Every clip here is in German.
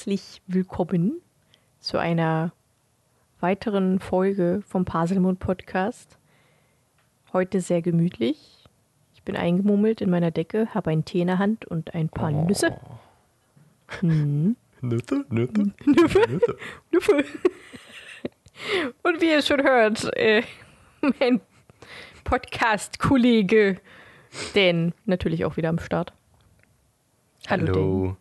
Herzlich willkommen zu einer weiteren Folge vom Paselmund Podcast. Heute sehr gemütlich. Ich bin eingemummelt in meiner Decke, habe einen Tee in der Hand und ein paar Oh. Nüsse. Hm. Nüsse, Nüsse, Nüsse. Nüsse. Und wie ihr schon hört, äh, mein Podcast-Kollege Dan natürlich auch wieder am Start. Hallo. Hallo.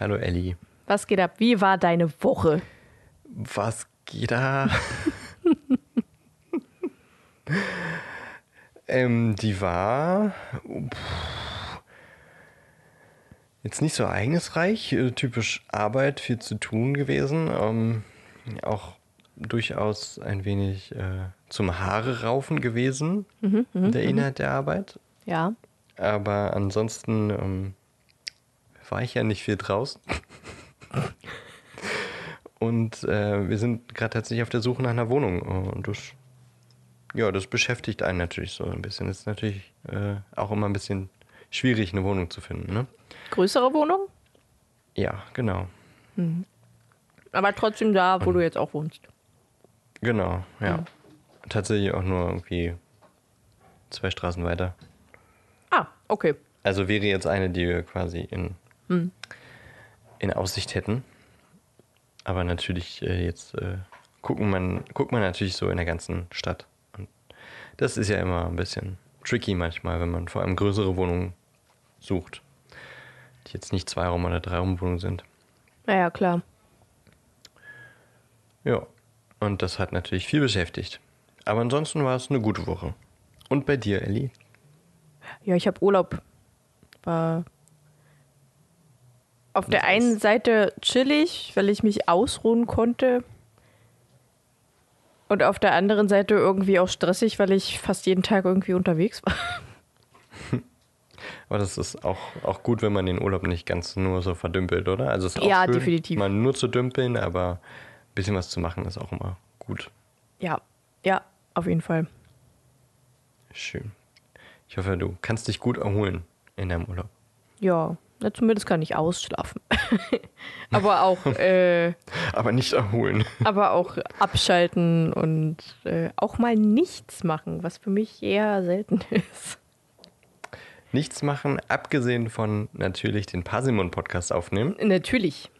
Hallo Elli. Was geht ab? Wie war deine Woche? Was geht da? ähm, die war pff, jetzt nicht so ereignisreich, äh, typisch Arbeit, viel zu tun gewesen. Ähm, auch durchaus ein wenig äh, zum Haare raufen gewesen, der Inhalt der Arbeit. Ja. Aber ansonsten ähm, war ich ja nicht viel draußen. Und äh, wir sind gerade tatsächlich auf der Suche nach einer Wohnung. Und das, ja, das beschäftigt einen natürlich so ein bisschen. Es ist natürlich äh, auch immer ein bisschen schwierig, eine Wohnung zu finden. Ne? Größere Wohnung, Ja, genau. aber trotzdem da, wo du jetzt auch wohnst. Genau, ja. Tatsächlich auch nur irgendwie zwei Straßen weiter. Ah, okay. Also wäre jetzt eine, die wir quasi in, in Aussicht hätten. Aber natürlich äh, jetzt äh, gucken man, guckt man natürlich so in der ganzen Stadt. Und das ist ja immer ein bisschen tricky manchmal, wenn man vor allem größere Wohnungen sucht. Die jetzt nicht zwei Raum- oder drei Raumwohnungen sind. Naja, klar. Ja. Und das hat natürlich viel beschäftigt. Aber ansonsten war es eine gute Woche. Und bei dir, Elli? Ja, ich habe Urlaub. War auf der einen Seite chillig, weil ich mich ausruhen konnte. Und auf der anderen Seite irgendwie auch stressig, weil ich fast jeden Tag irgendwie unterwegs war. Aber das ist auch, auch gut, wenn man den Urlaub nicht ganz nur so verdümpelt, oder? Also es ist auch Ja, schön, definitiv. mal nur zu dümpeln, aber ein bisschen was zu machen ist auch immer gut. Ja, ja, auf jeden Fall. Schön. Ich hoffe, du kannst dich gut erholen in deinem Urlaub. Ja, na, zumindest kann ich ausschlafen. aber auch, äh, Aber nicht erholen. aber auch abschalten und äh, auch mal nichts machen, was für mich eher selten ist. Nichts machen, abgesehen von natürlich den Parsimon-Podcast aufnehmen. Natürlich.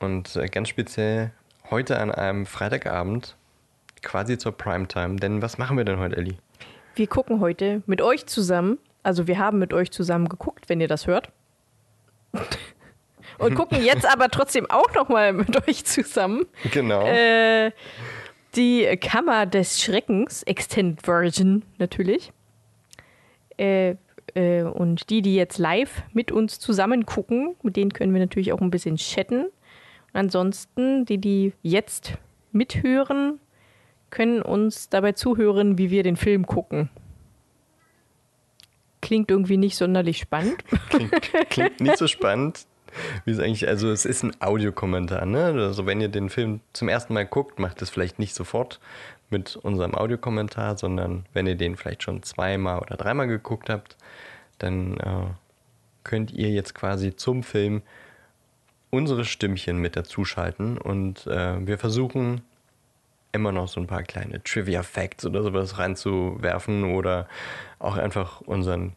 Und äh, ganz speziell heute an einem Freitagabend, quasi zur Primetime. Denn was machen wir denn heute, Elli? Wir gucken heute mit euch zusammen, also wir haben mit euch zusammen geguckt, wenn ihr das hört. Und gucken jetzt aber trotzdem auch nochmal mit euch zusammen Genau. äh, die Kammer des Schreckens, Extended Version natürlich. Äh, äh, und die, die jetzt live mit uns zusammen gucken, mit denen können wir natürlich auch ein bisschen chatten. Und ansonsten, die, die jetzt mithören, können uns dabei zuhören, wie wir den Film gucken. Klingt irgendwie nicht sonderlich spannend. Klingt, klingt nicht so spannend. Wie es eigentlich, also es ist ein Audiokommentar, ne? Also wenn ihr den Film zum ersten Mal guckt, macht es vielleicht nicht sofort mit unserem Audiokommentar, sondern wenn ihr den vielleicht schon zweimal oder dreimal geguckt habt, dann äh, könnt ihr jetzt quasi zum Film unsere Stimmchen mit dazuschalten und äh, wir versuchen immer noch so ein paar kleine Trivia-Facts oder sowas reinzuwerfen oder auch einfach unseren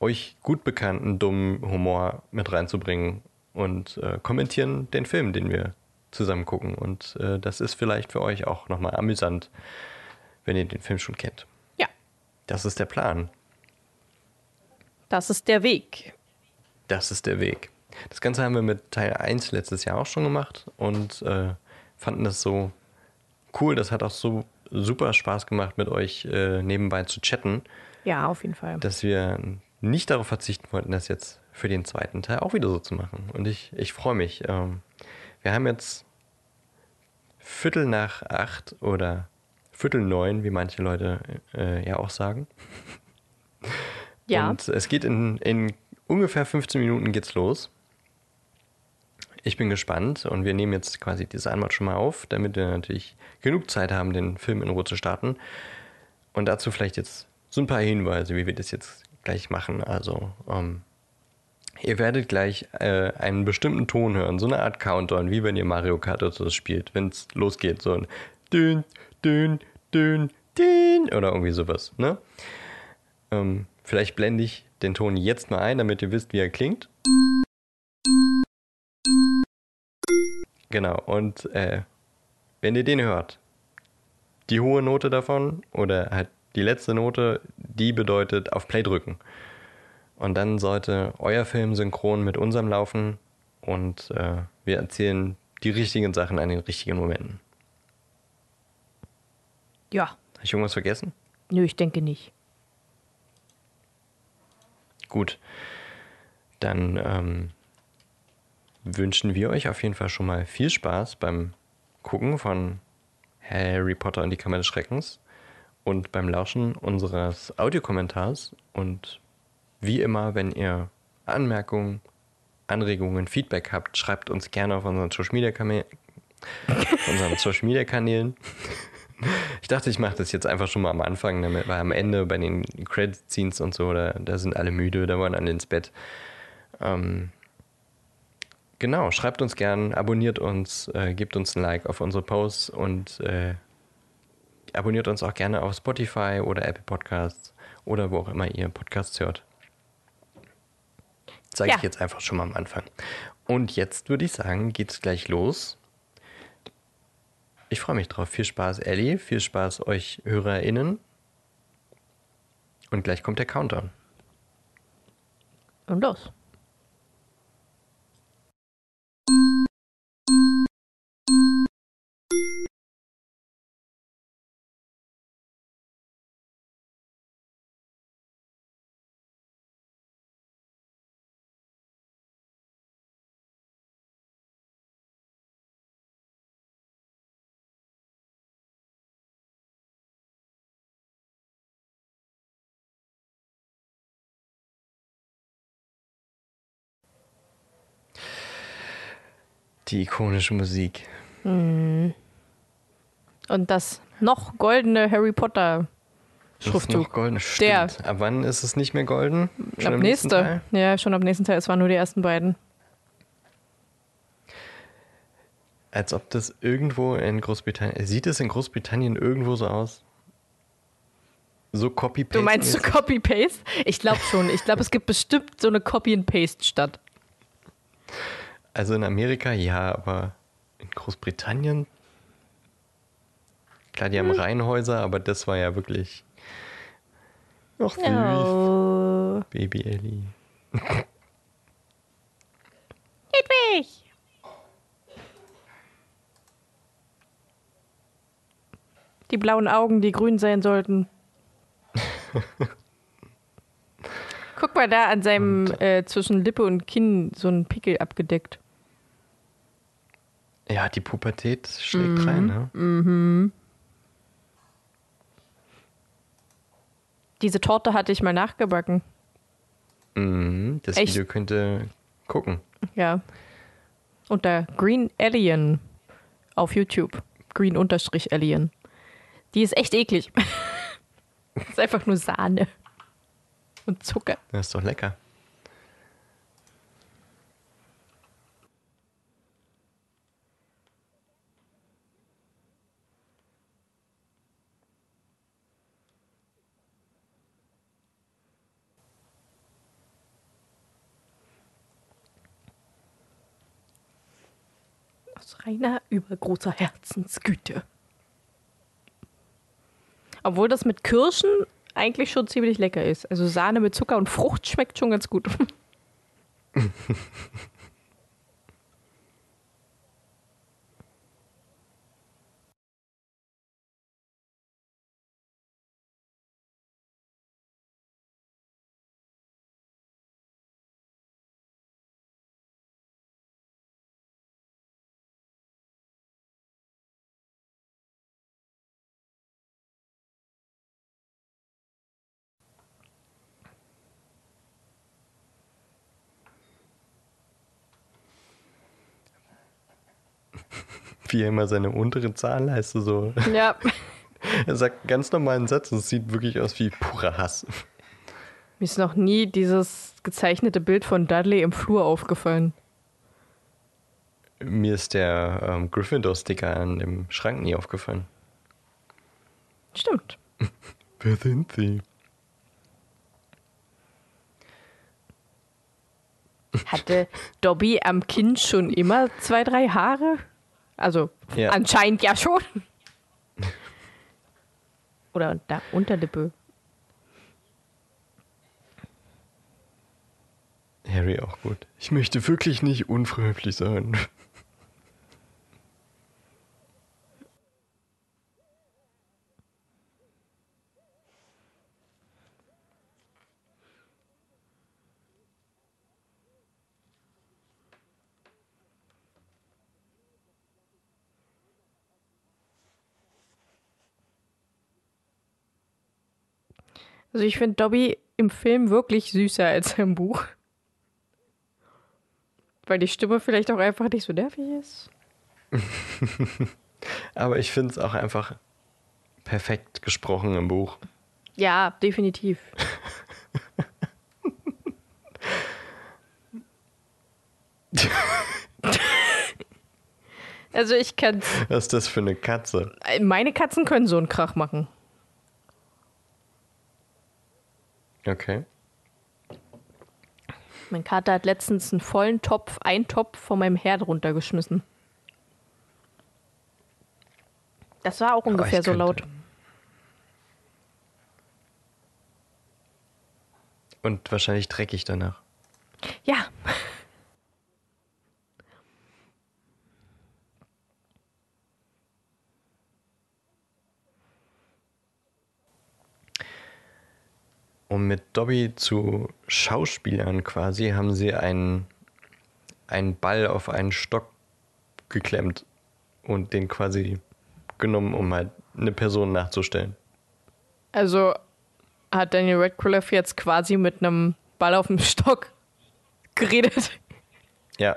euch gut bekannten dummen Humor mit reinzubringen und äh, kommentieren den Film, den wir zusammen gucken. Und äh, das ist vielleicht für euch auch nochmal amüsant, wenn ihr den Film schon kennt. Ja, Das ist der Plan. das ist der Weg. Das ist der Weg. Das Ganze haben wir mit Teil 1 letztes Jahr auch schon gemacht und äh, fanden das so cool. Das hat auch so super Spaß gemacht, mit euch äh, nebenbei zu chatten, Ja, auf jeden Fall. dass wir nicht darauf verzichten wollten, das jetzt für den zweiten Teil auch wieder so zu machen. Und ich, ich freue mich. Ähm, wir haben jetzt Viertel nach acht oder Viertel neun, wie manche Leute äh, ja auch sagen. Ja, Und es geht in, in ungefähr 15 Minuten geht's los. Ich bin gespannt und wir nehmen jetzt quasi diese Anmod schon mal auf, damit wir natürlich genug Zeit haben, den Film in Ruhe zu starten. Und dazu vielleicht jetzt so ein paar Hinweise, wie wir das jetzt gleich machen. Also, ähm, Ihr werdet gleich äh, einen bestimmten Ton hören, so eine Art Countdown, wie wenn ihr Mario Kart oder so spielt, wenn es losgeht, so ein dün, dün, dün, dün oder irgendwie sowas, ne? Ähm, vielleicht blende ich den Ton jetzt mal ein, damit ihr wisst, wie er klingt. Genau, und äh, wenn ihr den hört, die hohe Note davon oder halt die letzte Note, die bedeutet auf Play drücken. Und dann sollte euer Film synchron mit unserem laufen und äh, wir erzählen die richtigen Sachen an den richtigen Momenten. Ja. Habe ich irgendwas vergessen? Nö, ich denke nicht. Gut. Dann ähm, wünschen wir euch auf jeden Fall schon mal viel Spaß beim Gucken von Harry Potter und die Kammer des Schreckens und beim Lauschen unseres Audiokommentars. Und wie immer, wenn ihr Anmerkungen, Anregungen, Feedback habt, schreibt uns gerne auf unseren Social Media, Kanä unseren Social Media Kanälen. Ich dachte, ich mache das jetzt einfach schon mal am Anfang, damit, weil am Ende bei den Credit Scenes und so, da, da sind alle müde, da wollen alle ins Bett. Ähm, genau, schreibt uns gern, abonniert uns, äh, gebt uns ein Like auf unsere Posts und äh, abonniert uns auch gerne auf Spotify oder Apple Podcasts oder wo auch immer ihr Podcasts hört. Zeige Ja. ich jetzt einfach schon mal am Anfang. Und jetzt würde ich sagen, geht's gleich los. Ich freue mich drauf. Viel Spaß, Ellie. Viel Spaß euch HörerInnen. Und gleich kommt der Countdown. Und los. Die ikonische Musik. Und das noch goldene Harry Potter Schriftzug. noch golden. Der. Stimmt. Ab wann ist es nicht mehr golden? Schon ab nächste. Teil? Ja, schon ab nächsten Teil. Es waren nur die ersten beiden. Als ob das irgendwo in Großbritannien. Sieht es in Großbritannien irgendwo so aus? So copy-paste? Du meinst so Copy-Paste? Ich glaube schon. Ich glaube, es gibt bestimmt so eine Copy-and-Paste-Stadt. Also in Amerika ja, aber in Großbritannien? Klar, die haben Hm. Reihenhäuser, aber das war ja wirklich. Ach, süß. Oh. Baby Ellie. Hedwig! Die blauen Augen, die grün sein sollten. Guck mal da an seinem äh, zwischen Lippe und Kinn so ein Pickel abgedeckt. Ja, die Pubertät schlägt Mhm. rein, ne? Diese Torte hatte ich mal nachgebacken. Mhm, das Echt? Video könnt ihr gucken. Ja. Unter Green Alien auf YouTube. Green unterstrich Alien. Die ist echt eklig. ist einfach nur Sahne. Und Zucker. Das ist doch lecker. Aus reiner übergroßer Herzensgüte. Obwohl das mit Kirschen eigentlich schon ziemlich lecker ist. Also Sahne mit Zucker und Frucht schmeckt schon ganz gut. Er immer seine untere Zahnleiste so. ja. Er sagt einen ganz normalen Satz und es sieht wirklich aus wie purer Hass. Mir ist noch nie dieses gezeichnete Bild von Dudley im Flur aufgefallen. Mir ist der ähm, Gryffindor-Sticker an dem Schrank nie aufgefallen. Stimmt. Wer sind sie? Hatte Dobby am Kinn schon immer zwei, drei Haare? Also Ja. anscheinend ja schon. Oder da Unterlippe. Harry auch gut. Ich möchte wirklich nicht unfreundlich sein. Also ich finde Dobby im Film wirklich süßer als im Buch. Weil die Stimme vielleicht auch einfach nicht so nervig ist. Aber ich finde es auch einfach perfekt gesprochen im Buch. Ja, definitiv. also ich kann Was ist das für eine Katze? Meine Katzen können so einen Krach machen. Okay. Mein Kater hat letztens einen vollen Topf, einen Topf von meinem Herd runtergeschmissen. Das war auch ungefähr so laut. Und wahrscheinlich dreckig danach. Ja. Um mit Dobby zu Schauspielern quasi, haben sie einen, einen Ball auf einen Stock geklemmt und den quasi genommen, um halt eine Person nachzustellen. Also hat Daniel Radcliffe jetzt quasi mit einem Ball auf dem Stock geredet. Ja.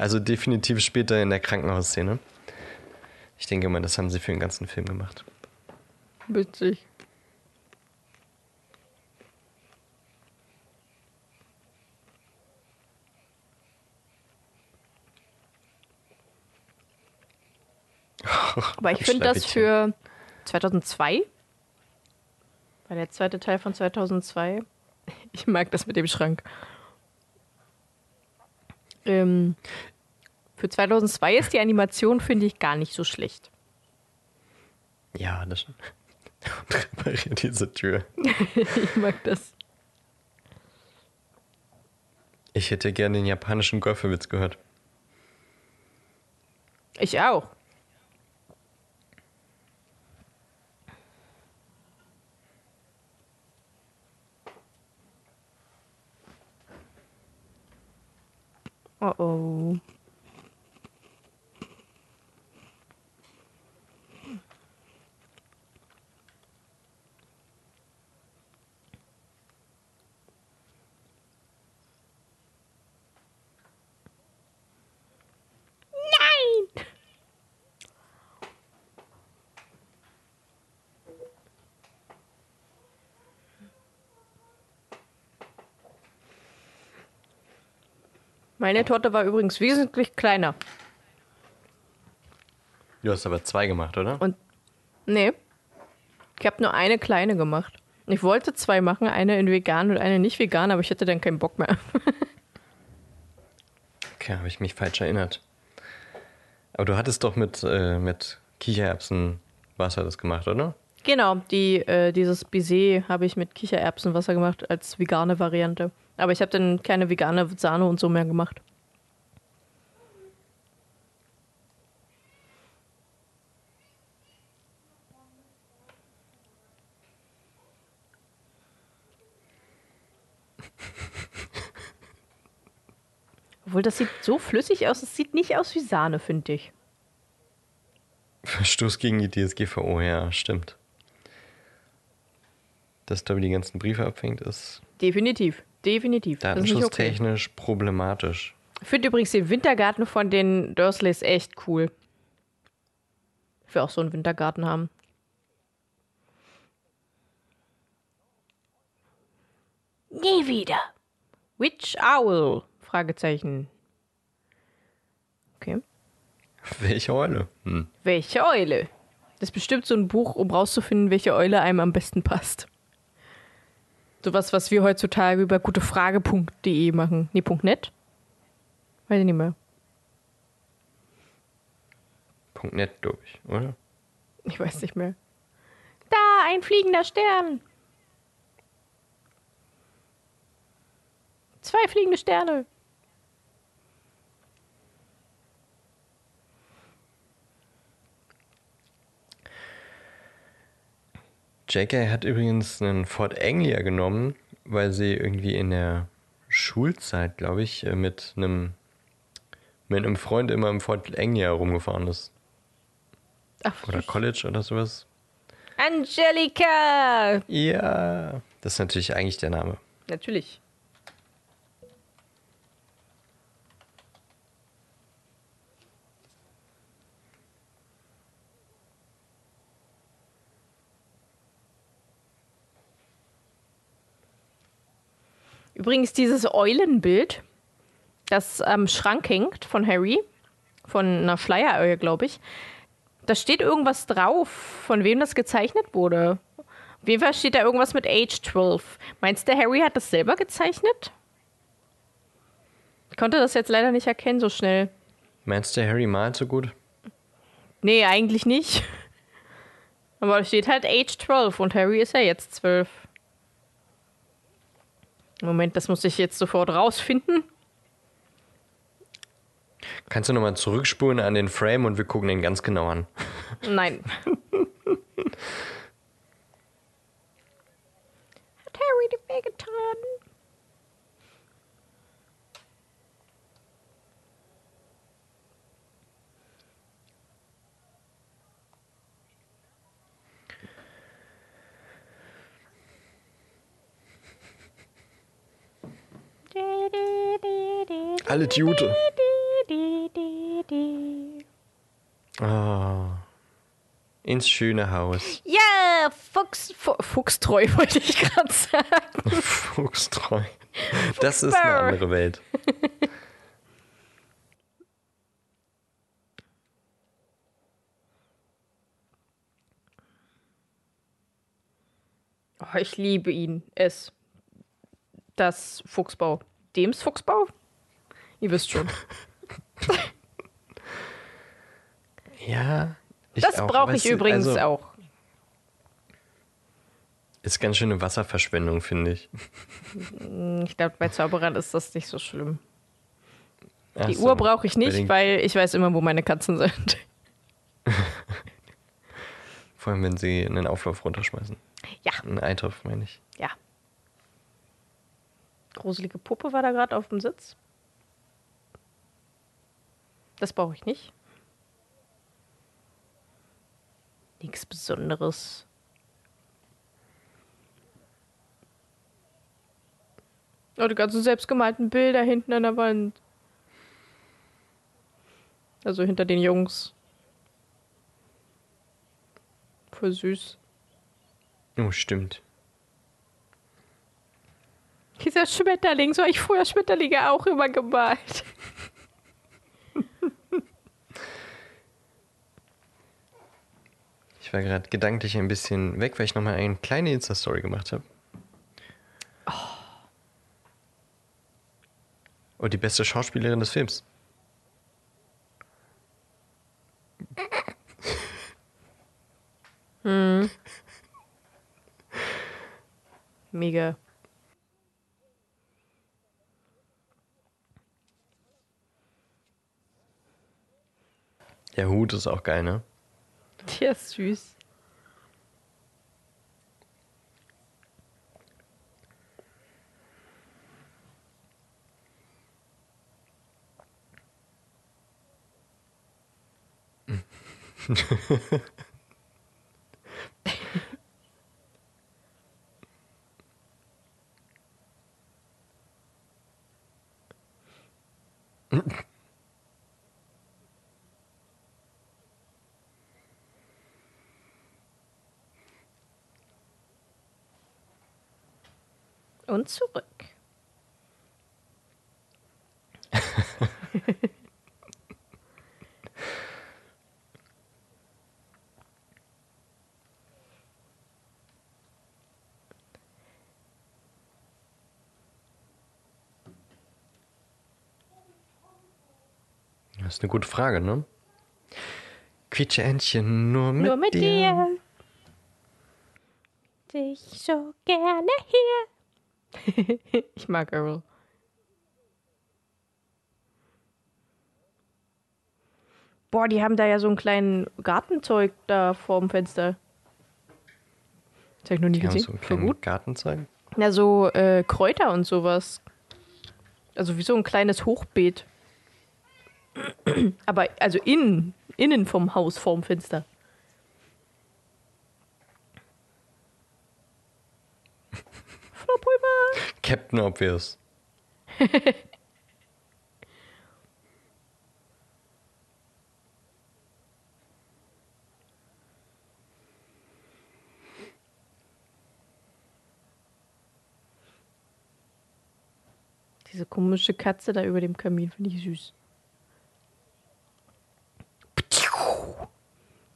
also definitiv später in der Krankenhausszene. Ich denke mal, das haben sie für den ganzen Film gemacht. Witzig. Aber ich finde das für 2002, war der zweite Teil von 2002. Ich mag das mit dem Schrank. Ähm, für 2002 ist die Animation, finde ich, gar nicht so schlecht. Ja, das Und repariert diese Tür. Ich mag das. Ich hätte gerne den japanischen Golfewitz gehört. Ich auch. Oh oh. Nein! Meine Torte war übrigens wesentlich kleiner. Du hast aber zwei gemacht, oder? Und nee, ich habe nur eine kleine gemacht. Ich wollte zwei machen, eine in vegan und eine nicht vegan, aber ich hatte dann keinen Bock mehr. Okay, habe ich mich falsch erinnert. Aber du hattest doch mit, äh, mit Kichererbsenwasser das gemacht, oder? Genau, die, äh, dieses Baiser habe ich mit Kichererbsenwasser gemacht als vegane Variante. Aber ich habe dann keine vegane Sahne und so mehr gemacht. Obwohl, das sieht so flüssig aus. Es sieht nicht aus wie Sahne, finde ich. Verstoß gegen die DSGVO, ja, stimmt. Dass Dobby die ganzen Briefe abfängt, ist Definitiv. Definitiv. Das ist nicht okay. datenschutztechnisch problematisch. Ich finde übrigens den Wintergarten von den Dursleys echt cool. Ich will auch so einen Wintergarten haben. Nie wieder. Which Owl? Fragezeichen. Okay. Welche Eule? Hm. Welche Eule? Das ist bestimmt so ein Buch, um rauszufinden, welche Eule einem am besten passt. Sowas, was wir heutzutage über gutefrage.de machen. Nee, .net? Weiß ich nicht mehr. Punkt .net, glaube ich, oder? Ich weiß nicht mehr. Da, ein fliegender Stern. Zwei fliegende Sterne. JK hat übrigens einen Ford Anglia genommen, weil sie irgendwie in der Schulzeit, glaube ich, äh, mit einem mit einem Freund immer im Ford Anglia rumgefahren ist. Ach, Oder College oder sowas. Angelika! Ja, das ist natürlich eigentlich der Name. Natürlich. Übrigens dieses Eulenbild, das am Schrank hängt von Harry, von einer Schleiereule, glaube ich. Da steht irgendwas drauf, von wem das gezeichnet wurde. Auf jeden Fall steht da irgendwas mit Age 12. Meinst du, Harry hat das selber gezeichnet? Ich konnte das jetzt leider nicht erkennen so schnell. Meinst du, Harry malt so gut? Nee, eigentlich nicht. Aber da steht halt Age 12 und Harry ist ja jetzt 12. Moment, das muss ich jetzt sofort rausfinden. Kannst du nochmal zurückspulen an den Frame und wir gucken den ganz genau an. Nein. Hat Harry dir Alle Jute. Ah. Ins schöne Haus. Ja, Fuchs, Fu Fuchstreu wollte ich gerade sagen. Fuchstreu. Das ist eine andere Welt. Oh, ich liebe ihn. Es. Das Fuchsbau. Dems Fuchsbau? Ihr wisst schon. Ja. ich Das auch, brauche ich übrigens also, auch. Ist ganz schöne Wasserverschwendung, finde ich. Ich glaube, bei Zauberern ist das nicht so schlimm. Ach Die so, Uhr brauche ich nicht, weil ich weiß immer, wo meine Katzen sind. Vor allem, wenn sie einen Auflauf runterschmeißen. Ja, Einen Eintopf, meine ich. ja. Gruselige Puppe war da gerade auf dem Sitz. Das brauche ich nicht. Nichts Besonderes. Oh, die ganzen selbstgemalten Bilder hinten an der Wand. Also hinter den Jungs. Voll süß. Oh, stimmt. Dieser Schmetterling, so habe ich früher Schmetterlinge auch immer gemalt. Ich war gerade gedanklich ein bisschen weg, weil ich nochmal eine kleine Insta-Story gemacht habe. Oh, die beste Schauspielerin des Films. Mega. Der Hut ist auch geil, ne? Der ist süß. Und zurück. Das ist eine gute Frage, ne? Quietscheentchen, nur mit, Nur mit dir. dir. Dich so gerne hier. ich mag Earl. Boah, die haben da ja so einen kleinen Gartenzeug da vorm Fenster. Das hab ich noch nie Die haben gesehen. so einen Voll kleinen gut. Gartenzeug. Ja, so äh, Kräuter und sowas. Also wie so ein kleines Hochbeet. Aber also innen, innen vom Haus, vorm Fenster. Flohpulver. Captain Obvious. Diese komische Katze da über dem Kamin finde ich süß.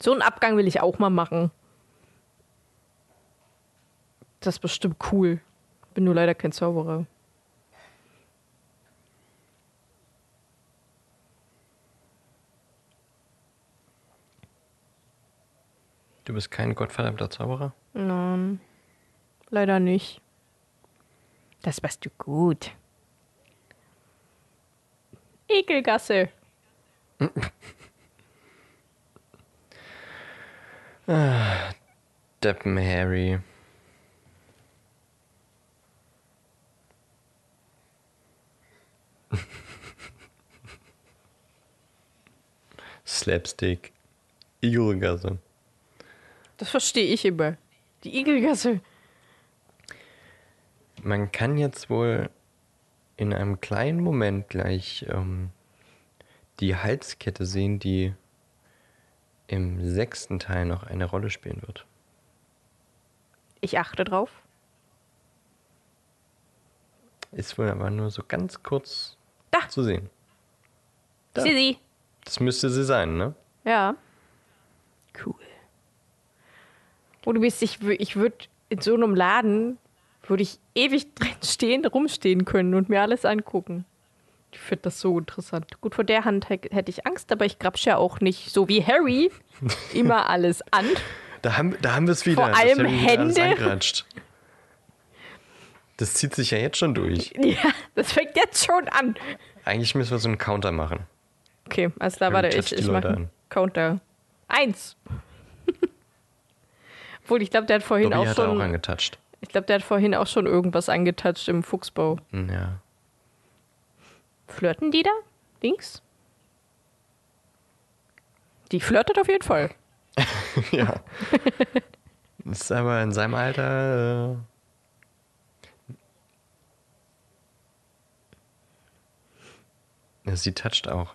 So einen Abgang will ich auch mal machen. Das ist bestimmt cool. Bin nur leider kein Zauberer. Du bist kein gottverdammter Zauberer? Nein, leider nicht. Das machst du gut. Ekelgasse. Deppen Harry. Slapstick. Igelgasse. Das verstehe ich immer. Die Igelgasse. Man kann jetzt wohl in einem kleinen Moment gleich ähm, die Halskette sehen, die im sechsten Teil noch eine Rolle spielen wird. Ich achte drauf. Ist wohl aber nur so ganz kurz Da. zu sehen. Da. Sisi. Das müsste sie sein, ne? Ja. Cool. Wo du bist, ich, ich würde in so einem Laden, würde ich ewig drin stehen, rumstehen können und mir alles angucken. Ich finde das so interessant. Gut, vor der Hand hä- hätte ich Angst, aber ich grapsche ja auch nicht, so wie Harry, immer alles an. Da haben, da haben wir es wieder. Vor allem Hände. Das zieht sich ja jetzt schon durch. Ja, das fängt jetzt schon an. Eigentlich müssen wir so einen Counter machen. Okay, klar, Harry warte, ich, ich mache einen. Counter. Eins. Obwohl, ich glaube, der hat vorhin Dobby auch hat er auch schon. angetatscht. ich glaube, der hat vorhin auch schon irgendwas angetatscht im Fuchsbau. Ja. Flirten die da? Links? Die flirtet auf jeden Fall. ja. Ist aber in seinem Alter. Äh, ja, sie toucht auch.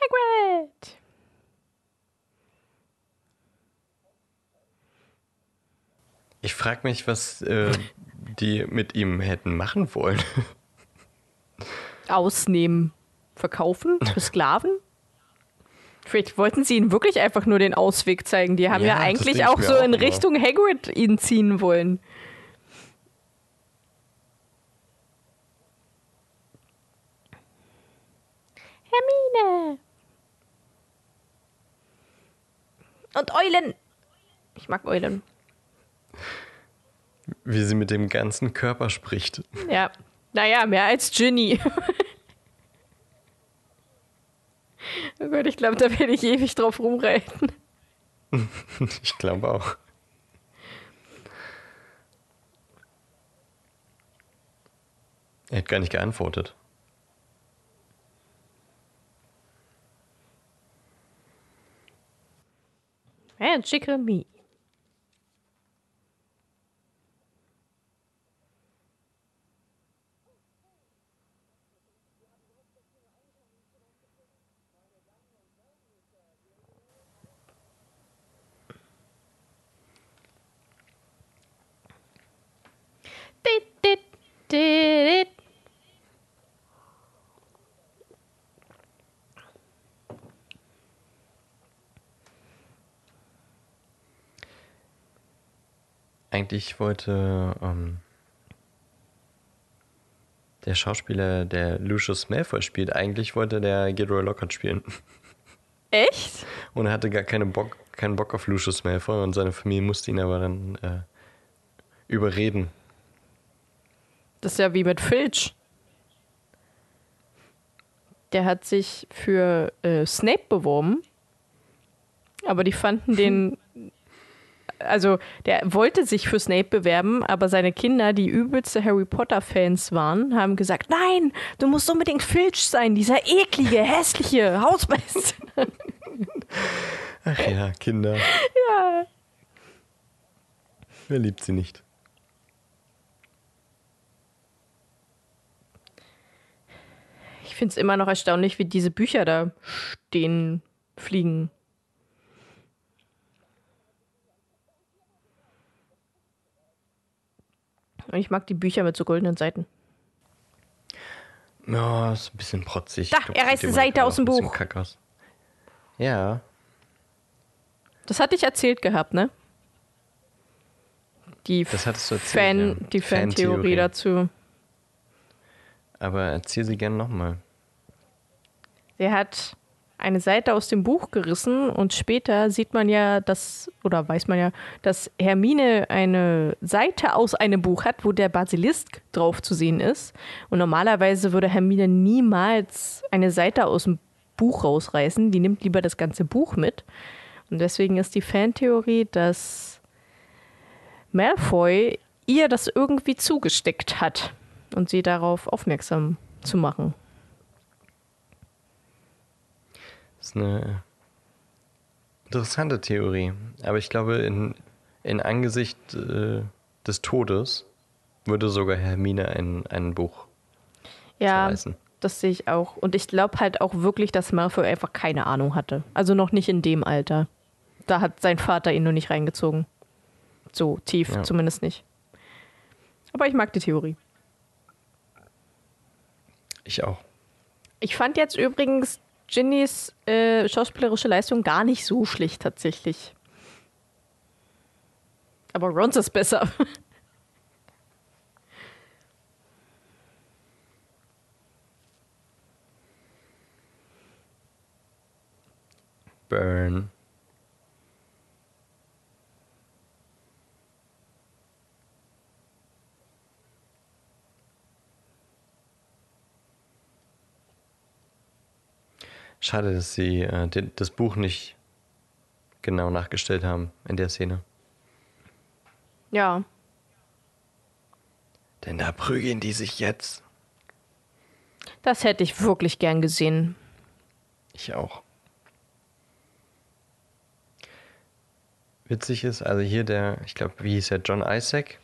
Hagrid! Ich frage mich, was äh, die mit ihm hätten machen wollen. Ausnehmen. Verkaufen? Für Sklaven? Vielleicht wollten sie ihnen wirklich einfach nur den Ausweg zeigen. Die haben ja, Ja, eigentlich auch so auch in. Richtung Hagrid ihn ziehen wollen. Hermine! Und Eulen! Ich mag Eulen. Wie sie mit dem ganzen Körper spricht. Ja. Naja, mehr als Ginny. oh Gott, ich glaube, da werde ich ewig drauf rumreiten. Ich glaube auch. Er hat gar nicht geantwortet. Magical me. Eigentlich wollte ähm, der Schauspieler, der Lucius Malfoy spielt, eigentlich wollte der Gilroy Lockhart spielen. Echt? Und er hatte gar keine Bock, keinen Bock auf Lucius Malfoy und seine Familie musste ihn aber dann äh, überreden. Das ist ja wie mit Filch. Der hat sich für äh, Snape beworben, aber die fanden den. Also, der wollte sich für Snape bewerben, aber seine Kinder, die übelste Harry Potter-Fans waren, haben gesagt: Nein, du musst unbedingt Filch sein, dieser eklige, hässliche Hausmeister. Ach ja, Kinder. ja. Wer liebt sie nicht? Finde es immer noch erstaunlich, wie diese Bücher da stehen, fliegen. Und ich mag die Bücher mit so goldenen Seiten. Ja, ist ein bisschen protzig. Da, glaub, er reißt immer Seite aus dem Buch. kack aus. Ja, Das hatte ich erzählt gehabt, ne? Die Das hattest du erzählt, Fan, ja. die Fantheorie Fantheorie. dazu. aber erzähl sie gerne nochmal. Der hat eine Seite aus dem Buch gerissen und später sieht man ja, dass, oder weiß man ja, dass Hermine eine Seite aus einem Buch hat, wo der Basilisk drauf zu sehen ist. Und normalerweise würde Hermine niemals eine Seite aus dem Buch rausreißen. Die nimmt lieber das ganze Buch mit. Und deswegen ist die Fantheorie, dass Malfoy ihr das irgendwie zugesteckt hat und sie darauf aufmerksam zu machen. Das ist eine interessante Theorie. Aber ich glaube, in, in Angesicht äh, des Todes würde sogar Hermine ein, ein Buch Ja, zerreißen. das sehe ich auch. Und ich glaube halt auch wirklich, dass Malfoy einfach keine Ahnung hatte. Also noch nicht in dem Alter. Da hat sein Vater ihn nur nicht reingezogen. So tief Ja. zumindest nicht. Aber ich mag die Theorie. Ich auch. Ich fand jetzt übrigens Ginnys äh, schauspielerische Leistung gar nicht so schlecht tatsächlich. Aber Rons ist besser. Burn. Schade, dass sie äh, den, das Buch nicht genau nachgestellt haben in der Szene. ja. Denn da prügeln die sich jetzt. Das hätte ich wirklich gern gesehen. Ich auch. Witzig ist, also hier der, ich glaube, wie hieß der, John Isaac,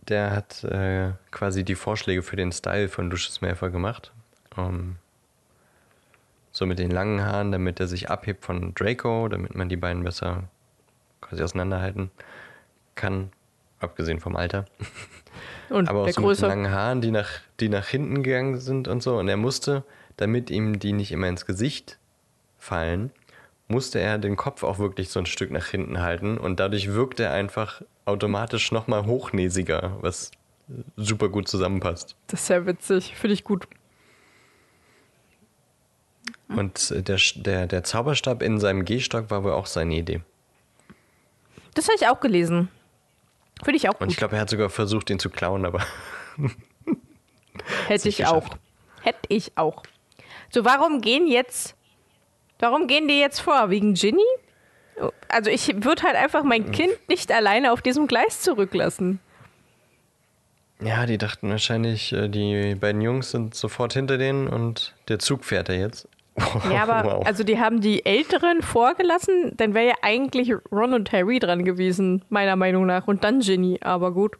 der hat äh, quasi die Vorschläge für den Style von Lucius Malfoy gemacht. Ähm, so mit den langen Haaren, damit er sich abhebt von Draco, damit man die beiden besser quasi auseinanderhalten kann, abgesehen vom Alter. Und Aber auch so mit den langen Haaren, die nach, die nach hinten gegangen sind und so. Und er musste, damit ihm die nicht immer ins Gesicht fallen, musste er den Kopf auch wirklich so ein Stück nach hinten halten. Und dadurch wirkt er einfach automatisch nochmal hochnäsiger, was super gut zusammenpasst. Das ist ja witzig. Finde ich gut. Und äh, der, der, der Zauberstab in seinem Gehstock war wohl auch seine Idee. Das habe ich auch gelesen. Finde ich auch Und gut. ich glaube, er hat sogar versucht, ihn zu klauen, aber Hätte ich auch. Hätte ich auch. So, warum gehen jetzt. Warum gehen die jetzt vor? Wegen Ginny? Also, ich würde halt einfach mein Kind nicht alleine auf diesem Gleis zurücklassen. ja, die dachten wahrscheinlich, äh, die beiden Jungs sind sofort hinter denen und der Zug fährt er jetzt. Ja, aber Wow. also die haben die Älteren vorgelassen, dann wäre ja eigentlich Ron und Harry dran gewesen, meiner Meinung nach. Und dann Ginny, aber gut.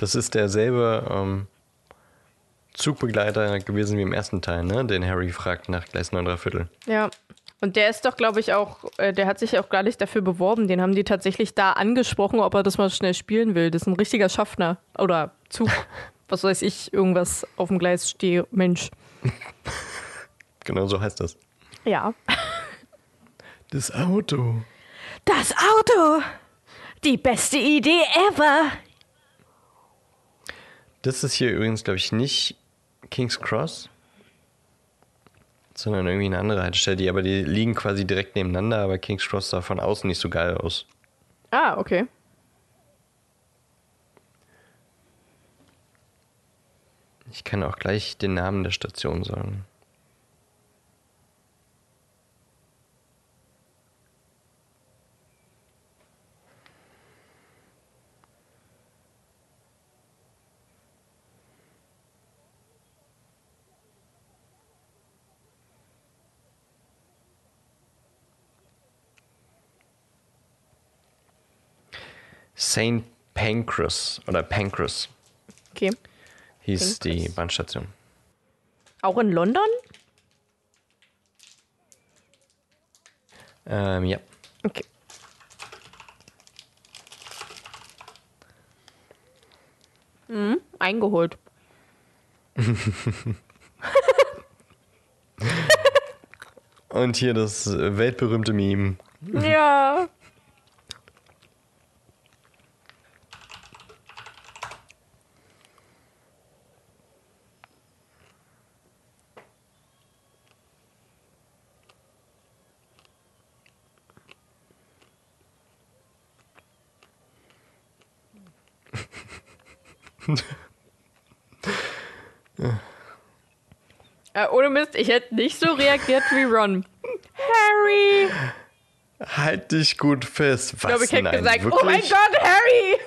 Das ist derselbe ähm, Zugbegleiter gewesen wie im ersten Teil, ne? Den Harry fragt nach Gleis 9 Viertel. Ja. Und der ist doch, glaube ich, auch, äh, der hat sich auch gar nicht dafür beworben. Den haben die tatsächlich da angesprochen, ob er das mal schnell spielen will. Das ist ein richtiger Schaffner. Oder Zug. Was weiß ich, irgendwas auf dem Gleis stehe. Mensch. Genau so heißt das. Ja. Das Auto. Das Auto! Die beste Idee ever! Das ist hier übrigens, glaube ich, nicht King's Cross, sondern irgendwie eine andere Haltestelle, die, aber die liegen quasi direkt nebeneinander, aber King's Cross sah von außen nicht so geil aus. Ah, okay. Ich kann auch gleich den Namen der Station sagen. St. Pancras oder Pancras Okay. Hieß die Pancras. Bahnstation. Auch in London? Ähm, ja. Okay. Mhm, eingeholt. Und hier das weltberühmte Meme. Ja. Äh, ohne Mist, ich hätte nicht so reagiert wie Ron. Harry! Halt dich gut fest. Was Ich glaube, ich hätte gesagt, wirklich? oh mein Gott, Harry!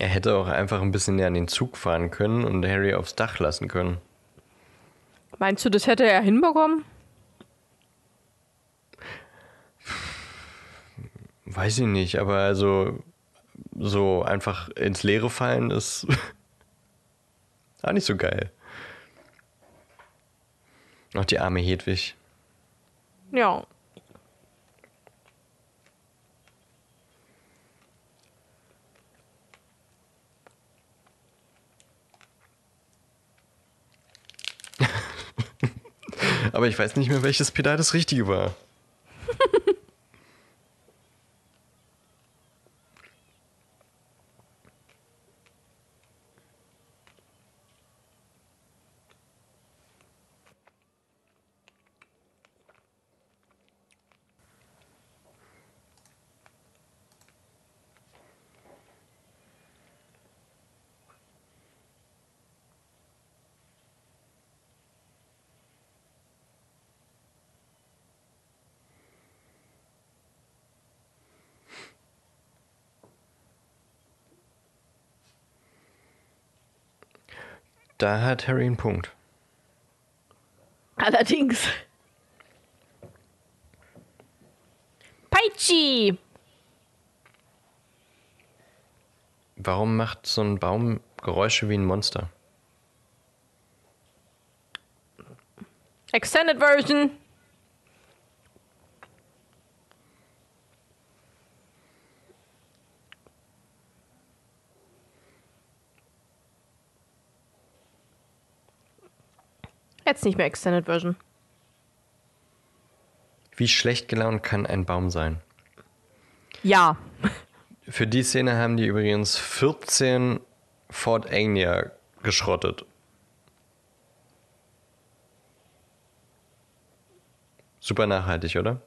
Er hätte auch einfach ein bisschen näher an den Zug fahren können und Harry aufs Dach lassen können. Meinst du, das hätte er hinbekommen? Weiß ich nicht, aber also so einfach ins Leere fallen ist auch nicht so geil. Auch die arme Hedwig. Ja. Aber ich weiß nicht mehr, welches Pedal das richtige war. Da hat Harry einen Punkt. Allerdings. Peitschi! Warum macht so ein Baum Geräusche wie ein Monster? Extended Version. Jetzt nicht mehr Extended Version. Wie schlecht gelaunt kann ein Baum sein? Ja. Für die Szene haben die übrigens 14 Ford Anglia geschrottet. Super nachhaltig, oder?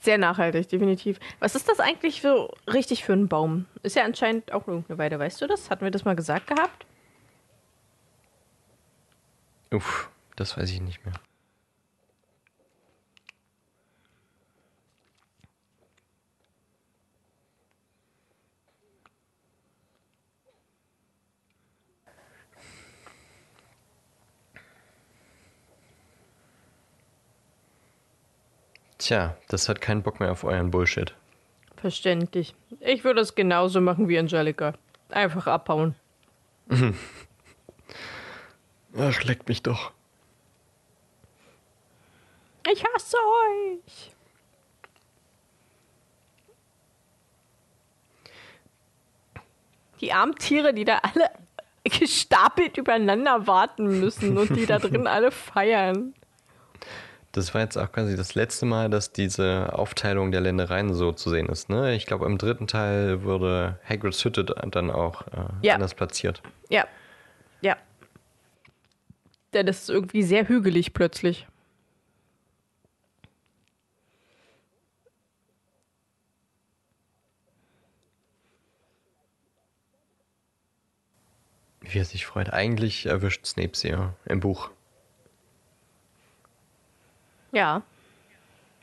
Sehr nachhaltig, definitiv. Was ist das eigentlich so richtig für ein Baum? Ist ja anscheinend auch irgendeine Weide, weißt du das? Hatten wir das mal gesagt gehabt? Uff, das weiß ich nicht mehr. Tja, das hat keinen Bock mehr auf euren Bullshit. Verständlich. Ich würde es genauso machen wie Angelika. Einfach abhauen. Ach, leckt mich doch. Ich hasse euch. Die armen Tiere, die da alle gestapelt übereinander warten müssen und die da drin alle feiern. Das war jetzt auch quasi das letzte Mal, dass diese Aufteilung der Ländereien so zu sehen ist. Ne? Ich glaube, im dritten Teil wurde Hagrid's Hütte dann auch äh, Ja. anders platziert. Ja. Ja. Denn das ist irgendwie sehr hügelig plötzlich. Wie er sich freut. Eigentlich erwischt Snape sie ja im Buch. Ja.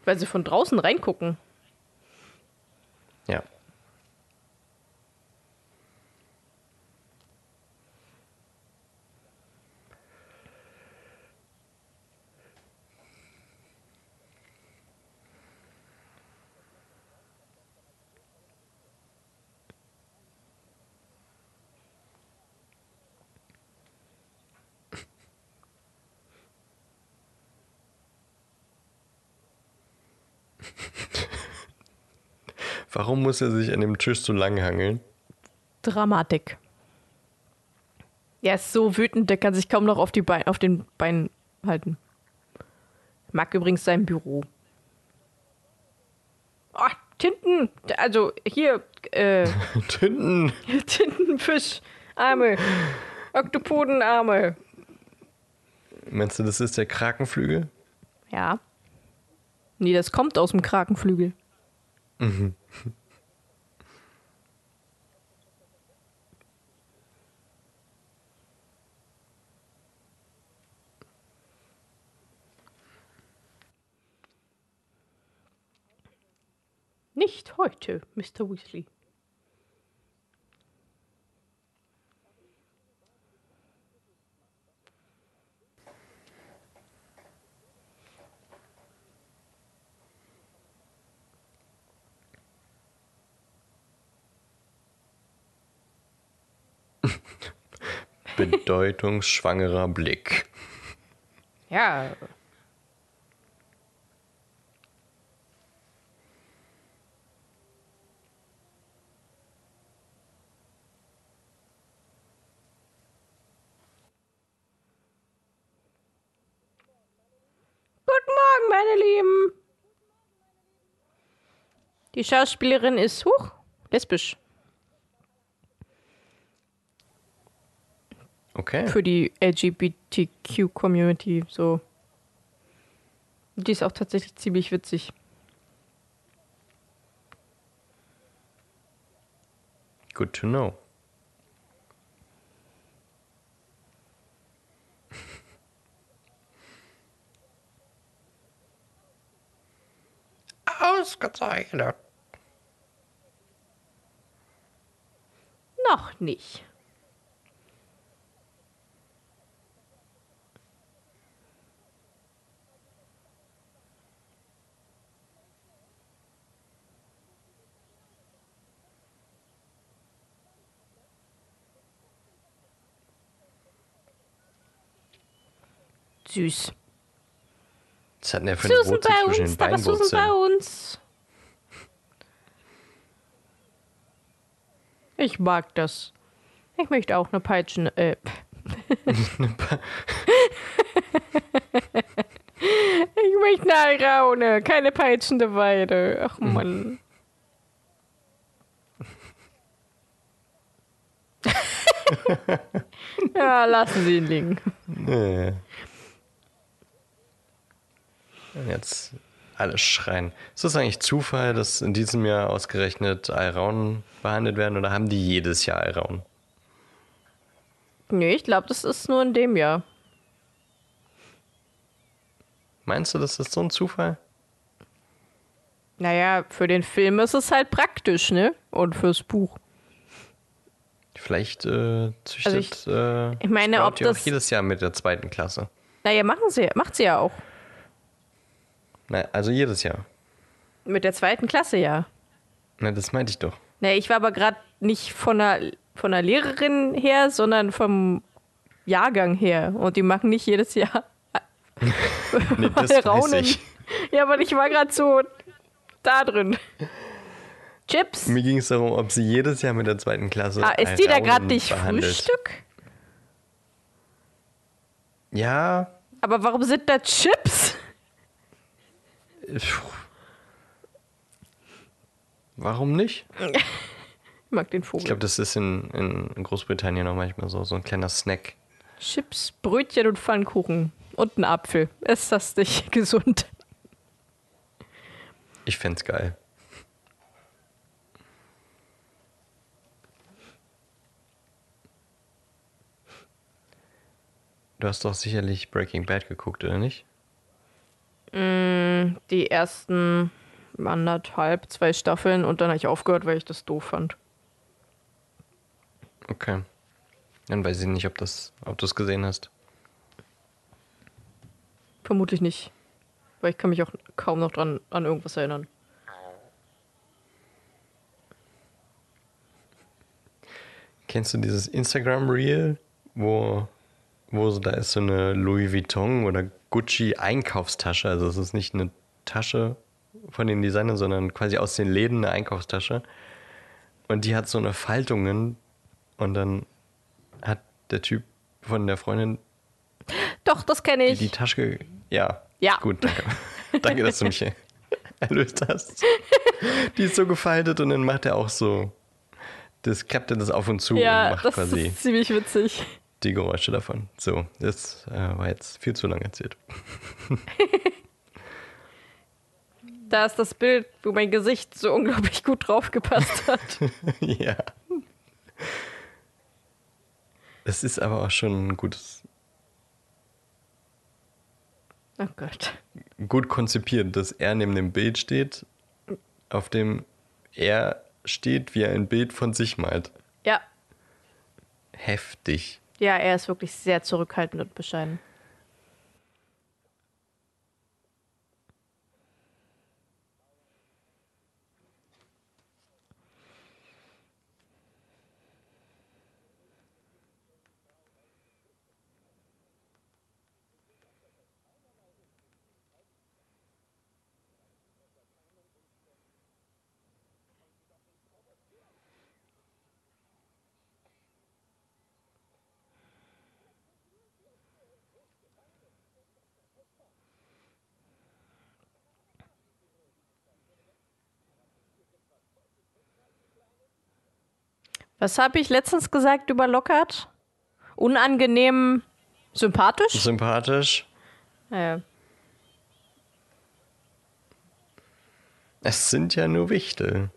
Weil sie von draußen reingucken. Ja. Warum muss er sich an dem Tisch so lang hangeln? Dramatik. Er ist so wütend, der kann sich kaum noch auf, die Bein, auf den Beinen halten. Mag übrigens sein Büro. Oh, Tinten! Also hier, äh, Tinten. Tintenfischarme. Oktopodenarme. Meinst du, das ist der Krakenflügel? Ja. Nee, das kommt aus dem Krakenflügel. Nicht heute, Mr. Weasley. Bedeutungsschwangerer Blick. Ja. Guten Morgen, meine Lieben. Die Schauspielerin ist hoch lesbisch Okay. für die LGBTQ-Community. So. Die ist auch tatsächlich ziemlich witzig. Good to know. Ausgezeichnet. Noch nicht. Süß. Was hat denn der für eine Susan Wurzel bei zwischen uns, den da war Susan bei Beinwurzeln? uns. Ich mag das. Ich möchte auch eine Peitschen. Äh. ich möchte eine Alraune, keine peitschende Weide. Ach Mann. ja, lassen Sie ihn liegen. Nee. Und Jetzt alle schreien. Ist das eigentlich Zufall, dass in diesem Jahr ausgerechnet Alraunen behandelt werden oder haben die jedes Jahr Alraunen? Nee, ich glaube, das ist nur in dem Jahr. Meinst du, das ist so ein Zufall? Naja, für den Film ist es halt praktisch, ne? Und fürs Buch. Vielleicht äh, züchtet Also ich- äh, ich meine, ob das- jedes Jahr mit der zweiten Klasse. Naja, machen sie, macht sie ja auch. Na, also jedes Jahr. Mit der zweiten Klasse, ja. Na, das meinte ich doch. Nee, ich war aber gerade nicht von der, von der Lehrerin her, sondern vom Jahrgang her. Und die machen nicht jedes Jahr Nee, das raunen. ich. Ja, aber ich war gerade so da drin. Chips? Mir ging es darum, ob sie jedes Jahr mit der zweiten Klasse. Ah, ist die da gerade nicht behandelt. Frühstück? Ja. Aber warum sind da Chips? Warum nicht? Ich mag den Ich Vogel. glaube, das ist in, in Großbritannien auch manchmal so, so ein kleiner Snack. Chips, Brötchen und Pfannkuchen. Und ein Apfel. Ist das nicht gesund? Ich fänd's geil. Du hast doch sicherlich Breaking Bad geguckt, oder nicht? Die ersten anderthalb, zwei Staffeln und dann habe ich aufgehört, weil ich das doof fand. Okay. Dann weiß ich nicht, ob das, ob du es gesehen hast. Vermutlich nicht. Weil ich kann mich auch kaum noch dran an irgendwas erinnern. Kennst du dieses Instagram Reel, wo, wo so, da ist so eine Louis Vuitton oder Gucci Einkaufstasche. Also es ist nicht eine Tasche von den Designern, sondern quasi aus den Läden eine Einkaufstasche. Und die hat so eine Faltungen und dann hat der Typ von der Freundin Doch, das kenne die, ich. die Tasche. ge- Ja. Ja. Gut, danke. danke, dass du mich erlöst hast. Die ist so gefaltet und dann macht er auch so. Das klappt er das auf und zu und ja, macht das quasi ist ziemlich witzig. Die Geräusche davon. So, das äh, war jetzt viel zu lang erzählt. Da ist das Bild, wo mein Gesicht so unglaublich gut draufgepasst hat. ja. Es ist aber auch schon ein gutes, Oh Gott. gut konzipiert, dass er neben dem Bild steht, auf dem er steht, wie er ein Bild von sich malt. Ja. Heftig. Ja, er ist wirklich sehr zurückhaltend und bescheiden. Was habe ich letztens gesagt über Lockhart? Unangenehm sympathisch? Sympathisch. Ja. Es sind ja nur Wichtel.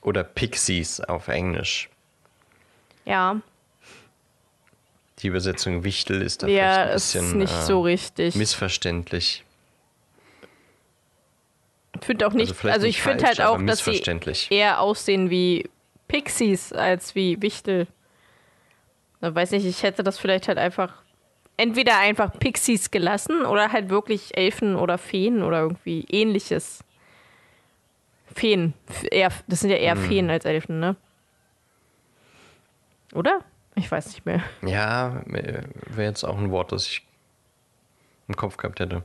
Oder Pixies auf Englisch. ja. Die Übersetzung Wichtel ist da Ja, vielleicht ein bisschen ist nicht äh, so richtig. missverständlich. Ich finde auch nicht, also, nicht ich finde halt auch, dass sie eher aussehen wie Pixies als wie Wichtel. Ich weiß nicht, ich hätte das vielleicht halt einfach entweder einfach Pixies gelassen oder halt wirklich Elfen oder Feen oder irgendwie ähnliches. Feen. Eher, das sind ja eher Hm. Feen als Elfen, ne? Oder? Ich weiß nicht mehr. Ja, wäre jetzt auch ein Wort, das ich im Kopf gehabt hätte.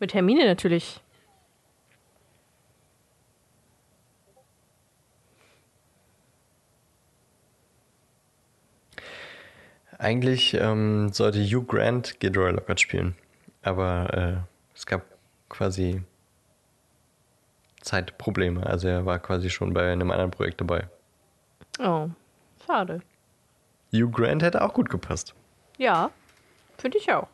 Mit Hermine natürlich. Eigentlich ähm, sollte Hugh Grant Gilderoy Lockhart spielen. Aber äh, es gab quasi Zeitprobleme. Also er war quasi schon bei einem anderen Projekt dabei. Oh, schade. Hugh Grant hätte auch gut gepasst. Ja, finde ich auch.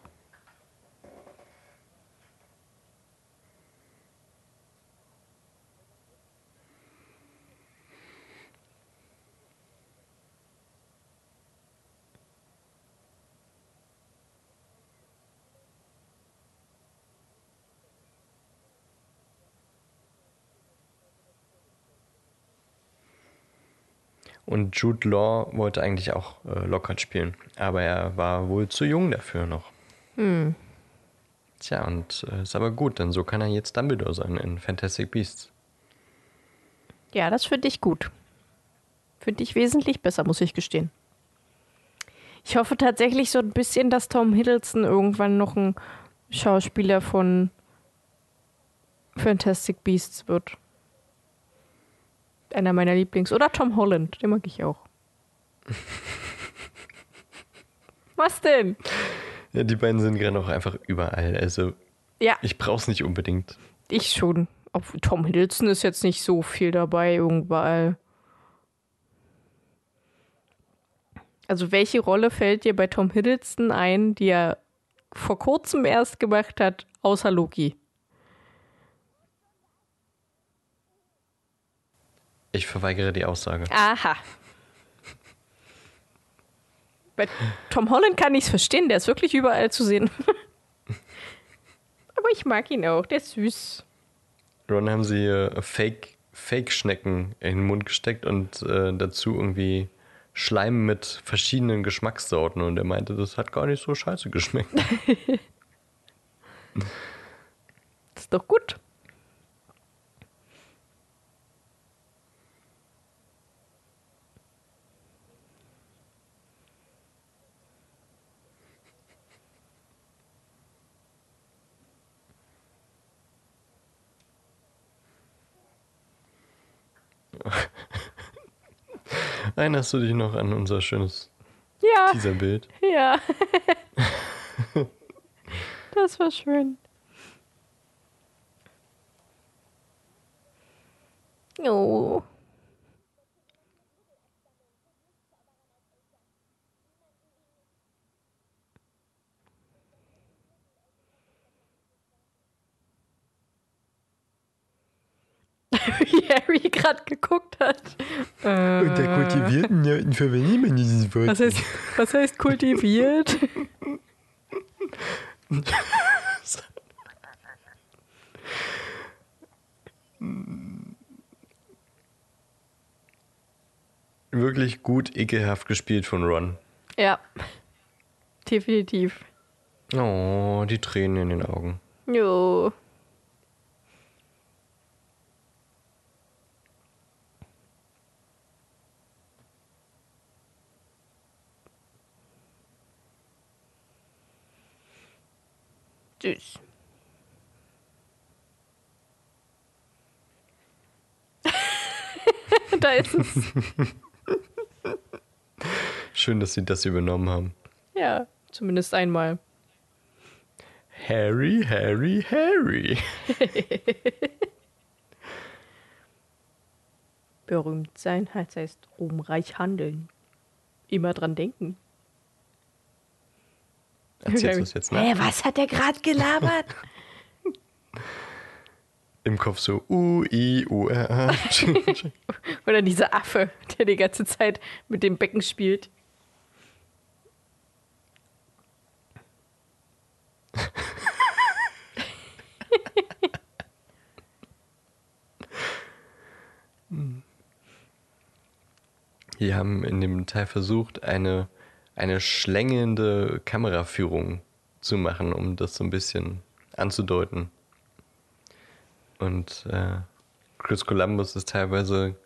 Und Jude Law wollte eigentlich auch äh, Lockhart spielen, aber er war wohl zu jung dafür noch. Hm. Tja, und äh, ist aber gut, denn so kann er jetzt Dumbledore sein in Fantastic Beasts. Ja, das finde ich gut. Finde ich wesentlich besser, muss ich gestehen. Ich hoffe tatsächlich so ein bisschen, dass Tom Hiddleston irgendwann noch ein Schauspieler von Fantastic Beasts wird. Einer meiner Lieblings. Oder Tom Holland, den mag ich auch. Was denn? Ja, die beiden sind gerade auch einfach überall. Also Ja, ich brauch's nicht unbedingt. ich schon. Ob Tom Hiddleston ist jetzt nicht so viel dabei überall. Also welche Rolle fällt dir bei Tom Hiddleston ein, die er vor kurzem erst gemacht hat, außer Loki? Ich verweigere die Aussage. Aha. Bei Tom Holland kann ich es verstehen, der ist wirklich überall zu sehen. Aber ich mag ihn auch, der ist süß. Ron haben sie äh, Fake, Fake-Schnecken in den Mund gesteckt und äh, dazu irgendwie Schleim mit verschiedenen Geschmackssorten und er meinte, das hat gar nicht so scheiße geschmeckt. Das ist doch gut. Erinnerst du dich noch an unser schönes Ja, Teaserbild? ja. das war schön. Oh. Wie Harry gerade geguckt hat. Äh, Kultivierten verwende man dieses Wort. was heißt, was heißt kultiviert? Wirklich gut ekelhaft gespielt von Ron. ja, definitiv. Oh, die Tränen in den Augen. Jo. Süß. da ist es. Schön, dass sie das übernommen haben. Ja, zumindest einmal. Harry, Harry, Harry. Berühmt sein heißt, heißt ruhmreich handeln. Immer dran denken. Erzählst du es jetzt nach? Hä, was hat er gerade gelabert? Im Kopf so U, I, U, R, A. Oder dieser Affe, der die ganze Zeit mit dem Becken spielt. Die haben in dem Teil versucht, eine, eine schlängelnde Kameraführung zu machen, um das so ein bisschen anzudeuten. Und äh, Chris Columbus ist teilweise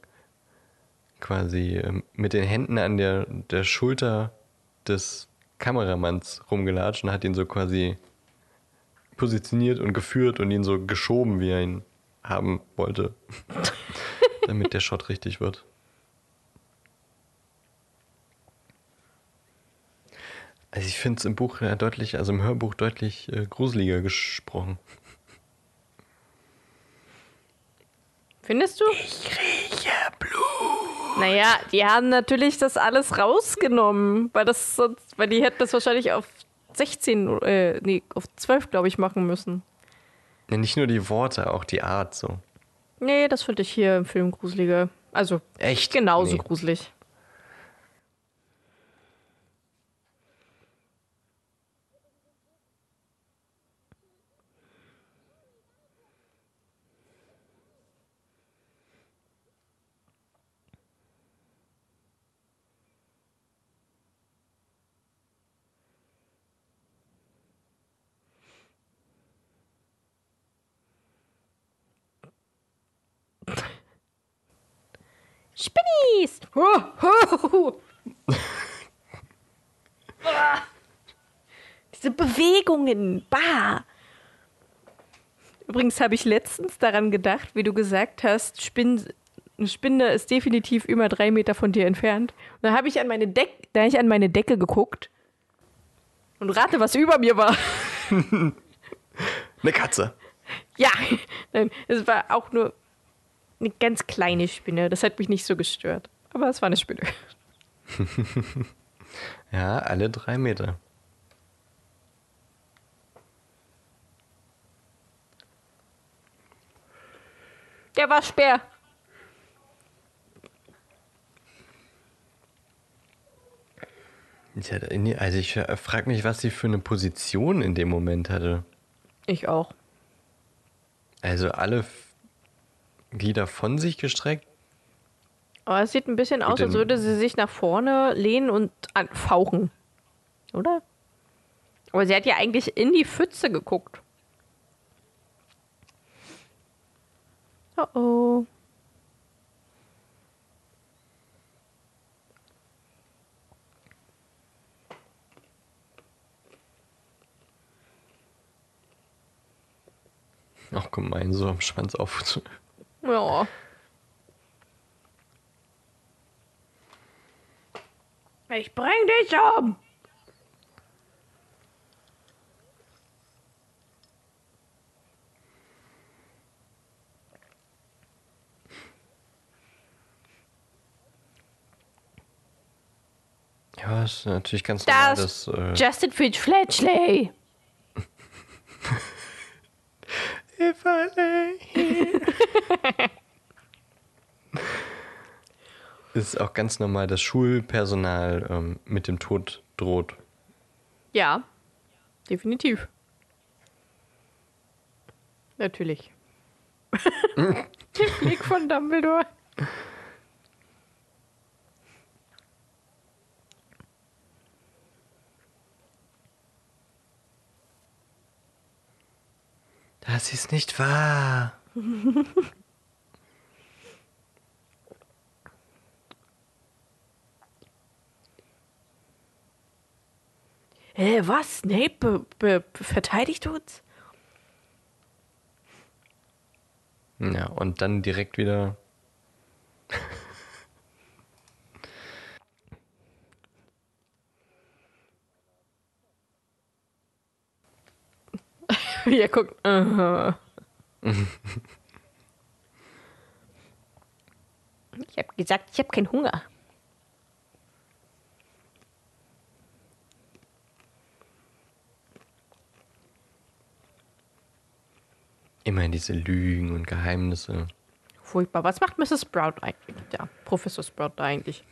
quasi ähm, mit den Händen an der, der Schulter des Kameramanns rumgelatscht und hat ihn so quasi positioniert und geführt und ihn so geschoben, wie er ihn haben wollte, damit der Shot richtig wird. Also ich finde es im Buch ja deutlich, also im Hörbuch deutlich äh, gruseliger gesprochen. Findest du? Ich rieche Blut. Naja, die haben natürlich das alles rausgenommen, weil das sonst, weil die hätten das wahrscheinlich auf 16, äh, nee, auf 12, glaube ich, machen müssen. Ja, nicht nur die Worte, auch die Art so. Nee, das finde ich hier im Film gruseliger. Also Echt? genauso Nee. gruselig. Ah. Diese Bewegungen, bah. Übrigens habe ich letztens daran gedacht, wie du gesagt hast, Spinn, eine Spinne ist definitiv über drei Meter von dir entfernt. Und da habe ich an meine da ich an meine Decke geguckt und rate, was über mir war. Eine Katze. Ja, nein, es war auch nur eine ganz kleine Spinne. Das hat mich nicht so gestört. Aber es war eine Spinne. Ja, alle drei Meter. Der war Speer. Ich hatte, nee, also ich frage mich, was sie für eine Position in dem Moment hatte. Ich auch. Also alle Glieder von sich gestreckt. Aber es sieht ein bisschen aus, als würde sie sich nach vorne lehnen und anfauchen. Oder? Aber sie hat ja eigentlich in die Pfütze geguckt. Oh oh. Ach gemein, so am Schwanz auf. Ja. Ich bring dich um. Ja, ist natürlich ganz normal, dass. Das Äh, Justin Fitch Fletchley. ist auch ganz normal, dass Schulpersonal ähm, mit dem Tod droht. Ja, definitiv. Natürlich. Der Blick von Dumbledore. Das ist nicht wahr. Hä, was? Snape verteidigt uns? Ja, und dann direkt wieder. Wie er guckt. Aha. ich habe gesagt, ich habe keinen Hunger. Immer diese Lügen und Geheimnisse. Furchtbar. Was macht Mrs. Sprout eigentlich? Ja, Professor Sprout da eigentlich.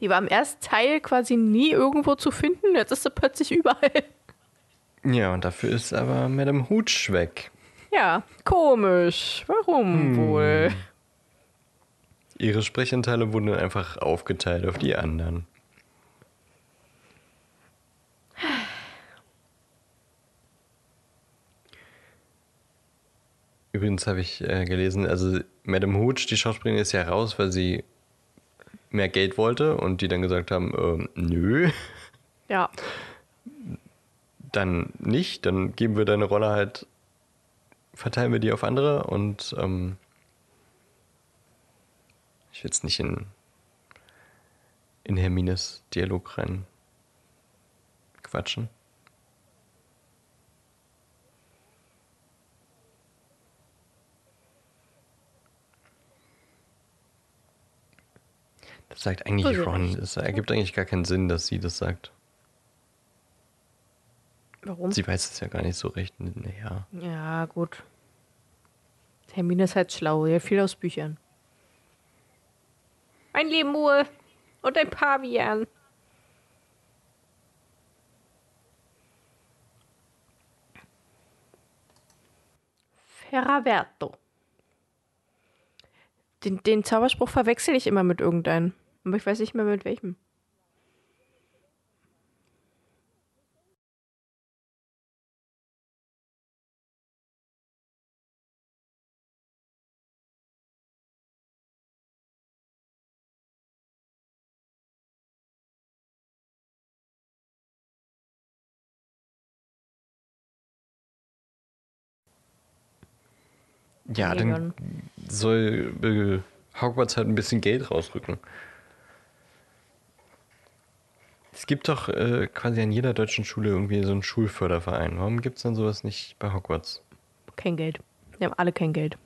Die war im ersten Teil quasi nie irgendwo zu finden. Jetzt ist sie plötzlich überall. Ja, und dafür ist aber Madame Hooch weg. Ja, komisch. Warum wohl? Ihre Sprechanteile wurden einfach aufgeteilt auf die anderen. Übrigens habe ich äh, gelesen, also Madame Hooch, die Schauspielerin, ist ja raus, weil sie mehr Geld wollte und die dann gesagt haben, ähm, nö, Ja, dann nicht, dann geben wir deine Rolle halt, verteilen wir die auf andere und ähm, ich will jetzt nicht in, in Hermines Dialog rein quatschen. Sagt eigentlich Also Ron. Es ergibt eigentlich gar keinen Sinn, dass sie das sagt. warum? Sie weiß es ja gar nicht so recht. Naja. Ja, gut. Hermine ist halt schlau. Ja, viel aus Büchern. Ein Lemur und ein Pavian. Ferraverto. Den, den Zauberspruch verwechsel ich immer mit irgendeinem. Aber ich weiß nicht mehr mit welchem. Ja, dann soll äh, Hogwarts halt ein bisschen Geld rausrücken. Es gibt doch äh, quasi an jeder deutschen Schule irgendwie so einen Schulförderverein. Warum gibt es dann sowas nicht bei Hogwarts? Kein Geld. Wir haben alle kein Geld.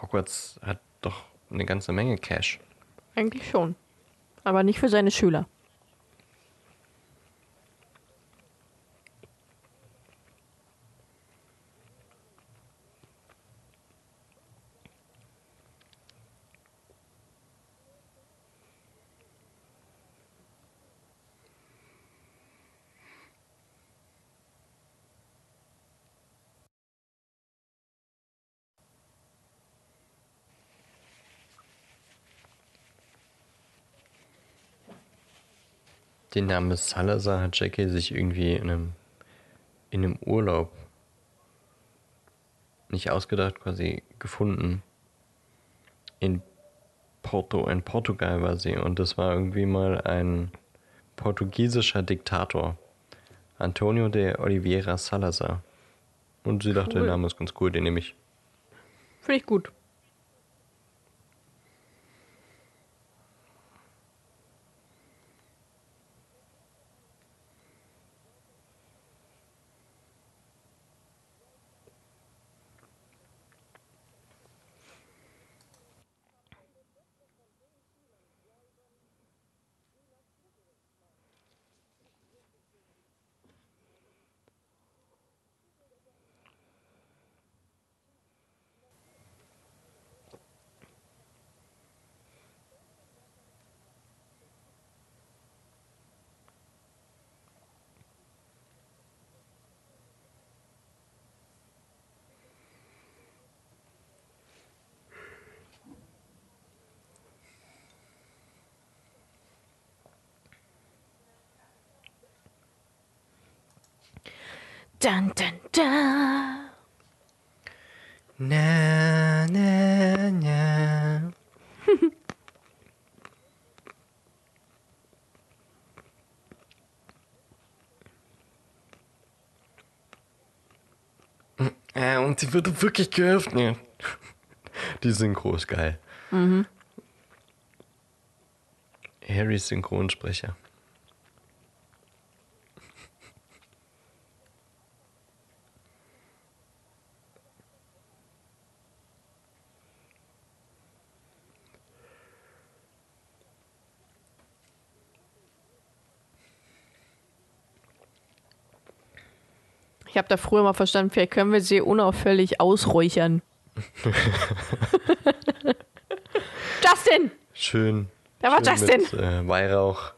Hogwarts hat doch eine ganze Menge Cash. Eigentlich schon. Aber nicht für seine Schüler. Den Namen Salazar hat Jackie sich irgendwie in einem, in einem Urlaub nicht ausgedacht, quasi gefunden. In Porto, in Portugal war sie und das war irgendwie mal ein portugiesischer Diktator. Antonio de Oliveira Salazar. Und sie dachte, Cool. der Name ist ganz cool, den nehme ich. Finde ich gut. Dun, dun, dun. Na, na, na. äh, und sie wird wirklich geöffnet. Die Synchro ist geil. Harrys Synchronsprecher. Habe da früher mal verstanden, vielleicht können wir sie unauffällig ausräuchern. Justin! Schön. Wer war schön Justin? Mit, äh, Weihrauch.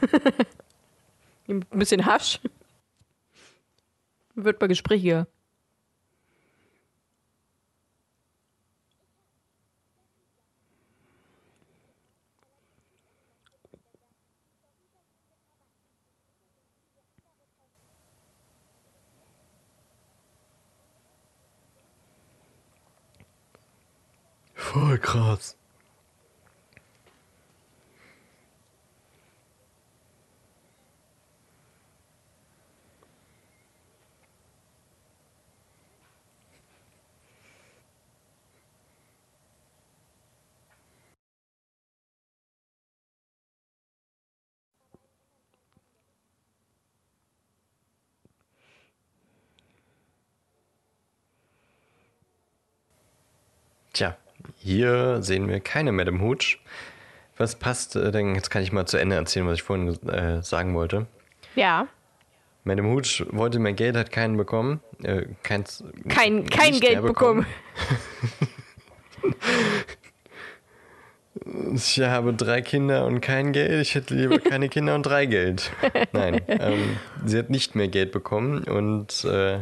Ein bisschen Hasch. Wird mal gesprächiger. Voll krass. Tja, hier sehen wir keine Madame Hooch. Was passt äh, denn? Jetzt kann ich mal zu Ende erzählen, was ich vorhin äh, sagen wollte. Ja. Madame Hooch wollte mehr Geld, hat keinen bekommen. Äh, keins, Kein, kein Geld mehr bekommen. Ich habe drei Kinder und kein Geld. Ich hätte lieber keine Kinder und drei Geld. Nein, ähm, sie hat nicht mehr Geld bekommen und äh,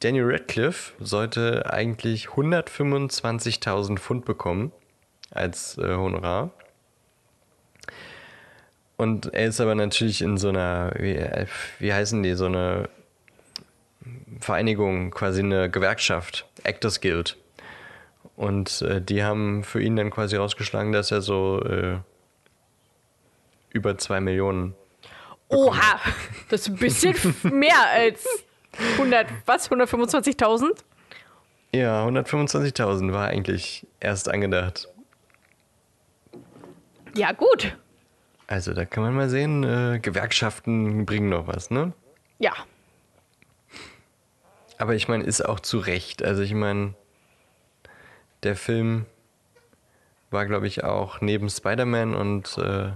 Daniel Radcliffe sollte eigentlich 125.000 Pfund bekommen als äh, Honorar. Und er ist aber natürlich in so einer, wie, äh, wie heißen die, so eine Vereinigung, quasi eine Gewerkschaft, Actors Guild. Und äh, die haben für ihn dann quasi rausgeschlagen, dass er so äh, über zwei Millionen. Oha! Das ist ein bisschen mehr als 100, was? 125.000? Ja, 125.000 war eigentlich erst angedacht. Ja, gut. Also da kann man mal sehen, äh, Gewerkschaften bringen noch was, ne? Ja. Aber ich meine, ist auch zu Recht. Also ich meine, der Film war, glaube ich, auch neben Spider-Man und äh,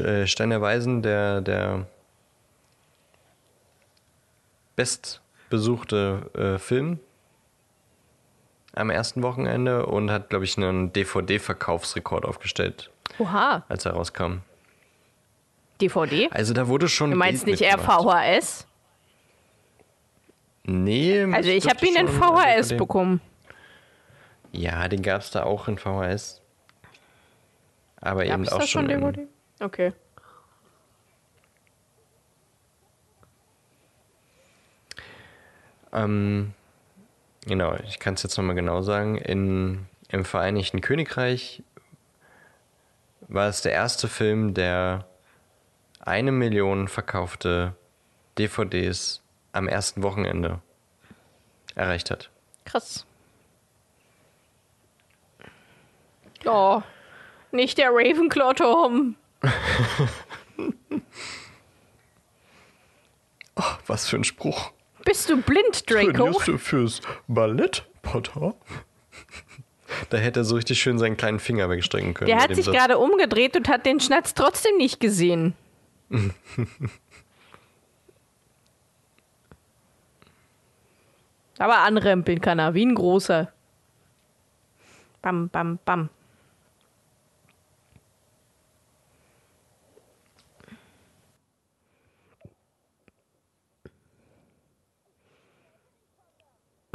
äh, Stein der Weisen der, der bestbesuchte äh, Film am ersten Wochenende und hat, glaube ich, einen DVD-Verkaufsrekord aufgestellt, Oha. als er rauskam. DVD? Also da wurde schon. Du meinst Geld nicht eher. VHS? Nee. Also ich habe ihn in schon VHS DVD. bekommen. Ja, den gab es da auch in VHS. Aber eben Gab's auch da schon schon. in- DVD? Okay. Ähm, genau, ich kann es jetzt nochmal genau sagen. In, Im Vereinigten Königreich war es der erste Film, der eine Million verkaufte DVDs am ersten Wochenende erreicht hat. Krass. Oh, nicht der Ravenclaw-Turm. Was für ein Spruch. Bist du blind, Draco? du fürs Ballett, Potter? Da hätte er so richtig schön seinen kleinen Finger wegstrecken können. Der hat sich Satz. gerade umgedreht und hat den Schnatz trotzdem nicht gesehen. Aber anrempeln kann er, wie ein großer. Bam, bam, bam.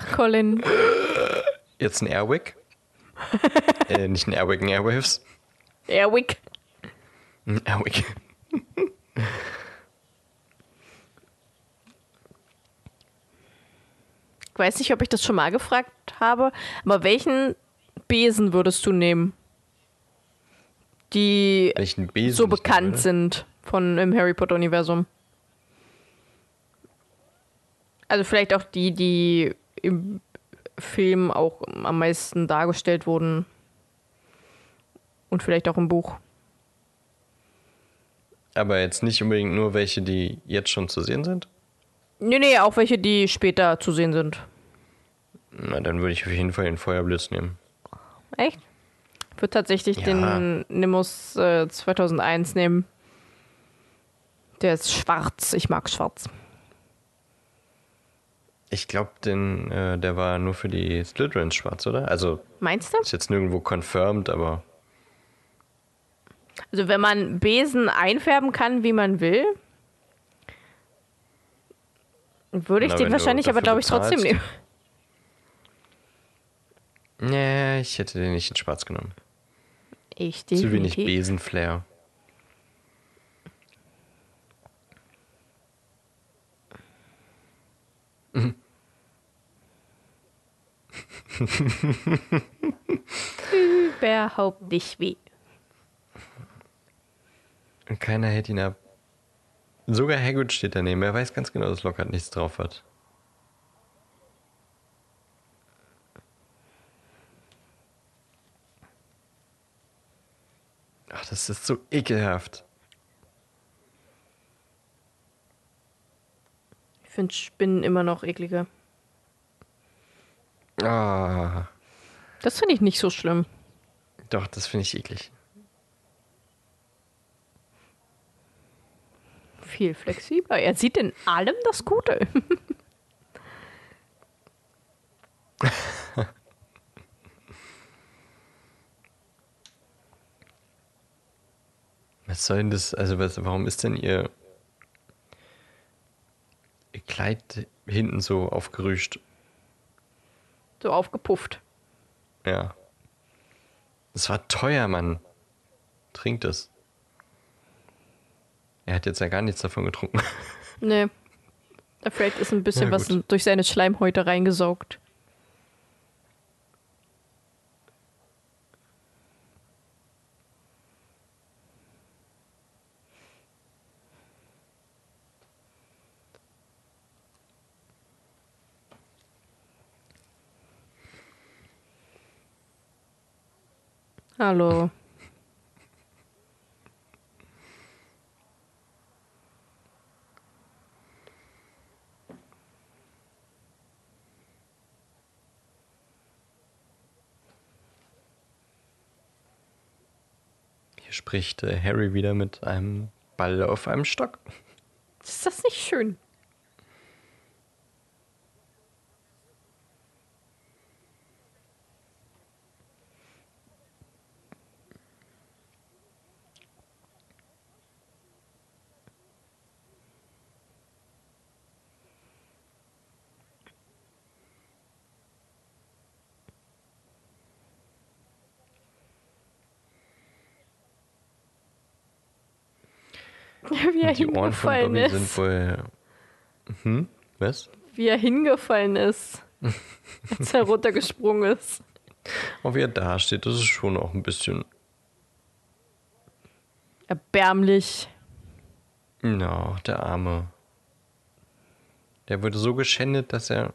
Ach, Colin. Jetzt ein Airwick. äh, nicht ein Airwick, ein Airwaves. Airwick. Ein Airwick. Ich weiß nicht, ob ich das schon mal gefragt habe, aber welchen Besen würdest du nehmen? Die so bekannt sind von im Harry Potter Universum. Also vielleicht auch die, die im Film auch am meisten dargestellt wurden. Und vielleicht auch im Buch. Aber jetzt nicht unbedingt nur welche, die jetzt schon zu sehen sind. Nee, nee, auch welche, die später zu sehen sind. Na, dann würde ich auf jeden Fall den Feuerblitz nehmen. Echt? Ich würde tatsächlich Ja. den Nimbus äh, 2001 nehmen. Der ist schwarz. Ich mag schwarz. Ich glaube, den, äh, der war nur für die Slytherins schwarz, oder? Also Meinst du? ist jetzt nirgendwo confirmed, aber Also wenn man Besen einfärben kann, wie man will, würde ich Na, den wahrscheinlich aber, glaube ich, trotzdem nehmen. nee, ich hätte den nicht in schwarz genommen. Ich Zu wenig definitiv. Besenflair. Überhaupt nicht weh. Und keiner hält ihn ab. Sogar Hagrid steht daneben. Er weiß ganz genau, dass Lockhart nichts drauf hat. Ach, das ist so ekelhaft. Ich finde Spinnen immer noch ekliger. Ah, Das finde ich nicht so schlimm. doch, das finde ich eklig. Viel flexibler. Er sieht in allem das Gute. Was soll denn das? Also, was, warum ist denn ihr Kleid hinten so aufgerüscht. So aufgepufft. Ja. Das war teuer, Mann. Trinkt es. Er hat jetzt ja gar nichts davon getrunken. Nee. Vielleicht ist ein bisschen Ja, was durch seine Schleimhäute reingesaugt. Hallo. Hier spricht äh, Harry wieder mit einem Ball auf einem Stock. Ist das nicht schön? Wie er Und die Ohren von Dobby sind wohl. Hm? Was? Wie er hingefallen ist. als er runtergesprungen ist. Auch wie er da steht, das ist schon auch ein bisschen. Erbärmlich. Na, der Arme. Der wurde so geschändet, dass er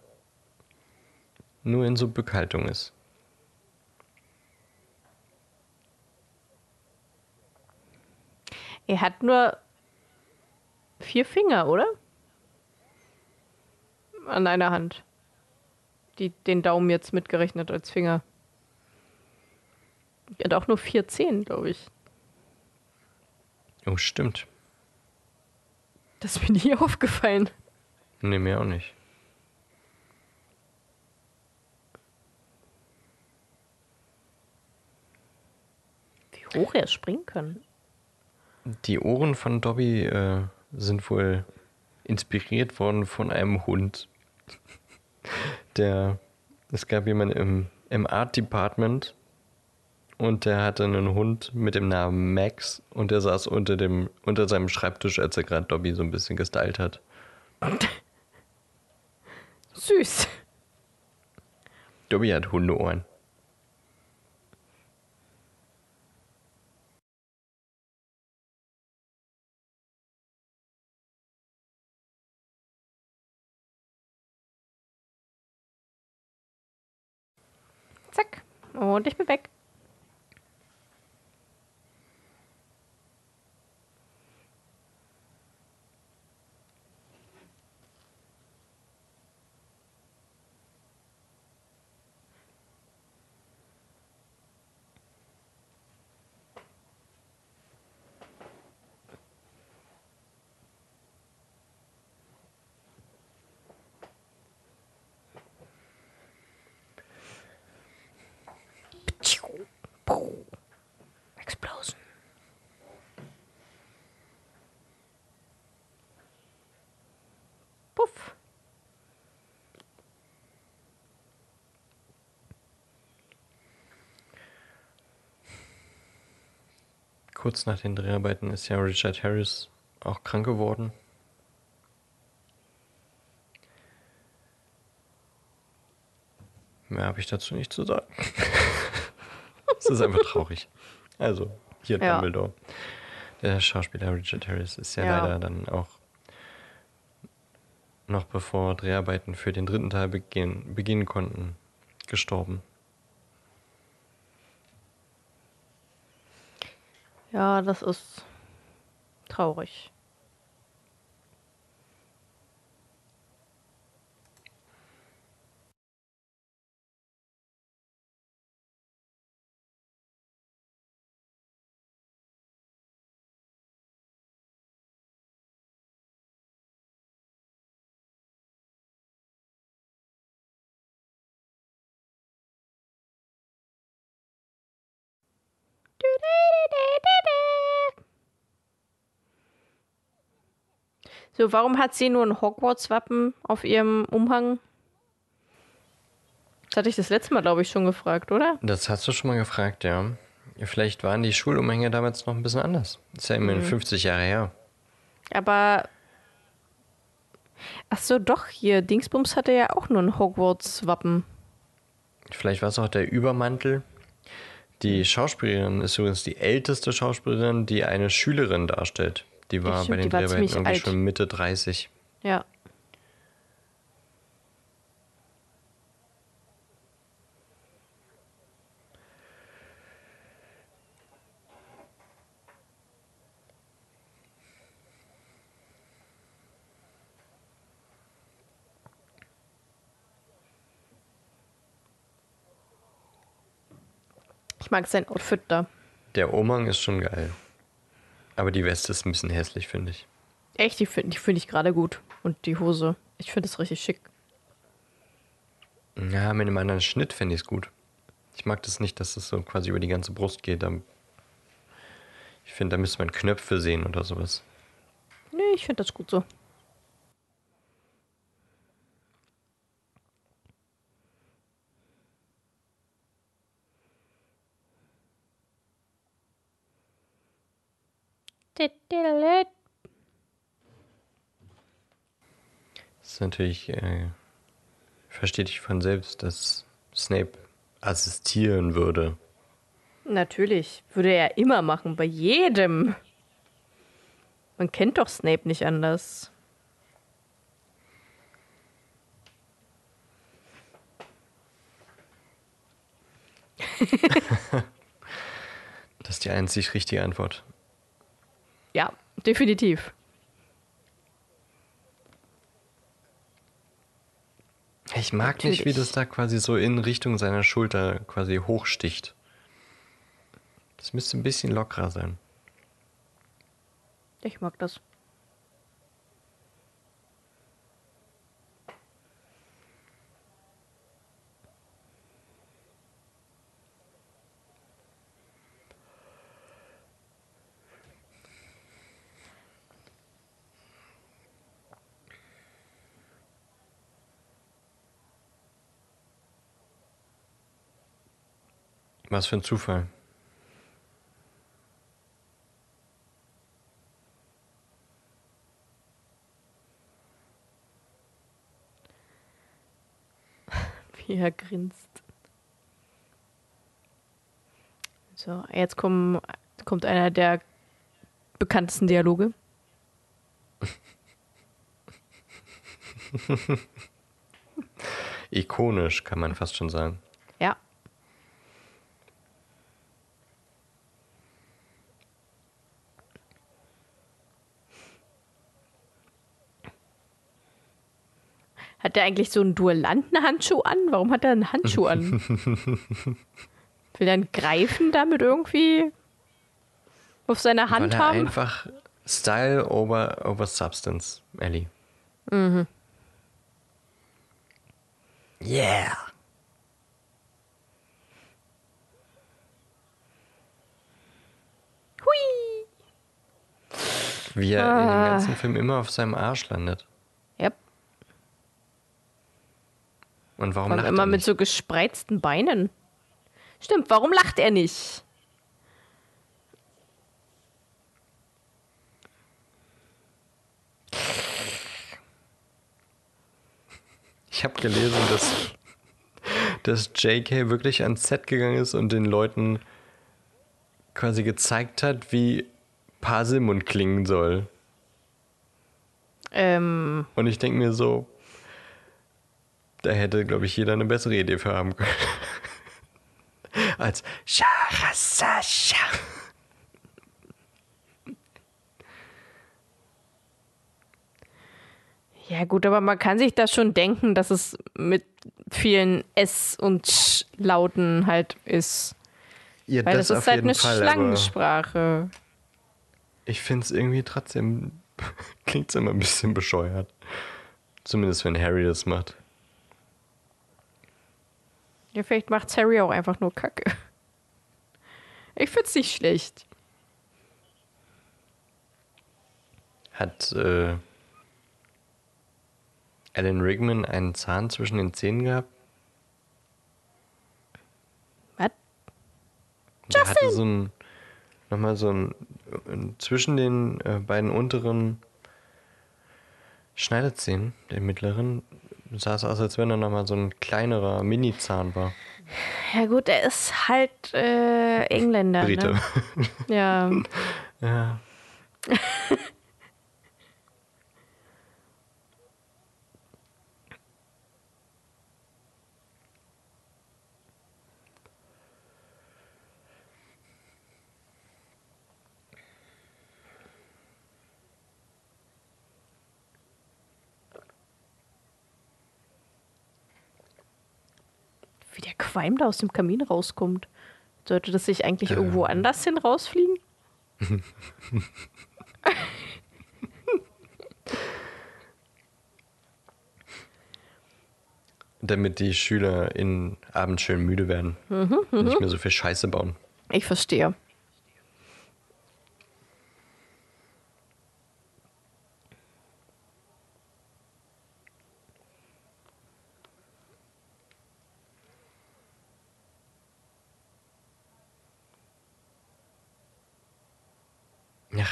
nur in so Bückhaltung ist. Er hat nur vier Finger, oder? An einer Hand. Die, den Daumen jetzt mitgerechnet als Finger. Er hat auch nur vier Zehen, glaube ich. Oh, stimmt. Das ist mir nie aufgefallen. Nee, mir auch nicht. Wie hoch er springen kann. Die Ohren von Dobby äh, sind wohl inspiriert worden von einem Hund. Der, es gab jemanden im, im Art Department und der hatte einen Hund mit dem Namen Max und der saß unter, dem, unter seinem Schreibtisch, als er gerade Dobby so ein bisschen gestylt hat. Süß. Dobby hat Hundeohren. Und ich bin weg. Explosion. Puff. Kurz nach den Dreharbeiten ist ja Richard Harris auch krank geworden. Mehr habe ich dazu nicht zu sagen. Es ist einfach traurig. Also, hier Ja. Dumbledore. Der Schauspieler Richard Harris ist ja, Ja. leider dann auch noch bevor Dreharbeiten für den dritten Teil beginn, beginnen konnten, gestorben. Ja, das ist traurig. So, warum hat sie nur ein Hogwarts-Wappen auf ihrem Umhang? Das hatte ich das letzte Mal, glaube ich, schon gefragt, oder? Das hast du schon mal gefragt, ja. Vielleicht waren die Schulumhänge damals noch ein bisschen anders. Das ist ja immerhin 50 Jahre her. Aber. Ach so, doch, hier. Dingsbums hatte ja auch nur ein Hogwarts-Wappen. Vielleicht war es auch der Übermantel. Die Schauspielerin ist übrigens die älteste Schauspielerin, die eine Schülerin darstellt. Die war stimmt, bei den Dreharbeiten irgendwie alt. schon Mitte 30. Ja. Ich mag sein Outfit da. Der Umhang ist schon geil. Aber die Weste ist ein bisschen hässlich, finde ich. Echt, die finde find ich gerade gut. Und die Hose. Ich finde es richtig schick. Ja, mit einem anderen Schnitt fände ich es gut. Ich mag das nicht, dass es so quasi über die ganze Brust geht. Ich finde, da müsste man Knöpfe sehen oder sowas. Nee, ich finde das gut so. Das ist natürlich, äh, versteht sich von selbst, dass Snape assistieren würde. Natürlich. Würde er immer machen, bei jedem. Man kennt doch Snape nicht anders. Das ist die einzig richtige Antwort. Ja, definitiv. Ich mag nicht, wie Natürlich. das da quasi so in Richtung seiner Schulter quasi hochsticht. Das müsste ein bisschen lockerer sein. Ich mag das. Was für ein Zufall. Wie er grinst. So, jetzt kommen, kommt einer der bekanntesten Dialoge. Ikonisch, kann man fast schon sagen. Ja. Hat der eigentlich so einen Duellantenhandschuh an? Warum hat er einen Handschuh an? Will er einen Greifen damit irgendwie auf seiner Weil Hand er haben? einfach Style over, over Substance, Ellie. Mhm. Yeah. Hui! Wie er in dem Ah. ganzen Film immer auf seinem Arsch landet. Und warum Und lacht immer er mit nicht? so gespreizten Beinen. Stimmt, warum lacht er nicht? Ich habe gelesen, dass, dass JK wirklich ans Set gegangen ist und den Leuten quasi gezeigt hat, wie Paselmund klingen soll. Ähm, Und ich denke mir so, da hätte, glaube ich, jeder eine bessere Idee für haben können. Als Sharasasha. ja gut, aber man kann sich das schon denken, dass es mit vielen S und Sch Lauten halt ist. Ja, Weil das, ist auf halt eine Fall, Schlangensprache. Ich finde es irgendwie trotzdem, klingt immer ein bisschen bescheuert. Zumindest wenn Harry das macht. Ja, vielleicht macht Harry auch einfach nur Kacke. Ich find's nicht schlecht. Hat äh, Alan Rickman einen Zahn zwischen den Zähnen gehabt? Was? Der hatte so ein, nochmal so ein, zwischen den äh, beiden unteren Schneidezähnen, den mittleren, sah es aus, als wenn er nochmal so ein kleinerer Mini-Zahn war. Ja gut, er ist halt äh, Engländer. Brite. Ne? Ja. Ja. Wie der Qualm da aus dem Kamin rauskommt. Sollte das sich eigentlich Äh. irgendwo anders hin rausfliegen? Damit die Schüler in Abend schön müde werden. Mhm, und nicht mehr so viel Scheiße bauen. Ich verstehe.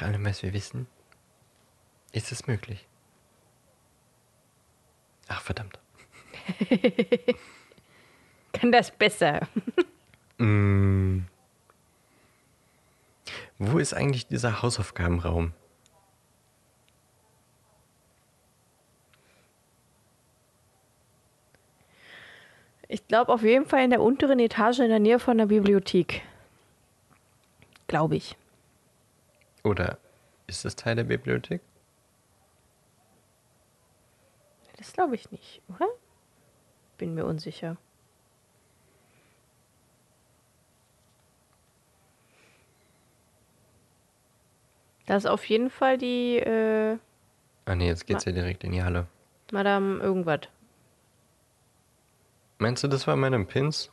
Nach allem, was wir wissen, ist es möglich. Ach, verdammt. Kann das besser. Mm. Wo ist eigentlich dieser Hausaufgabenraum? Ich glaube auf jeden Fall in der unteren Etage in der Nähe von der Bibliothek. Glaube ich. Oder ist es Teil der Bibliothek? Das glaube ich nicht, oder? Bin mir unsicher. Das ist auf jeden Fall die äh, Ah nee, jetzt geht's ja direkt in die Halle. Madame irgendwas. Meinst du, das war Madame Pins?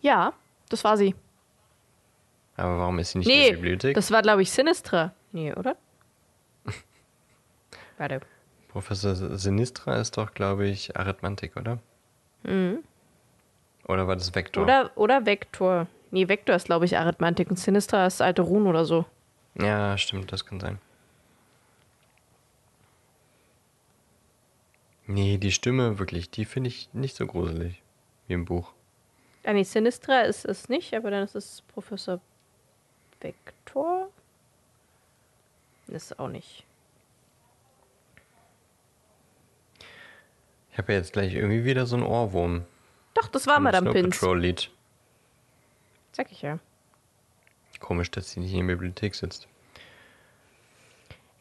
Ja, das war sie. Aber warum ist sie nicht in nee, der Bibliothek? das war, glaube ich, Sinistra. Nee, oder? Warte. Professor Sinistra ist doch, glaube ich, Arithmantik, oder? Oder war das Vektor? Mhm. Oder, oder Vektor. Nee, Vektor ist, glaube ich, Arithmantik und Sinistra ist alte Runen oder so. Ja, stimmt, das kann sein. Nee, die Stimme wirklich, die finde ich nicht so gruselig wie im Buch. Ah, nee, Sinistra ist es nicht, aber dann ist es Professor Vektor. Ist auch nicht. Ich habe ja jetzt gleich irgendwie wieder so einen Ohrwurm. Doch, das war Madame Pins. Patrol Lied. Sag ich ja. Komisch, dass sie nicht in der Bibliothek sitzt.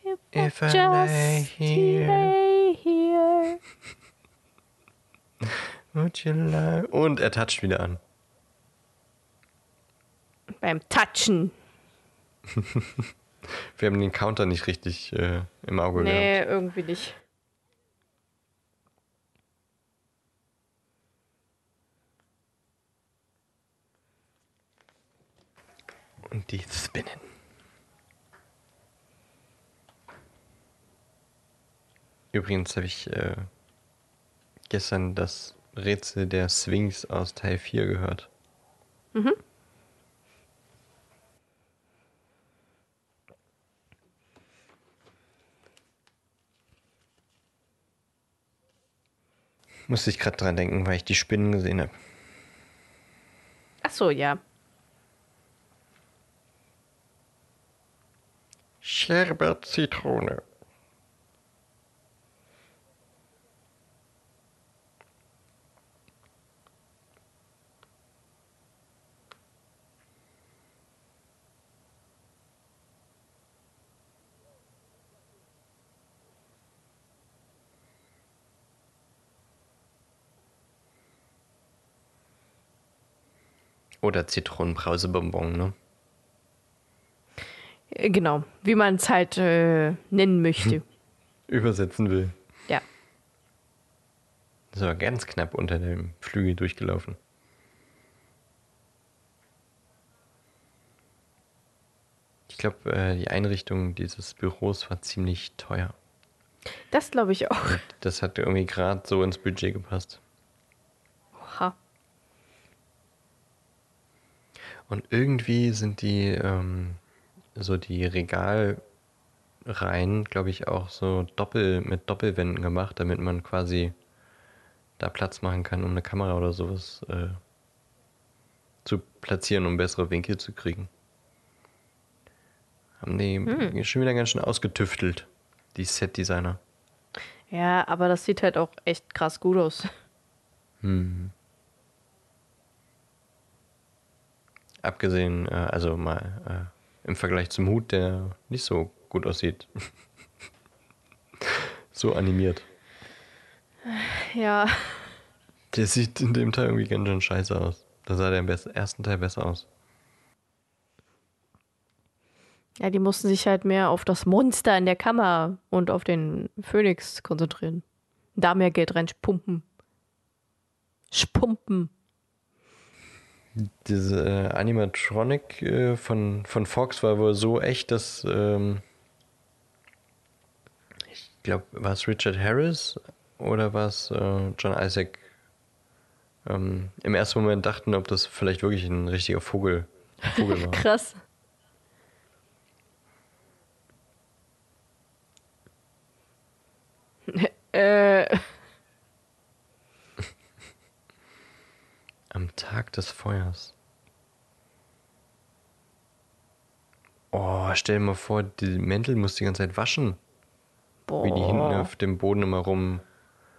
If If I lay here. lay here. Would you like... Und er toucht wieder an. Beim Touchen. Wir haben den Counter nicht richtig äh, im Auge Nee, gehabt. irgendwie nicht. Und die spinnen. Übrigens habe ich äh, gestern das Rätsel der Sphinx aus Teil 4 gehört. Musste ich gerade dran denken, weil ich die Spinnen gesehen habe. Ach so, ja. Sherbet Zitrone. Oder Zitronenbrausebonbon, ne? Äh, Genau. Wie man es halt äh, nennen möchte. Übersetzen will. Ja. Das war ganz knapp unter dem Flügel durchgelaufen. Ich glaube, äh, die Einrichtung dieses Büros war ziemlich teuer. Das glaube ich auch. Das hat irgendwie gerade so ins Budget gepasst. Oha. Und irgendwie sind die, ähm, so die Regalreihen, glaube ich, auch so doppel mit Doppelwänden gemacht, damit man quasi da Platz machen kann, um eine Kamera oder sowas äh, zu platzieren, um bessere Winkel zu kriegen. Haben die schon wieder ganz schön ausgetüftelt, die Set-Designer. Ja, aber das sieht halt auch echt krass gut aus. Abgesehen, äh, also mal äh, im Vergleich zum Hut, der nicht so gut aussieht. so animiert. Ja. Der sieht in dem Teil irgendwie ganz schön scheiße aus. Da sah der im ersten Teil besser aus. Ja, die mussten sich halt mehr auf das Monster in der Kammer und auf den Phönix konzentrieren. Da mehr Geld reinspumpen. Spumpen. Diese äh, Animatronic äh, von, von Fox war wohl so echt, dass ähm, ich glaube, war es Richard Harris oder war es äh, John Isaac ähm, im ersten Moment dachten, ob das vielleicht wirklich ein richtiger Vogel, Vogel war. Krass. äh, Am Tag des Feuers. Oh, stell dir mal vor, die Mäntel muss die ganze Zeit waschen. boah. Wie die hinten auf dem Boden immer rum.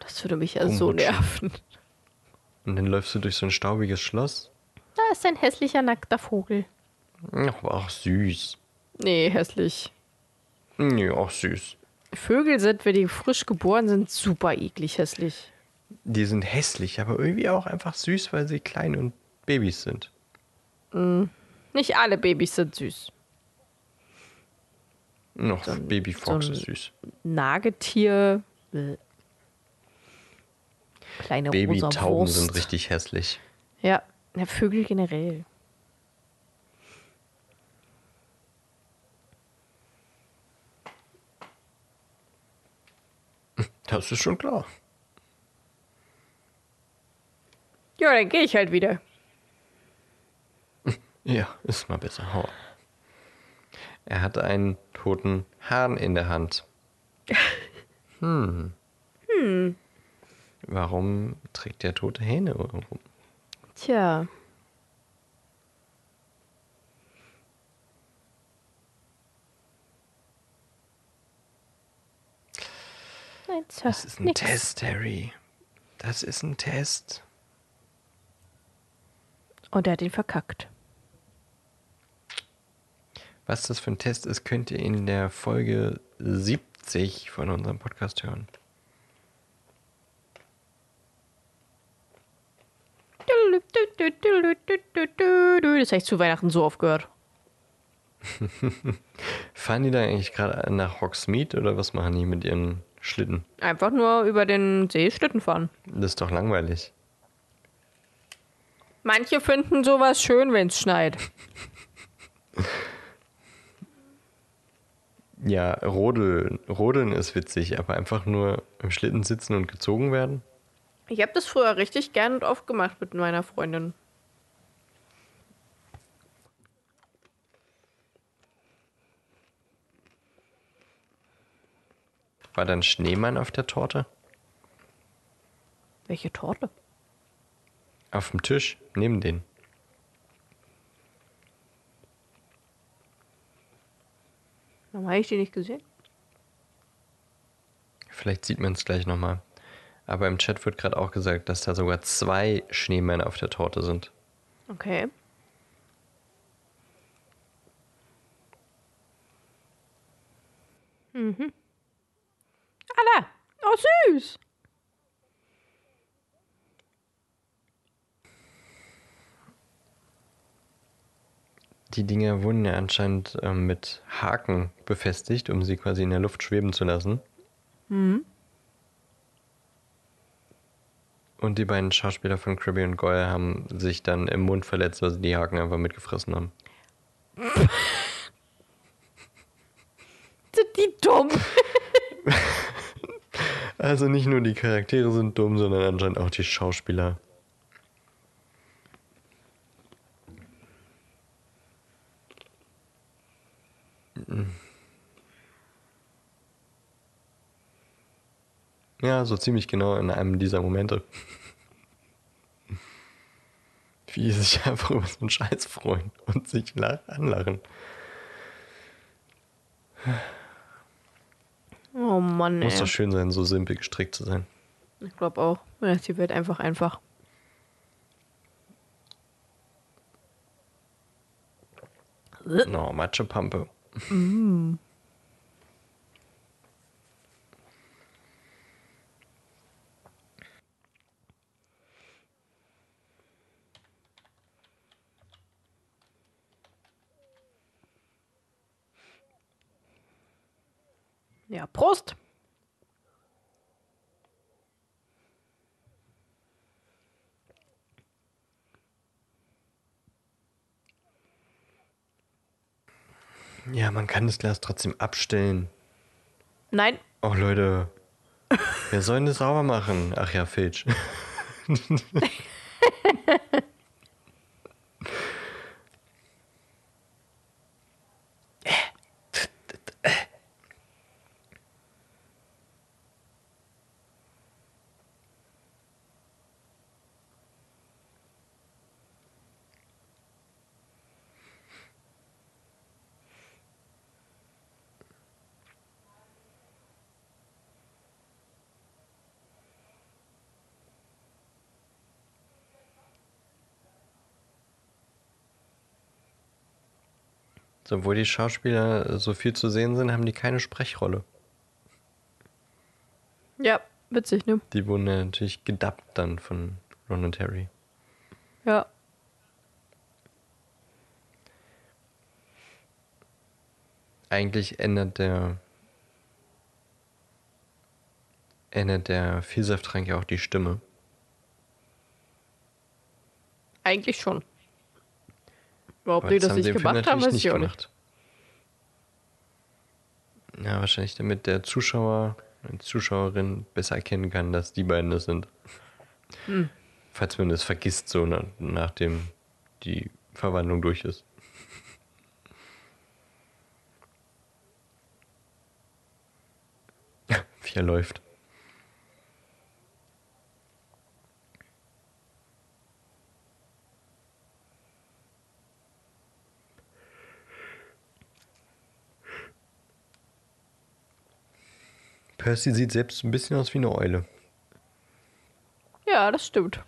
Das würde mich ja so nerven. Und dann läufst du durch so ein staubiges Schloss. Da ist ein hässlicher nackter Vogel. Ach, auch süß. Nee, hässlich. Nee, auch süß. Vögel sind, wenn die frisch geboren sind, super eklig hässlich. Die sind hässlich, aber irgendwie auch einfach süß, weil sie klein und Babys sind. Nicht alle Babys sind süß. Noch So ein- Baby Fox so ist süß. Nagetier. Kleine Babytauben sind richtig hässlich. Ja, ja, Vögel generell. Das ist schon klar. Ja, dann gehe ich halt wieder. Ja, ist mal besser. Ab. Er hat einen toten Hahn in der Hand. Hm. Hm. Warum trägt der tote Hähne rum? Tja. Nein, Das ist ein nix. Test, Harry. Das ist ein Test. Und er hat ihn verkackt. Was das für ein Test ist, könnt ihr in der Folge 70 von unserem Podcast hören. Das habe ich zu Weihnachten so oft gehört. Fahren die da eigentlich gerade nach Hogsmeade oder was machen die mit ihren Schlitten? Einfach nur über den See Schlitten fahren. Das ist doch langweilig. Manche finden sowas schön, wenn es schneit. Ja, Rodeln, Rodeln ist witzig, aber einfach nur im Schlitten sitzen und gezogen werden? Ich habe das früher richtig gern und oft gemacht mit meiner Freundin. War dann Schneemann auf der Torte? Welche Torte? Auf dem Tisch, neben den. Warum habe ich die nicht gesehen? Vielleicht sieht man es gleich nochmal. Aber im Chat wird gerade auch gesagt, dass da sogar zwei Schneemänner auf der Torte sind. Okay. Mhm. Alla! Oh, süß! Die Dinger wurden ja anscheinend ähm, mit Haken befestigt, um sie quasi in der Luft schweben zu lassen. Und die beiden Schauspieler von Krabby und Goyle haben sich dann im Mund verletzt, weil sie die Haken einfach mitgefressen haben. Sind die dumm? Also nicht nur die Charaktere sind dumm, sondern anscheinend auch die Schauspieler. Ja, so ziemlich genau in einem dieser Momente. Wie die sich einfach über so einen Scheiß freuen und sich lach- anlachen. Oh Mann, Muss ey. doch schön sein, so simpel gestrickt zu sein. Ich glaube auch. Ja, sie wird einfach einfach. No, Matschepampe. Ja, Prost! Ja, man kann das Glas trotzdem abstellen. Nein, Oh, Leute. Wer soll denn das sauber machen? Ach ja, Filch. So, obwohl die Schauspieler so viel zu sehen sind, haben die keine Sprechrolle. ja, witzig, ne? Die wurden ja natürlich gedubbt dann von Ron und Harry. Ja. Eigentlich ändert der ändert der Vielsafttrank ja auch die Stimme. Eigentlich schon. Ob Aber die das das nicht gemacht haben, weiß ich auch nicht. Ja, wahrscheinlich damit der Zuschauer, die Zuschauerin besser erkennen kann, dass die beiden das sind. Hm. Falls man das vergisst, so nach, nachdem die Verwandlung durch ist. Wie er läuft. Percy sieht selbst ein bisschen aus wie eine Eule. Ja, das stimmt.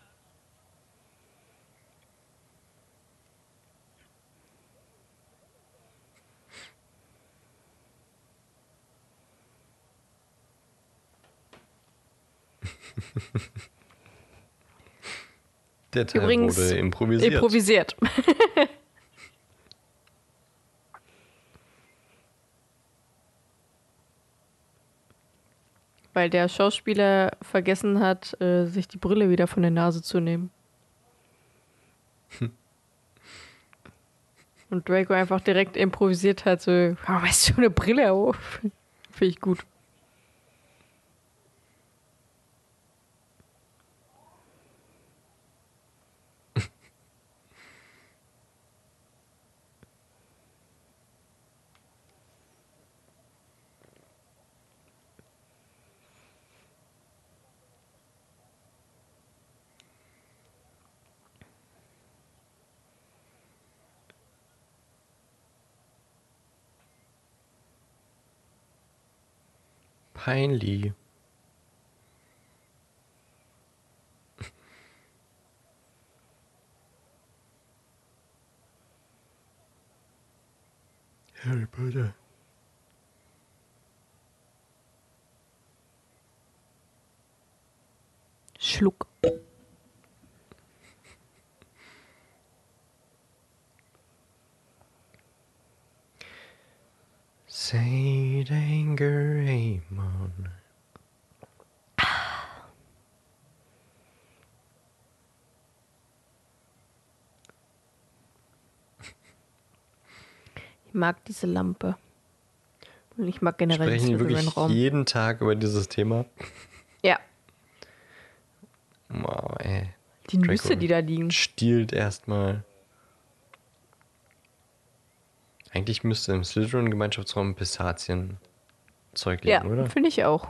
Der Teil Übrigens wurde improvisiert. Improvisiert. Weil der Schauspieler vergessen hat, äh, sich die Brille wieder von der Nase zu nehmen. Und Draco einfach direkt improvisiert hat, so, warum hast du eine Brille auf? Finde ich gut. Peinlich. Harry Potter. Schluck. Saint Anger Amon. Ich mag diese Lampe. Und ich mag generell Sprechen den wirklich Slytherin-Raum. jeden Tag über dieses Thema. Ja, Wow, ey. die Draco Nüsse, die da liegen. Stiehlt erstmal. Eigentlich müsste im Slytherin-Gemeinschaftsraum Pistazien-Zeug Ja, liegen, oder? finde ich auch.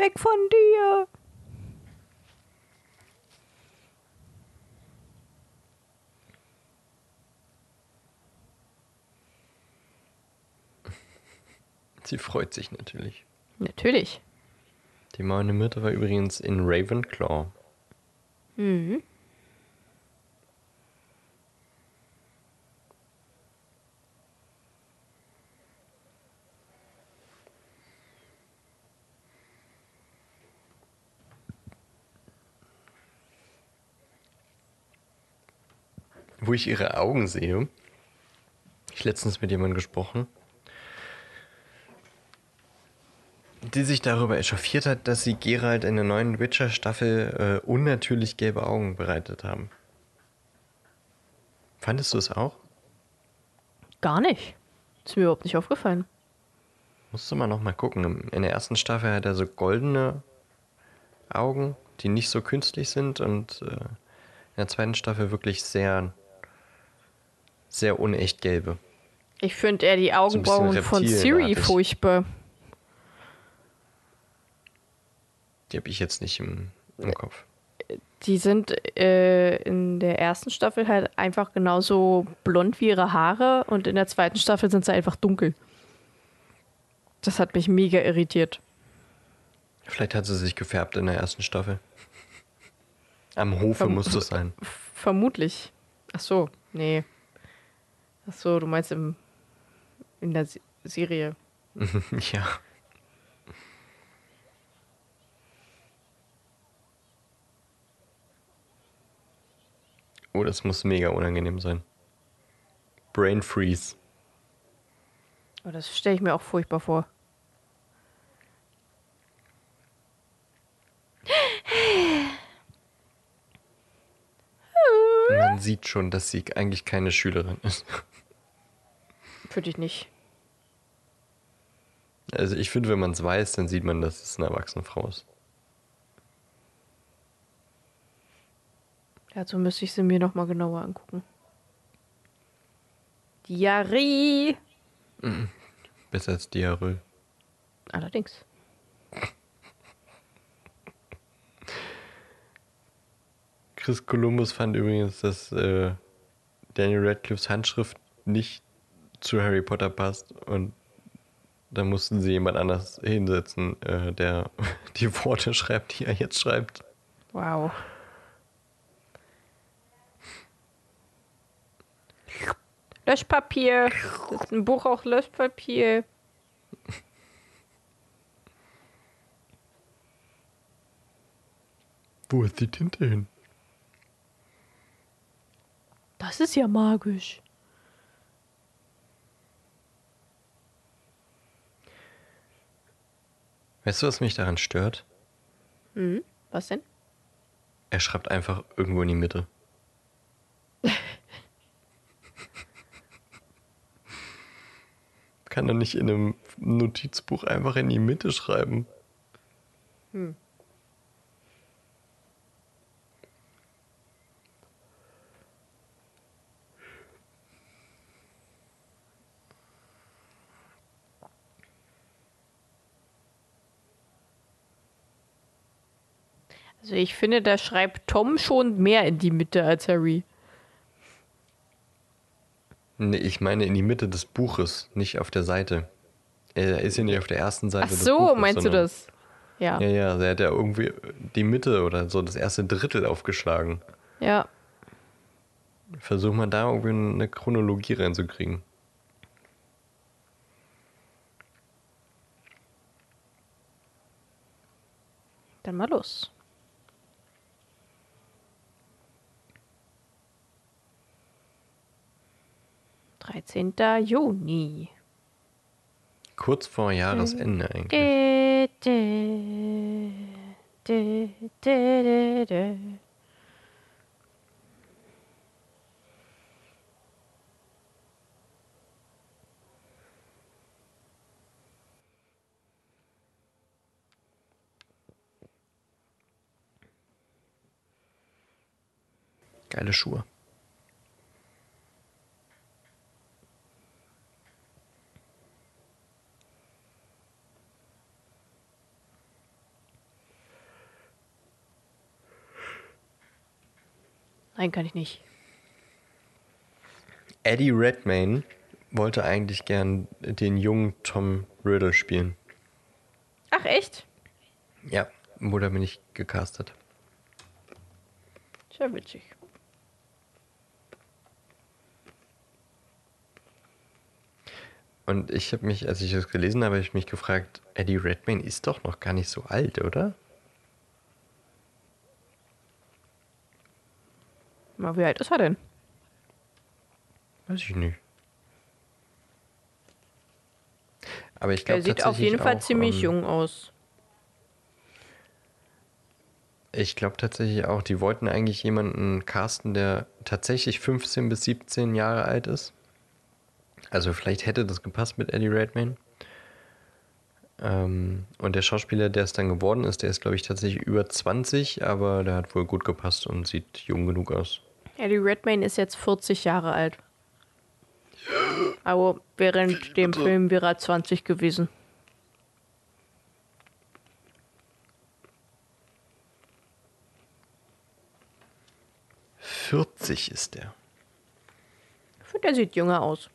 Weg von dir! Sie freut sich natürlich. Natürlich. Die maulende Myrte war übrigens in Ravenclaw. Mhm. Wo ich ihre Augen sehe. Ich letztens mit jemandem gesprochen, die sich darüber echauffiert hat, dass sie Geralt in der neuen Witcher-Staffel äh, unnatürlich gelbe Augen bereitet haben. Fandest du es auch? Gar nicht. Ist mir überhaupt nicht aufgefallen. Musst du mal noch mal gucken. In der ersten Staffel hat er so goldene Augen, die nicht so künstlich sind und äh, in der zweiten Staffel wirklich sehr, sehr unecht gelbe. Ich finde eher die Augenbrauen von Siri furchtbar. Die habe ich jetzt nicht im, im Kopf. Die sind äh, in der ersten Staffel halt einfach genauso blond wie ihre Haare und in der zweiten Staffel sind sie einfach dunkel. Das hat mich mega irritiert. Vielleicht hat sie sich gefärbt in der ersten Staffel. Am Hofe Verm- muss das sein. Vermutlich. Ach so, nee. Ach so, du meinst im, in der Se- Serie. ja. Oh, das muss mega unangenehm sein. Brain Freeze. Oh, das stelle ich mir auch furchtbar vor. Man sieht schon, dass sie eigentlich keine Schülerin ist. Für dich nicht. Also ich finde, wenn man es weiß, dann sieht man, dass es eine erwachsene Frau ist. Dazu müsste ich sie mir nochmal genauer angucken. Diarrhee! Besser als Diarrhoe. Allerdings. Chris Columbus fand übrigens, dass äh, Daniel Radcliffes Handschrift nicht zu Harry Potter passt und da mussten sie jemand anders hinsetzen, äh, der die Worte schreibt, die er jetzt schreibt. Wow. Löschpapier. Das ist ein Buch auch Löschpapier. Wo ist die Tinte hin? Das ist ja magisch. Weißt du, was mich daran stört? Mhm. Was denn? Er schreibt einfach irgendwo in die Mitte. Kann er nicht in einem Notizbuch einfach in die Mitte schreiben? Also ich finde, da schreibt Tom schon mehr in die Mitte als Harry. Nee, ich meine in die Mitte des Buches, nicht auf der Seite. Er ist ja nicht auf der ersten Seite Ach so, Buches. meinst du das? Ja. Ja, ja, der hat ja irgendwie die Mitte oder so das erste Drittel aufgeschlagen. Ja. Versuch mal da irgendwie eine Chronologie reinzukriegen. Dann mal los. Dreizehnter Juni. Kurz vor Jahresende eigentlich. Geile Schuhe. Nein, kann ich nicht. Eddie Redmayne wollte eigentlich gern den jungen Tom Riddle spielen. Ach, echt? Ja, wurde aber nicht gecastet. Sehr witzig. Und ich habe mich, als ich das gelesen habe, habe ich mich gefragt, Eddie Redmayne ist doch noch gar nicht so alt, oder? Mal, wie alt ist er denn? Weiß ich nicht. Aber ich glaube Er sieht auf jeden Fall auch, ziemlich ähm, jung aus. Ich glaube tatsächlich auch, die wollten eigentlich jemanden casten, der tatsächlich 15 bis 17 Jahre alt ist. Also vielleicht hätte das gepasst mit Eddie Redmayne. Ähm, und der Schauspieler, der es dann geworden ist, der ist, glaube ich, tatsächlich über 20, aber der hat wohl gut gepasst und sieht jung genug aus. Eddie Redmayne ist jetzt 40 Jahre alt. Aber während dem Film wäre er 20 gewesen. – 40 ist der. Ich finde, er sieht jünger aus.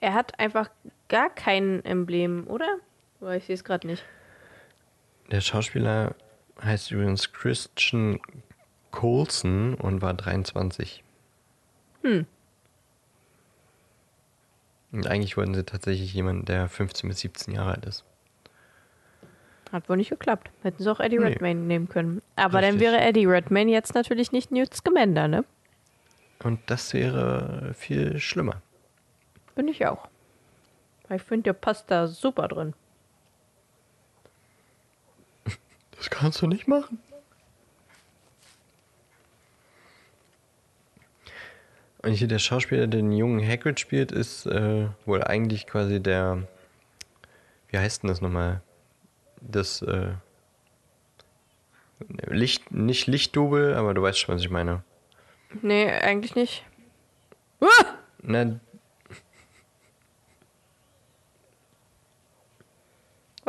Er hat einfach gar kein Emblem, oder? Weil ich sehe es gerade nicht. Der Schauspieler heißt übrigens Christian Coulson und war 23. Hm. Und eigentlich wollten sie tatsächlich jemanden, der 15 bis 17 Jahre alt ist. Hat wohl nicht geklappt. Hätten sie auch Eddie Nee. Redmayne nehmen können. Aber dann Richtig. wäre Eddie Redmayne jetzt natürlich nicht Newt Scamander, ne? Und das wäre viel schlimmer. Bin ich auch. Ich finde, der passt da super drin. Das kannst du nicht machen. Und hier der Schauspieler, der den jungen Hagrid spielt, ist äh, wohl eigentlich quasi der. Wie heißt denn das nochmal? Das äh, Licht, nicht Lichtdubel, aber du weißt schon, was ich meine. Nee, eigentlich nicht. Ah! Na,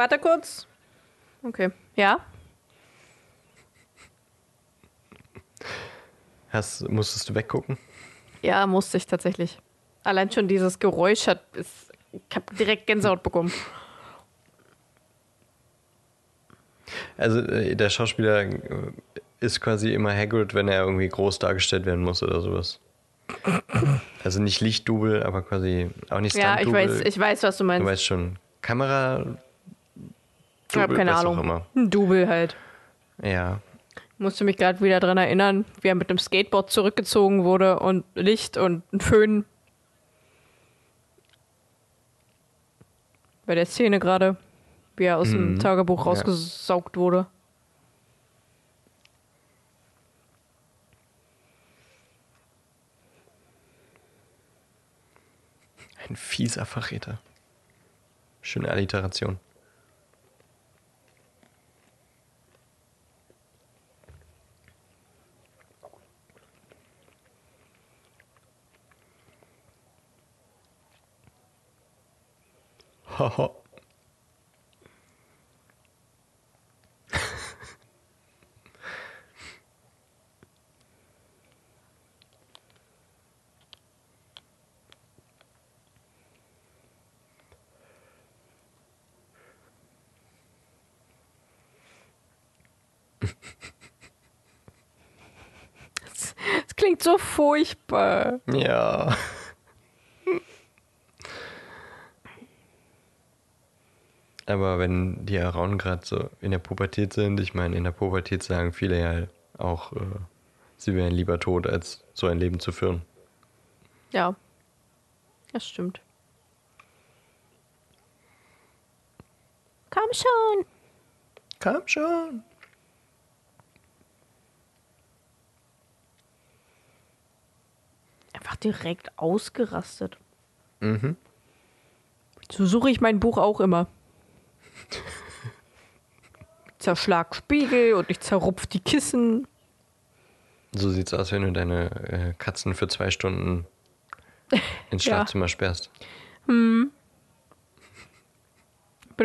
Warte kurz. Okay. Ja? hast, musstest du weggucken? Ja, musste ich tatsächlich. Allein schon dieses Geräusch hat. Ist, ich habe direkt Gänsehaut bekommen. Also äh, der Schauspieler äh, ist quasi immer Hagrid, wenn er irgendwie groß dargestellt werden muss oder sowas. Also nicht Lichtdubel, aber quasi auch nicht Ja, ich weiß, ich weiß, was du Du meinst. weißt schon, Kamera. Ich habe keine Ahnung. Ein Double halt. Ja, Musste mich gerade wieder dran erinnern, wie er mit dem Skateboard zurückgezogen wurde und Licht und ein Föhn. Bei der Szene gerade, wie er aus dem Mhm. Tagebuch Ja. rausgesaugt wurde. ein fieser Verräter. Schöne Alliteration. Haha. Das, klingt so furchtbar. Ja. Aber wenn die Arauen gerade so in der Pubertät sind, ich meine, in der Pubertät sagen viele ja auch, äh, sie wären lieber tot, als so ein Leben zu führen. Ja, das stimmt. Komm schon. Komm schon. Einfach direkt ausgerastet. Mhm. So suche ich mein Buch auch immer. Zerschlag Spiegel und ich zerrupf die Kissen. So sieht's aus, wenn du deine äh, Katzen für zwei Stunden ins Ja. Schlafzimmer sperrst. Bin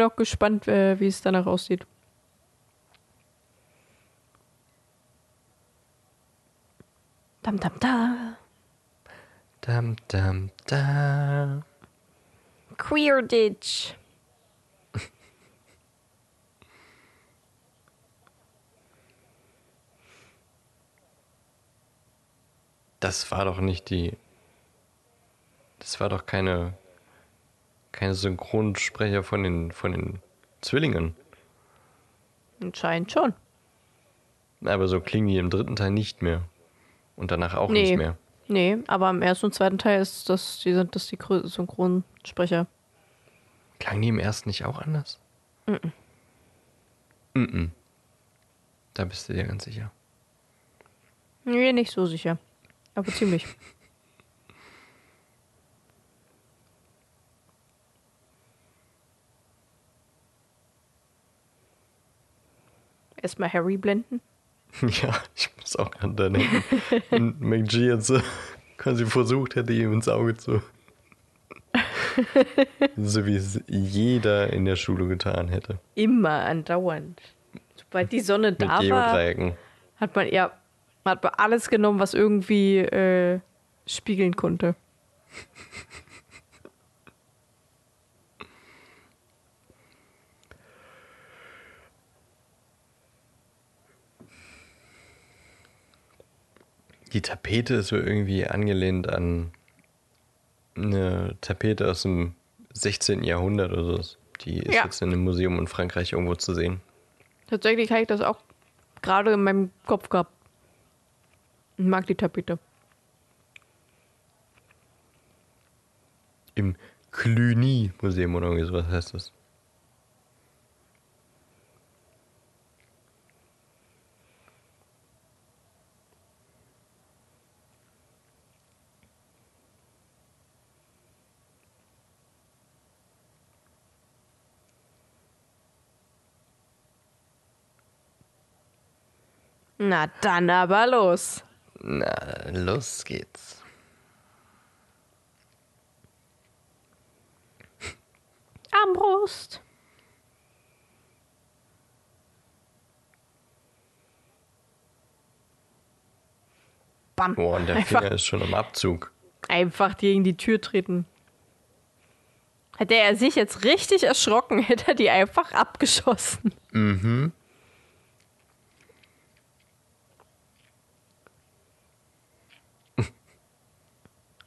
auch gespannt, äh, wie es danach aussieht. Dam, dam, da. Dam, dam, da. Queer Das war doch nicht die. Das war doch keine. Keine Synchronsprecher von den, von den Zwillingen. Anscheinend schon. Aber so klingen die im dritten Teil nicht mehr. Und danach auch Nee. nicht mehr. Nee, aber im ersten und zweiten Teil ist das, die sind das die Synchronsprecher. Klangen die im ersten nicht auch anders? Mhm. Mhm. Da bist du dir ganz sicher. Nee, nicht so sicher. Aber ziemlich. Erstmal Harry blenden. Ja, ich muss auch gerade da denken. McGee jetzt so quasi versucht hätte, ihm ins Auge zu. so wie es jeder in der Schule getan hätte. Immer andauernd. Sobald die Sonne Mit da war, Geodreiecken. hat man ja hat man alles genommen, was irgendwie äh, spiegeln konnte. Die Tapete ist so irgendwie angelehnt an eine Tapete aus dem 16. Jahrhundert oder so. Die ist Ja. jetzt in einem Museum in Frankreich irgendwo zu sehen. Tatsächlich habe ich das auch gerade in meinem Kopf gehabt. Mag die Tapete. Im Cluny-Museum oder irgendwie sowas heißt das. Na dann aber los. Na, los geht's. Armbrust. Bam. Boah, und der einfach, Finger ist schon am Abzug. einfach gegen die Tür treten. Hätte er sich jetzt richtig erschrocken, hätte er die einfach abgeschossen. Mhm.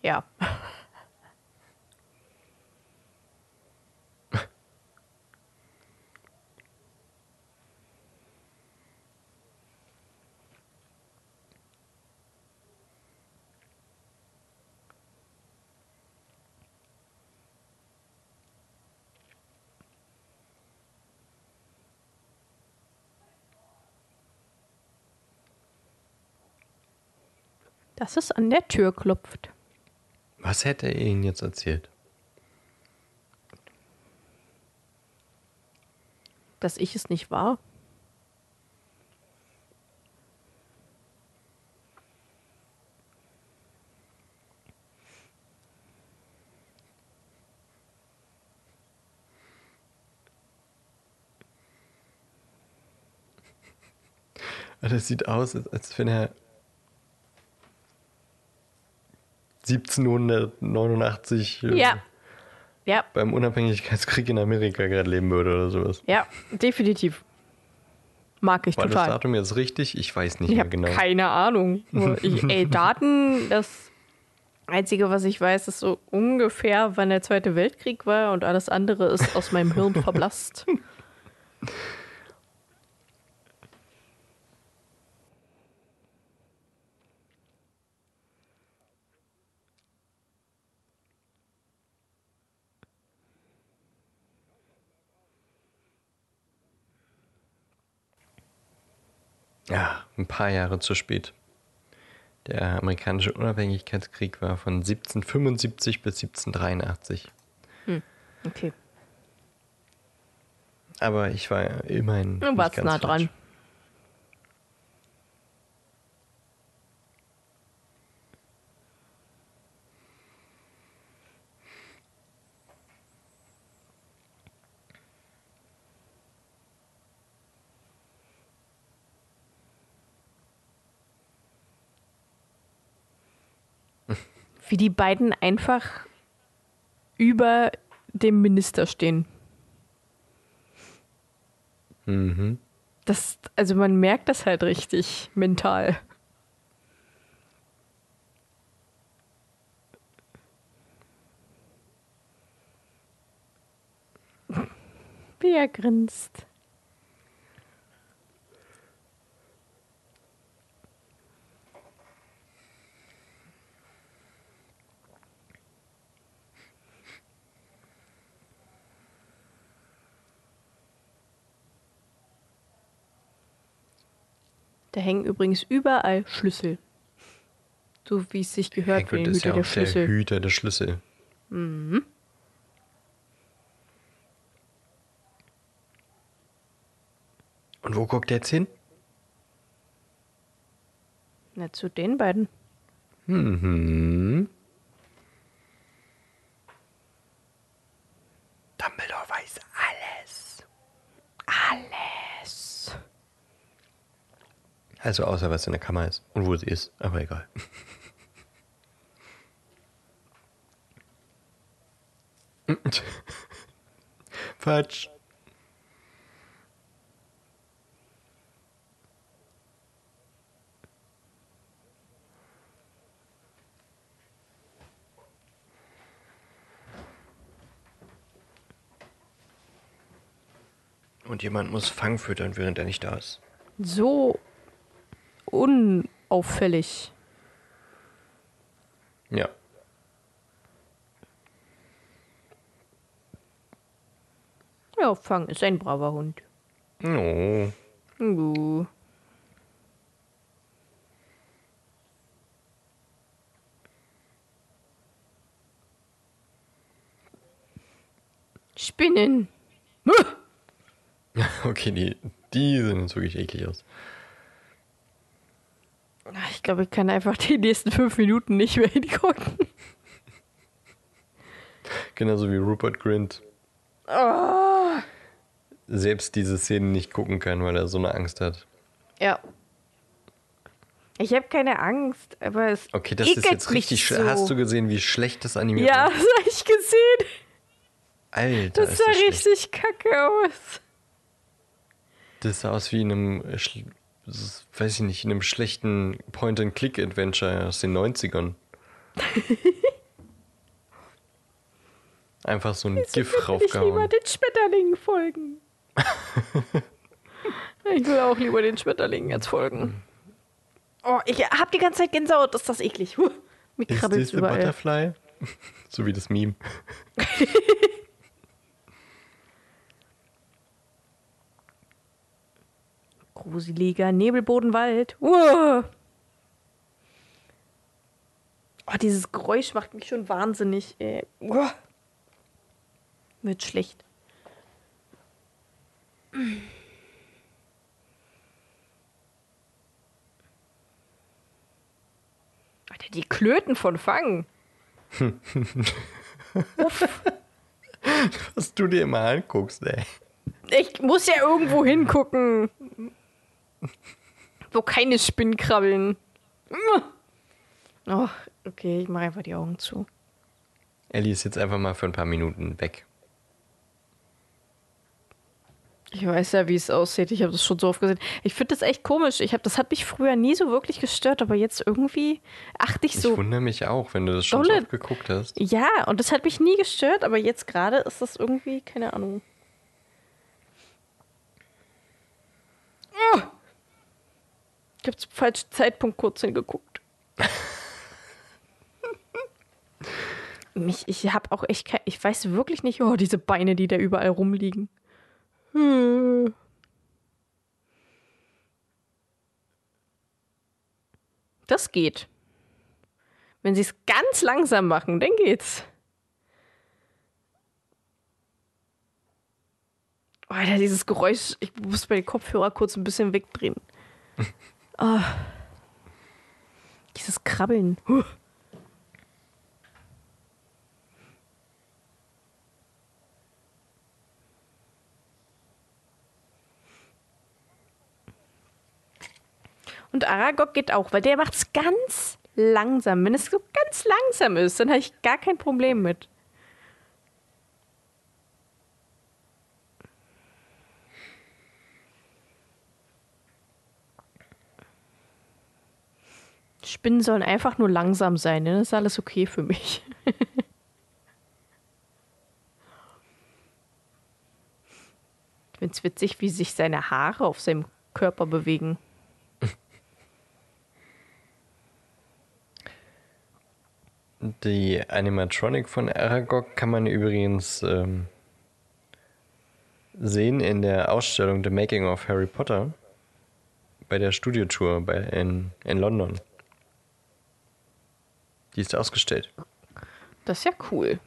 Ja. Dass es an der Tür klopft. Was hätte er ihnen jetzt erzählt? Dass ich es nicht war. Das sieht aus, als wenn er 1789 äh, Ja. Ja, beim Unabhängigkeitskrieg in Amerika gerade leben würde oder sowas. ja, definitiv. Mag ich War das total. Datum jetzt richtig? Ich weiß nicht Ich mehr genau. keine Ahnung. Ich, ey, Daten, das Einzige, was ich weiß, ist so ungefähr, wann der Zweite Weltkrieg war und alles andere ist aus meinem Hirn verblasst. Ja, ein paar Jahre zu spät. Der amerikanische Unabhängigkeitskrieg war von 1775 bis 1783. Okay. Aber ich war immerhin. Du warst ganz nah falsch. dran. Wie die beiden einfach über dem Minister stehen. Mhm. Das, also man merkt das halt richtig mental. Wie er grinst. Da hängen übrigens überall Schlüssel. So wie es sich gehört für Hagrid den ist Hüter ja der auch der Schlüssel. Hüter der Schlüssel. Und wo guckt er jetzt hin? Na, zu den beiden. Mhm. Dumbledore weiß alles. Alles. Also außer was in der Kammer ist und wo sie ist, aber egal. Falsch. Und jemand muss Fang füttern, während er nicht da ist. So unauffällig. Ja. Ja, Fang ist ein braver Hund. Oh. Uh. Spinnen. Okay, die, die sehen jetzt wirklich eklig aus. Ich glaube, ich kann einfach die nächsten fünf Minuten nicht mehr hingucken. Genauso wie Rupert Grint Oh. selbst diese Szenen nicht gucken kann, weil er so eine Angst hat. Ja. Ich habe keine Angst, aber es Okay, das ist jetzt richtig schlecht. so. Hast du gesehen, wie schlecht das animiert Ja, ist? das habe ich gesehen. Alter, Das sah das schlecht. richtig kacke aus. Das sah aus wie in einem, s- weiß ich nicht, in einem schlechten Point-and-Click-Adventure aus den 90ern. Einfach so ein GIF Ich lieber raufgehauen. den Schmetterlingen folgen. ich will auch lieber den Schmetterlingen jetzt folgen. Oh, ich hab die ganze Zeit Gänsehaut. Ist das eklig. Huh. Mir Ist the überall. butterfly? so wie das Meme. Gruseliger Nebelbodenwald. Uah. Oh, dieses Geräusch macht mich schon wahnsinnig. Ey. Uah. Wird schlecht. Alter, die Klöten von Fang. Was du dir immer anguckst, ey. Ich muss ja irgendwo hingucken. Wo keine Spinnen krabbeln. Oh, okay, ich mache einfach die Augen zu. Ellie ist jetzt einfach mal für ein paar Minuten weg. Ich weiß ja, wie es aussieht. Ich habe das schon so oft gesehen. Ich finde das echt komisch. Ich hab, das hat mich früher nie so wirklich gestört, aber jetzt irgendwie achte ich so. Ich wundere mich auch, wenn du das schon so oft geguckt hast. Ja, und das hat mich nie gestört, aber jetzt gerade ist das irgendwie, keine Ahnung. Oh! Ich habe zum falschen Zeitpunkt kurz hingeguckt. Mich, ich habe auch echt kein, ich weiß wirklich nicht, oh, diese Beine, die da überall rumliegen. Das geht. Wenn sie es ganz langsam machen, dann geht's. Alter, dieses Geräusch, ich muss bei den Kopfhörer kurz ein bisschen wegdrehen. oh. Dieses Krabbeln. Und Aragog geht auch, weil der macht es ganz langsam. Wenn es so ganz langsam ist, dann habe ich gar kein Problem mit. Spinnen sollen einfach nur langsam sein, ne? das ist alles okay für mich. ich finde es witzig, wie sich seine Haare auf seinem Körper bewegen. Die Animatronic von Aragog kann man übrigens ähm, sehen in der Ausstellung The Making of Harry Potter bei der Studiotour in, in London. Die ist ausgestellt. Das ist ja cool.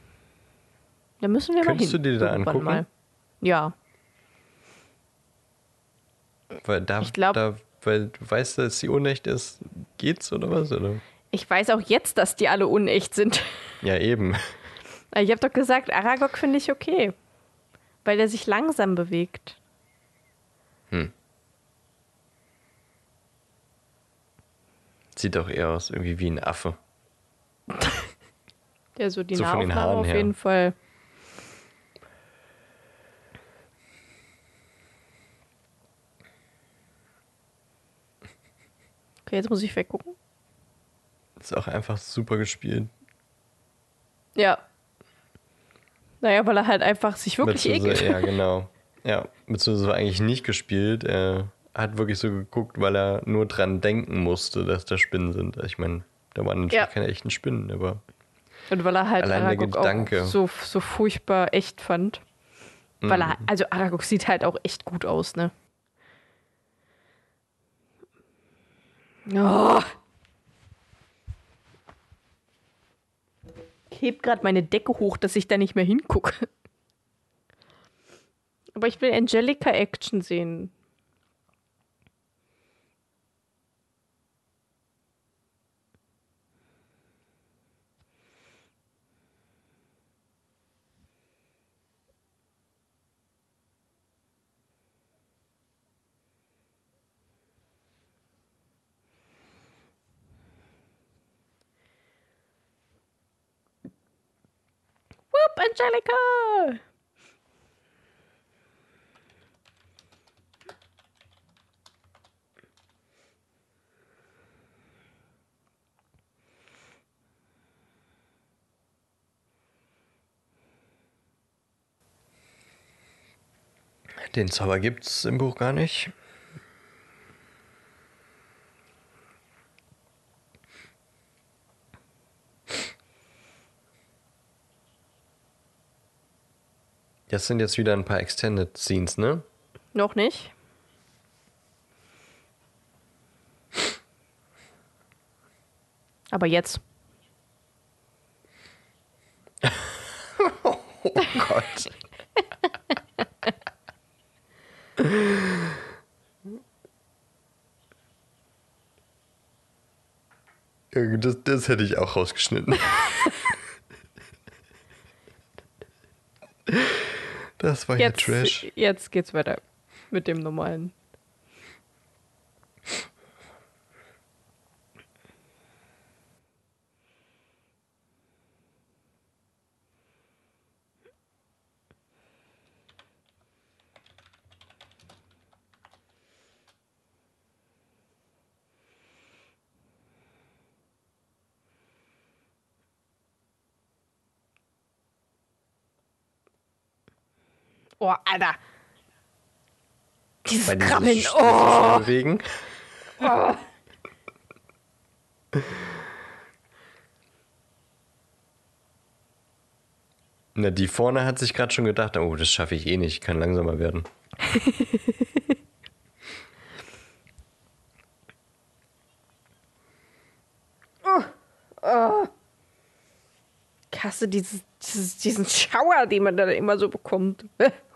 Da müssen wir Könntest mal du hin. dir da angucken? Mal. Ja, Weil da, Ich glaub- da weil du weißt, dass sie unecht ist, geht's oder was? Oder? ich weiß auch jetzt, dass die alle unecht sind. Ja, eben. Ich habe doch gesagt, Aragog finde ich okay. Weil der sich langsam bewegt. Sieht doch eher aus irgendwie wie ein Affe. Der so die So Nahaufnahme auf her. jeden Fall. Okay, jetzt muss ich weggucken. Ist auch einfach super gespielt. Ja. Naja, weil er halt einfach sich wirklich ekelt. Ja, genau. Ja, beziehungsweise eigentlich nicht gespielt. Er hat wirklich so geguckt, weil er nur dran denken musste, dass da Spinnen sind. Ich meine, da waren natürlich Ja. keine echten Spinnen, aber Und weil er halt Allein der Aragog Gedanke. auch so, so furchtbar echt fand. Weil Mhm. er, also Aragog sieht halt auch echt gut aus, ne? Oh. Ich heb gerade meine Decke hoch, dass ich da nicht mehr hingucke. Aber ich will Angelica Action sehen. Whoop, Angelica! den Zauber gibt's im Buch gar nicht. Das sind jetzt wieder ein paar Extended Scenes, ne? Noch nicht. Aber jetzt. Oh Gott. Das, das hätte ich auch rausgeschnitten. Das war ja Jetzt, Trash. jetzt geht's weiter mit dem normalen. Oh, Alter. Dieses Krabbeln. Oh. bewegen. Na, die vorne hat sich gerade schon gedacht, oh, das schaffe ich eh nicht, kann langsamer werden. Kasse, dieses, dieses, diesen Schauer, den man da immer so bekommt.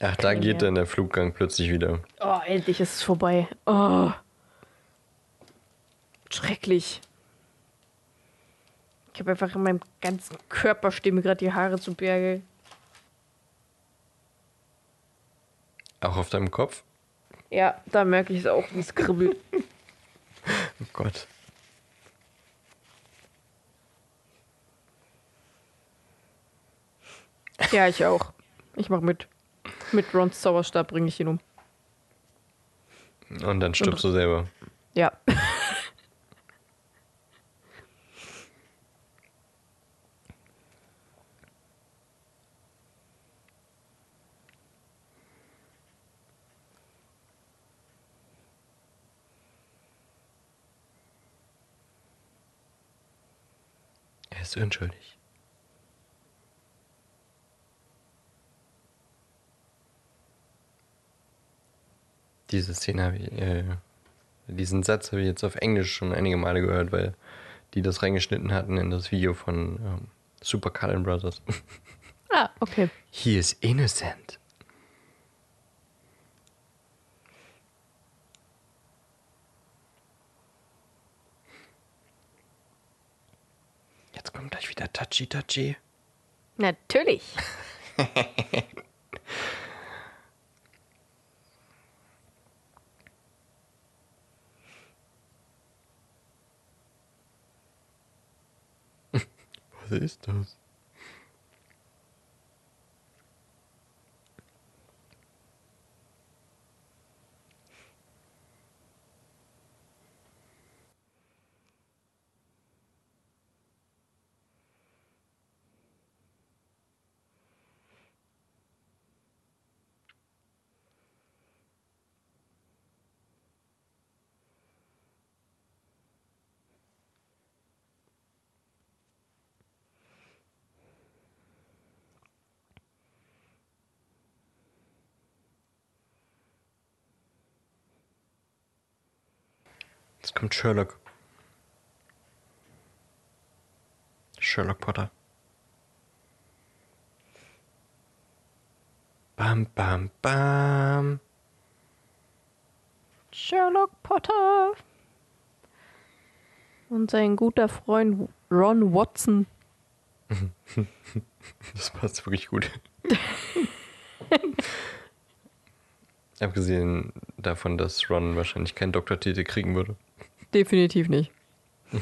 Ach, da geht dann der Fluggang plötzlich wieder. Oh, endlich ist es vorbei. Oh. Schrecklich. Ich habe einfach in meinem ganzen Körper stehen mir gerade die Haare zu Berge. Auch auf deinem Kopf? Ja, da merke ich es auch, wie es kribbelt. Oh Gott. ja, ich auch. Ich mach mit. Mit Rons Zauberstab bringe ich ihn um. Und dann stirbst du selber. Ja. Er ist unschuldig. Diese Szene habe ich, äh, diesen Satz habe ich jetzt auf Englisch schon einige Male gehört, weil die das reingeschnitten hatten in das Video von ähm, Super Cullen Brothers. Ah, okay. He is innocent. Jetzt kommt gleich wieder Touchy Touchy. Natürlich. Was ist das? Jetzt kommt Sherlock. Sherlock Potter. Bam, bam, bam. Sherlock Potter. Und sein guter Freund Ron Watson. Das passt wirklich gut. Abgesehen davon, dass Ron wahrscheinlich keinen Doktortitel kriegen würde. Definitiv nicht.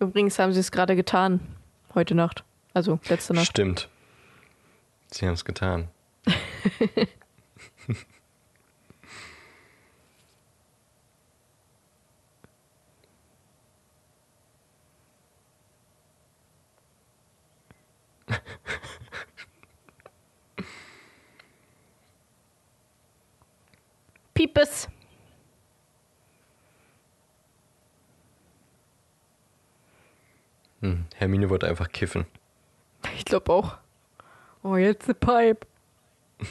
Übrigens haben sie es gerade getan. Heute Nacht. Also letzte Nacht. Stimmt. Sie haben es getan. Piepes. Hm. Hermine wollte einfach kiffen. Ich glaube auch. Oh, jetzt eine Pipe.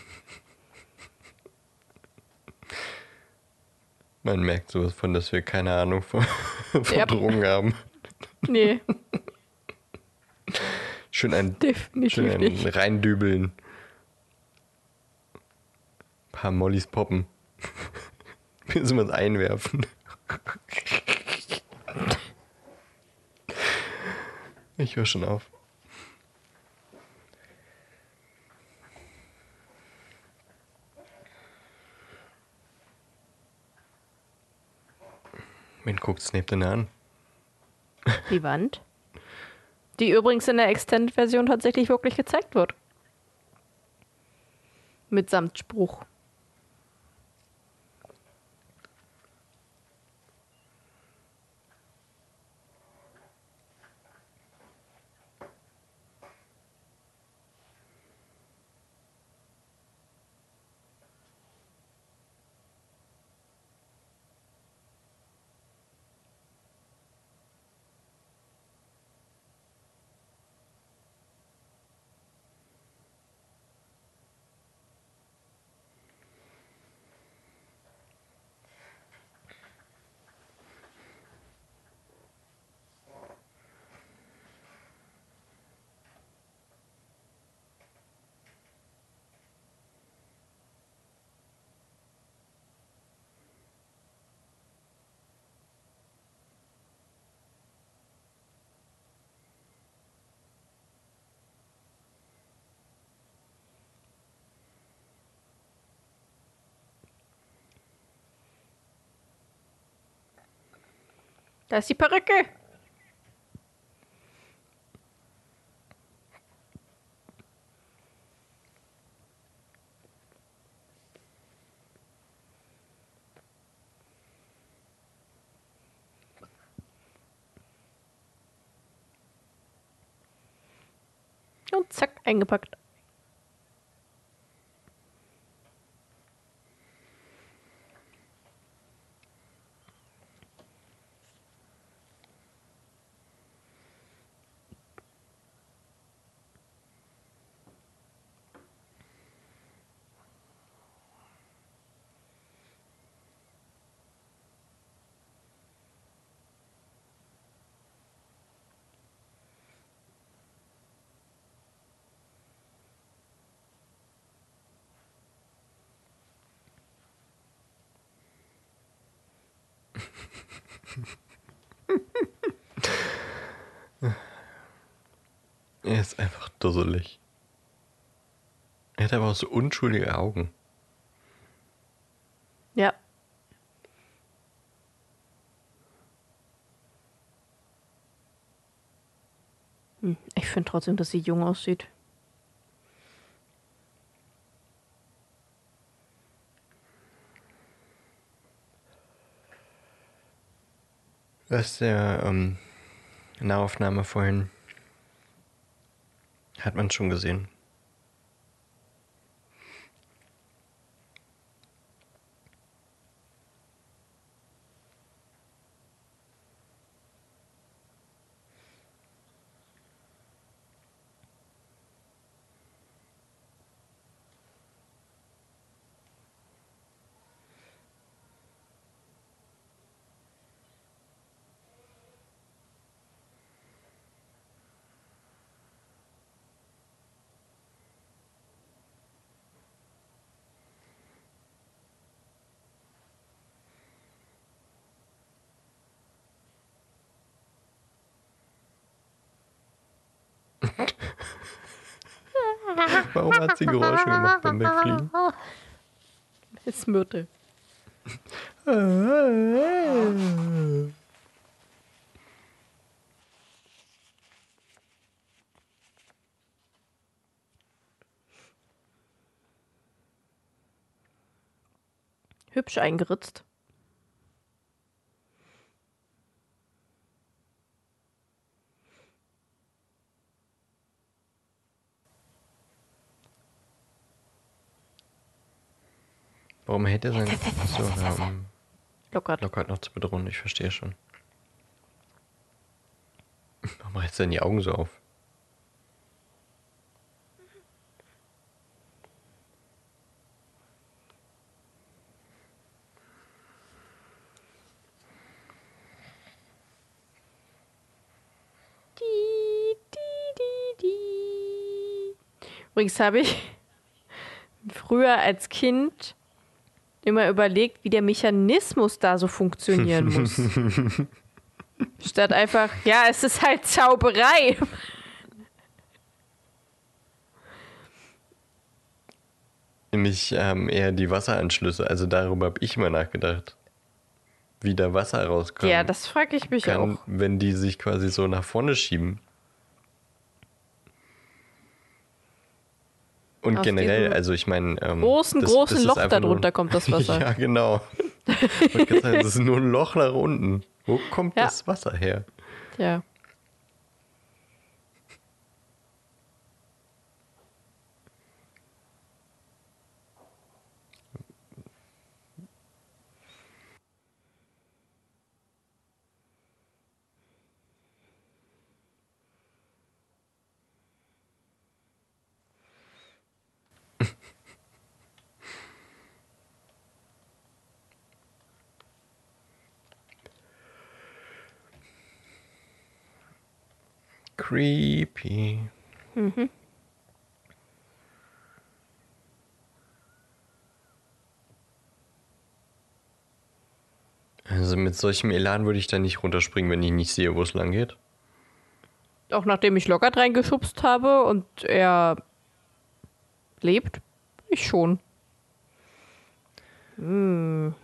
Man merkt sowas von, dass wir keine Ahnung von, von Ja. Drogen haben. Nee, Schön ein, definitiv schön ein nicht. reindübeln. paar Mollys poppen. Müssen wir es einwerfen. Ich höre schon auf. Wen guckt Snape denn an? Die Wand. Die übrigens in der Extended-Version tatsächlich wirklich gezeigt wird. Mit Samtspruch. Da ist die Perücke. Und zack, eingepackt. Er ist einfach dusselig. Er hat aber auch so unschuldige Augen. Ja. Hm, Ich finde trotzdem, dass sie jung aussieht. Das ist der ähm, Nahaufnahme vorhin. Hat man schon gesehen. Warum hat sie Beim Wegfliegen? Ist Myrte. Hübsch eingeritzt. Warum hält er sein so ähm, Lockert. Lockhart noch zu bedrohen? Ich verstehe schon. Warum reißt er denn die Augen so auf? Übrigens habe ich früher als Kind immer überlegt, wie der Mechanismus da so funktionieren muss. Statt einfach, ja, es ist halt Zauberei. Nämlich ähm, eher die Wasseranschlüsse. Also darüber habe ich immer nachgedacht. Wie da Wasser rauskommt. Ja, das frage ich mich kann, auch. wenn die sich quasi so nach vorne schieben. Und generell, also ich meine. Ähm, Großen, das- großen das Loch darunter kommt das Wasser. ja, genau. Das ist nur ein Loch nach unten. Wo kommt Ja. das Wasser her? Ja. Creepy. Also mit solchem Elan würde ich da nicht runterspringen, wenn ich nicht sehe, wo es lang geht. Auch nachdem ich Lockert reingeschubst habe und er lebt, ich schon. An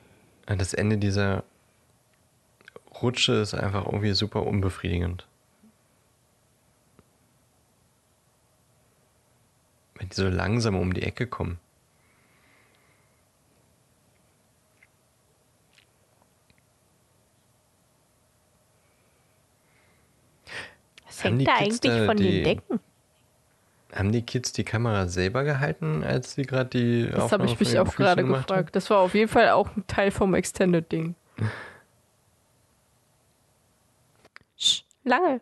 Das Ende dieser rutsche, ist einfach irgendwie super unbefriedigend. Wenn die so langsam um die Ecke kommen. Was Haben die hängt da Kids eigentlich da von die- den Decken? Haben die Kids die Kamera selber gehalten, als sie gerade die Das habe ich mich auch Füßen gerade gemacht haben? gefragt. Das war auf jeden Fall auch ein Teil vom Extended-Ding. Sch, Lange.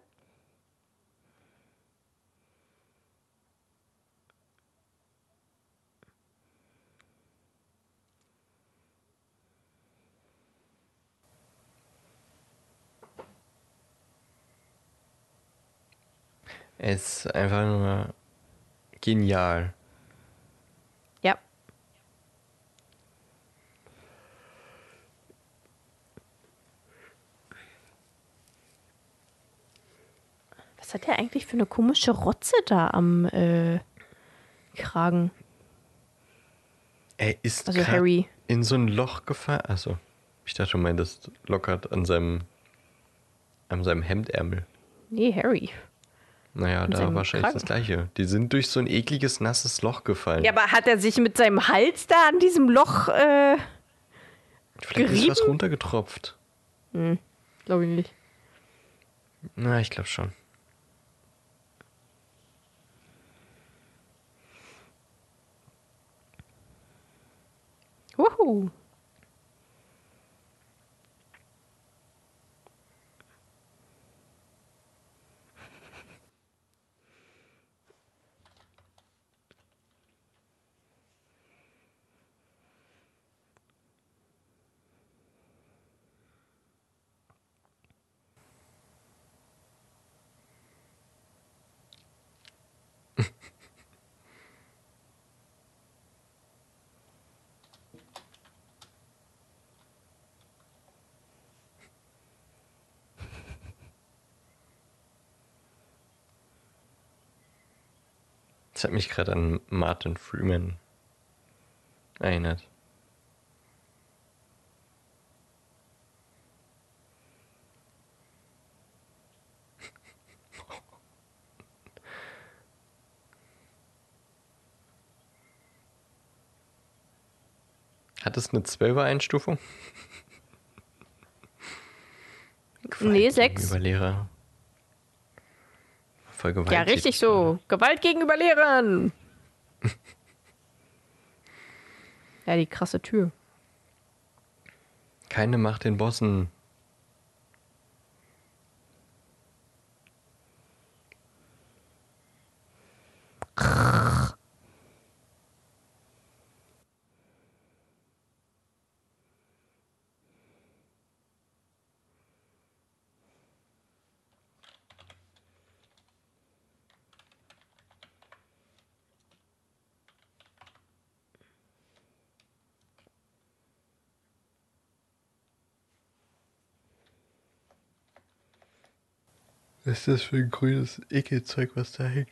Es ist einfach nur genial. Ja. Was hat der eigentlich für eine komische Rotze da am äh, Kragen? Er ist Also Harry. in so ein Loch gefallen. Achso, ich dachte mal, das lockert an seinem, an seinem Hemdärmel. Nee, Harry. Naja, da wahrscheinlich Kragen. das gleiche. Die sind durch so ein ekliges, nasses Loch gefallen. Ja, aber hat er sich mit seinem Hals da an diesem Loch, äh, Vielleicht ist was gerieben? runtergetropft. glaube ich nicht. Na, ich glaube schon. Wuhu. Das hat mich gerade an Martin Freeman erinnert. Hat es eine 12er Einstufung? Nee, sechs. Über Voll Ja, gewalttätig richtig so. Gewalt gegenüber Lehrern. ja, die krasse Tür. Keine Macht den Bossen. Was ist das für ein grünes Ekelzeug, was da hängt?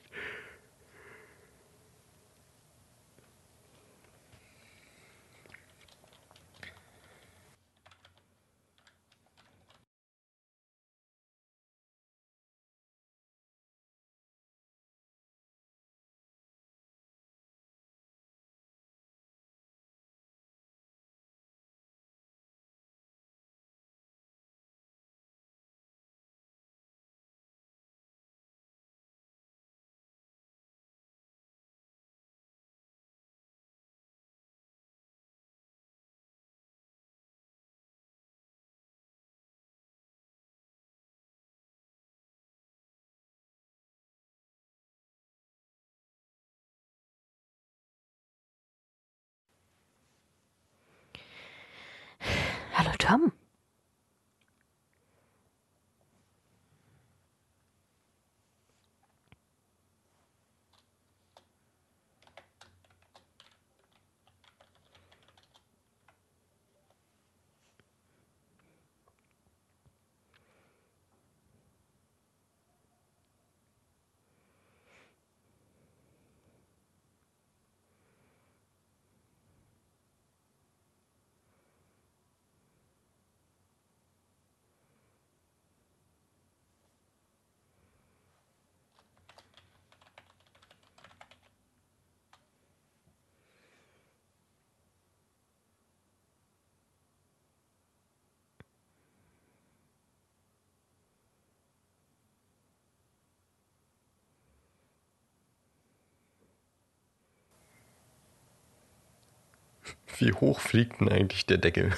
Wie hoch fliegt denn eigentlich der Deckel?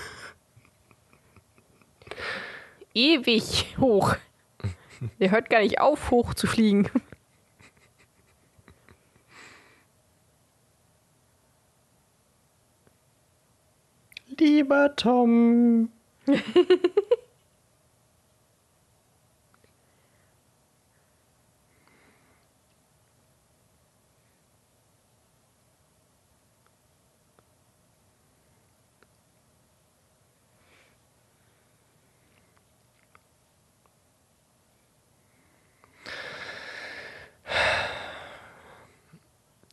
Ewig hoch. Der hört gar nicht auf, hoch zu fliegen. Lieber Tom.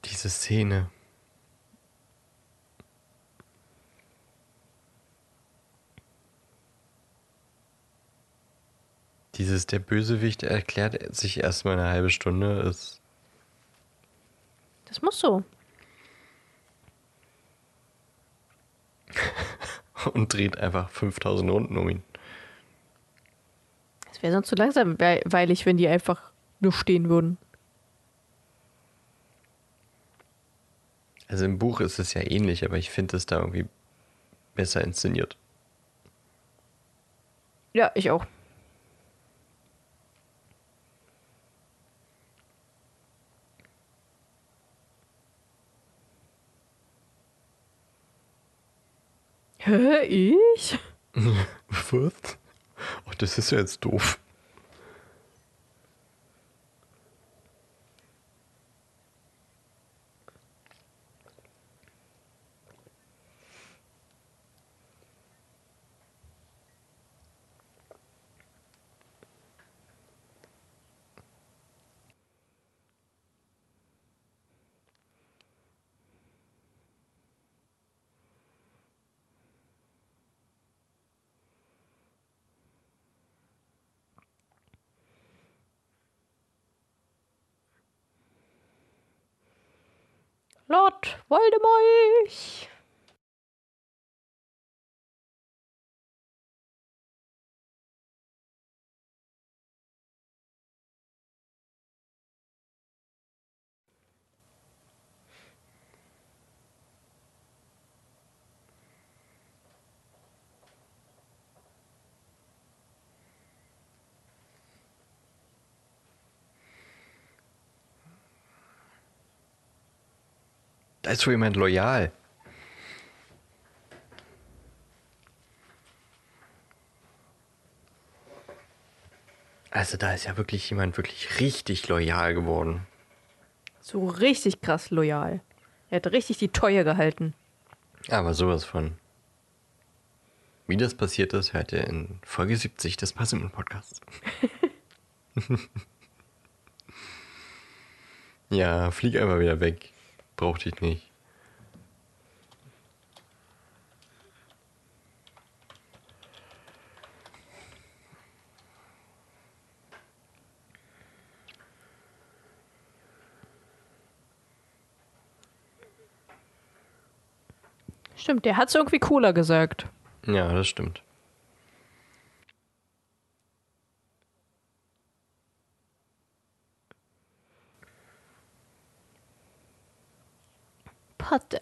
Diese Szene. Dieses, der Bösewicht erklärt sich erstmal eine halbe Stunde, ist. Das muss so. und dreht einfach 5000 Runden um ihn. Es wäre sonst zu langsam, weil ich, wenn die einfach nur stehen würden. Also im Buch ist es ja ähnlich, aber ich finde es da irgendwie besser inszeniert. Ja, ich auch. Hä, ich? Was? Oh, das ist ja jetzt doof. Lord Voldemort. Ist so jemand loyal. Also da ist ja wirklich jemand wirklich richtig loyal geworden. So richtig krass loyal. Er hat richtig die Teue gehalten. Aber sowas von. Wie das passiert ist, hört ihr in Folge 70 des Passenden Podcasts. ja, flieg einfach wieder weg. Brauchte ich nicht. Stimmt, der hat es irgendwie cooler gesagt. Ja, das stimmt. Potter.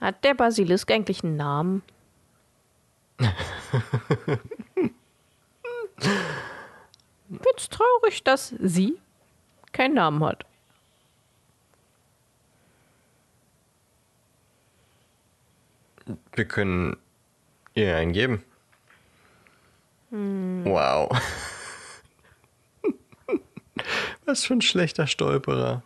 Hat der Basilisk eigentlich einen Namen? Find's traurig, dass sie keinen Namen hat. Wir können ihr einen geben. Hm. Wow. Was für ein schlechter Stolperer.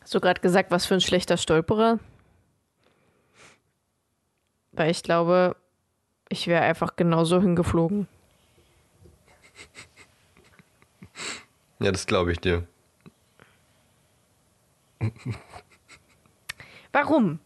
Hast du gerade gesagt, was für ein schlechter Stolperer? Weil ich glaube, ich wäre einfach genauso hingeflogen. Ja, das glaube ich dir. Warum?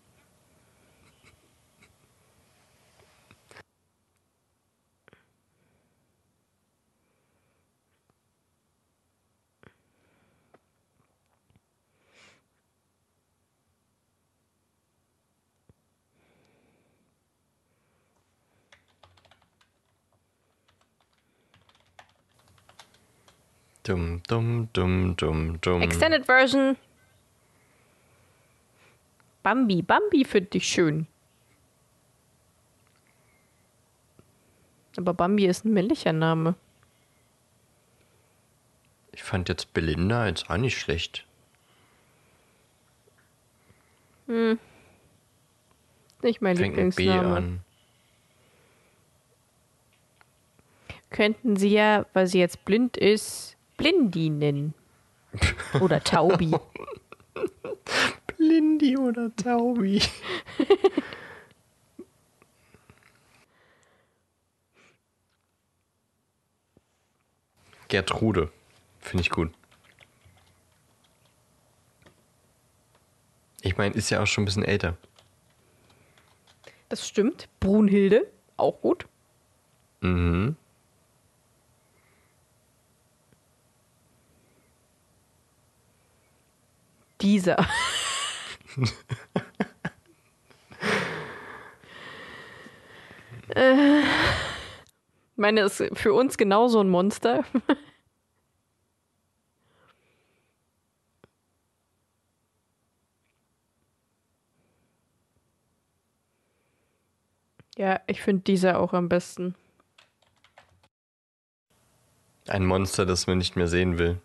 Dumm, dumm, dumm, dumm, dumm. Extended Version. Bambi. Bambi finde ich schön. Aber Bambi ist ein männlicher Name. Ich fand jetzt Belinda jetzt auch nicht schlecht. Nicht mein Fängt mit B Lieblingsname. an. Könnten sie ja, weil sie jetzt blind ist, Blindi nennen. Oder Taubi. Blindi oder Taubi. Gertrude. Finde ich gut. Ich meine, ist ja auch schon ein bisschen älter. Das stimmt. Brunhilde, auch gut. Mhm. Dieser. äh, meine, ist für uns genauso ein Monster. ja, ich finde dieser auch am besten. Ein Monster, das man nicht mehr sehen will.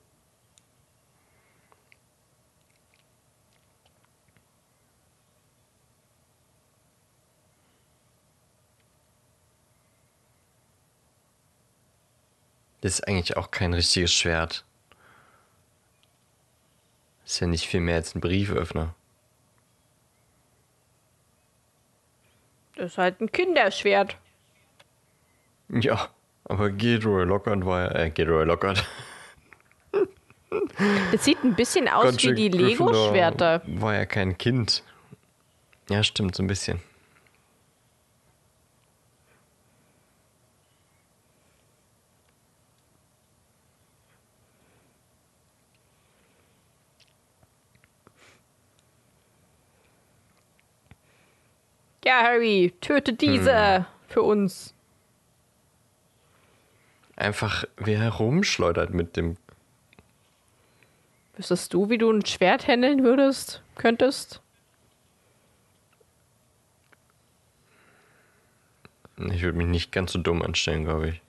Das ist eigentlich auch kein richtiges Schwert. Ist ja nicht viel mehr als ein Brieföffner. Das ist halt ein Kinderschwert. Ja, aber Gilroy Lockhart war ja. Äh, Gilroy Lockhart. Das sieht ein bisschen aus wie Godric die Gryffindor Lego-Schwerter. War ja kein Kind. Ja, stimmt, so ein bisschen. Ja, Harry, töte diese Hm. für uns. Einfach, wer herumschleudert mit dem. Wüsstest du, wie du ein Schwert händeln würdest? Könntest? Ich würde mich nicht ganz so dumm anstellen, glaube ich.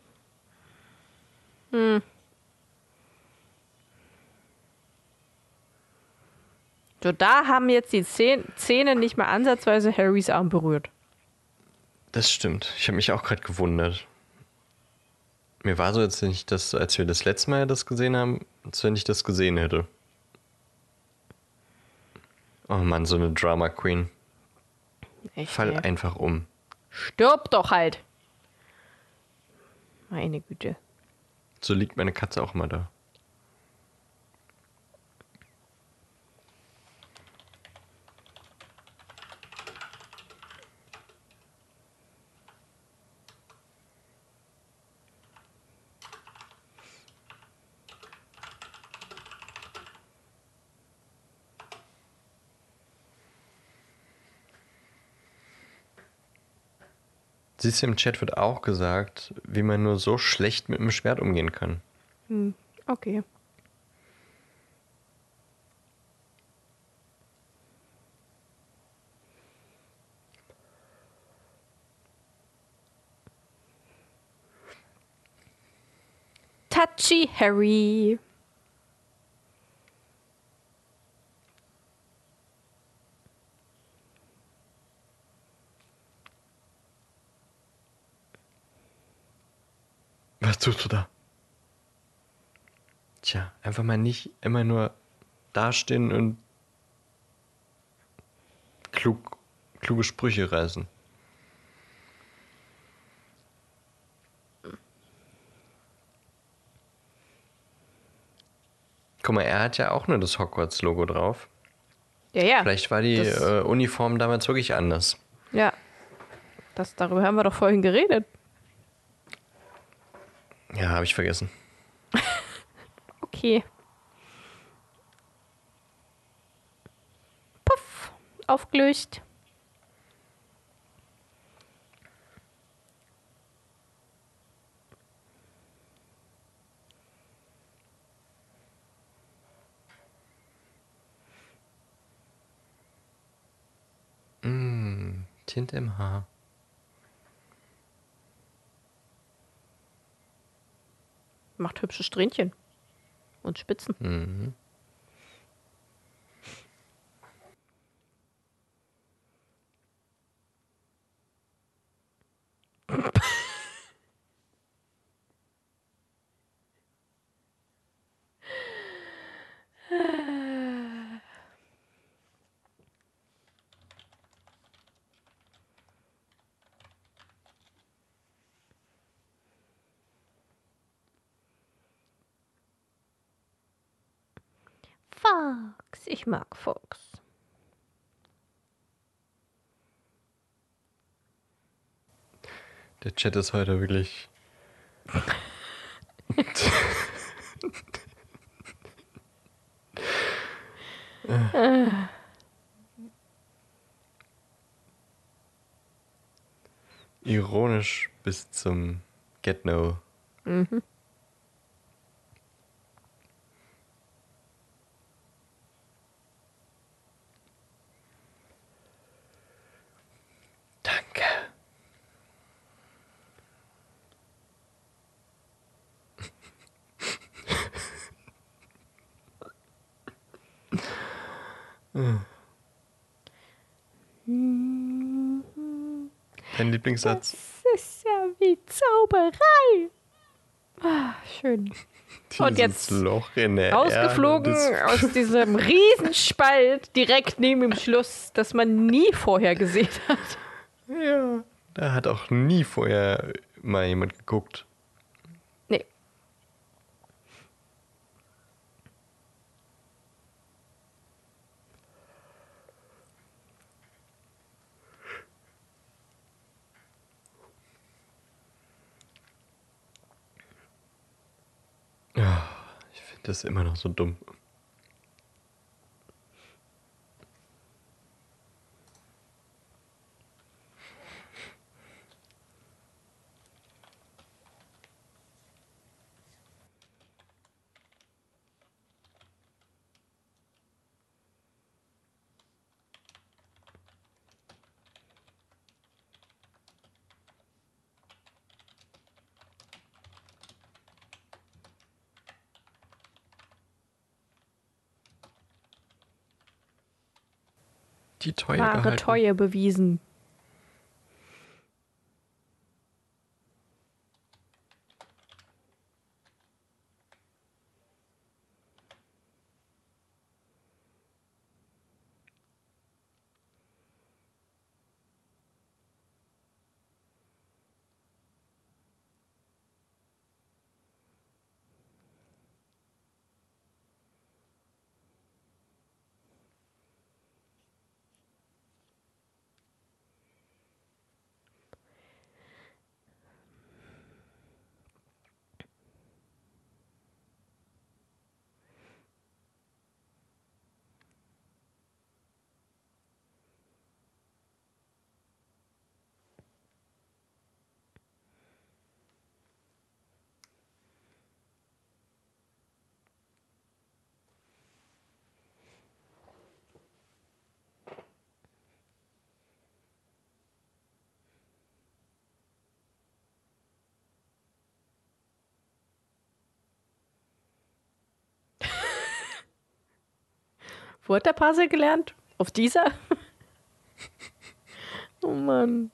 So, da haben jetzt die Zäh- Zähne nicht mal ansatzweise Harrys Arm berührt. Das stimmt. Ich habe mich auch gerade gewundert. Mir war so jetzt nicht, dass, als wir das letzte Mal das gesehen haben, als wenn ich das gesehen hätte. Oh Mann, so eine Drama Queen. Echt, Fall ey. einfach um. Stirb doch halt. Meine Güte. So liegt meine Katze auch immer da. Siehst du, im Chat wird auch gesagt, wie man nur so schlecht mit dem Schwert umgehen kann. Okay. Touchy Harry. Was tust du da? Tja, einfach mal nicht immer nur dastehen und klug, kluge Sprüche reißen. Guck mal, er hat ja auch nur das Hogwarts-Logo drauf. Ja, ja. Vielleicht war die äh, Uniform damals wirklich anders. Ja. Das, darüber haben wir doch vorhin geredet. Ja, habe ich vergessen. okay. Puff, aufgelöst. Mmh, Tint im Haar. Macht hübsche Strähnchen. Und Spitzen. Mhm. Fox. Ich mag Fox. Der Chat ist heute wirklich. Ironisch bis zum Get No. Danke. Lieblingssatz? Das ist ja wie Zauberei. Ah, schön. Und jetzt Dieses Loch in der Rausgeflogen aus diesem Riesenspalt direkt neben dem Schluss, das man nie vorher gesehen hat. Ja. Da hat auch nie vorher mal jemand geguckt. Nee. Das immer noch so dumm. Die Treue Wahre. Treue bewiesen. Wo hat der Puzzle gelernt? Auf dieser? oh Mann.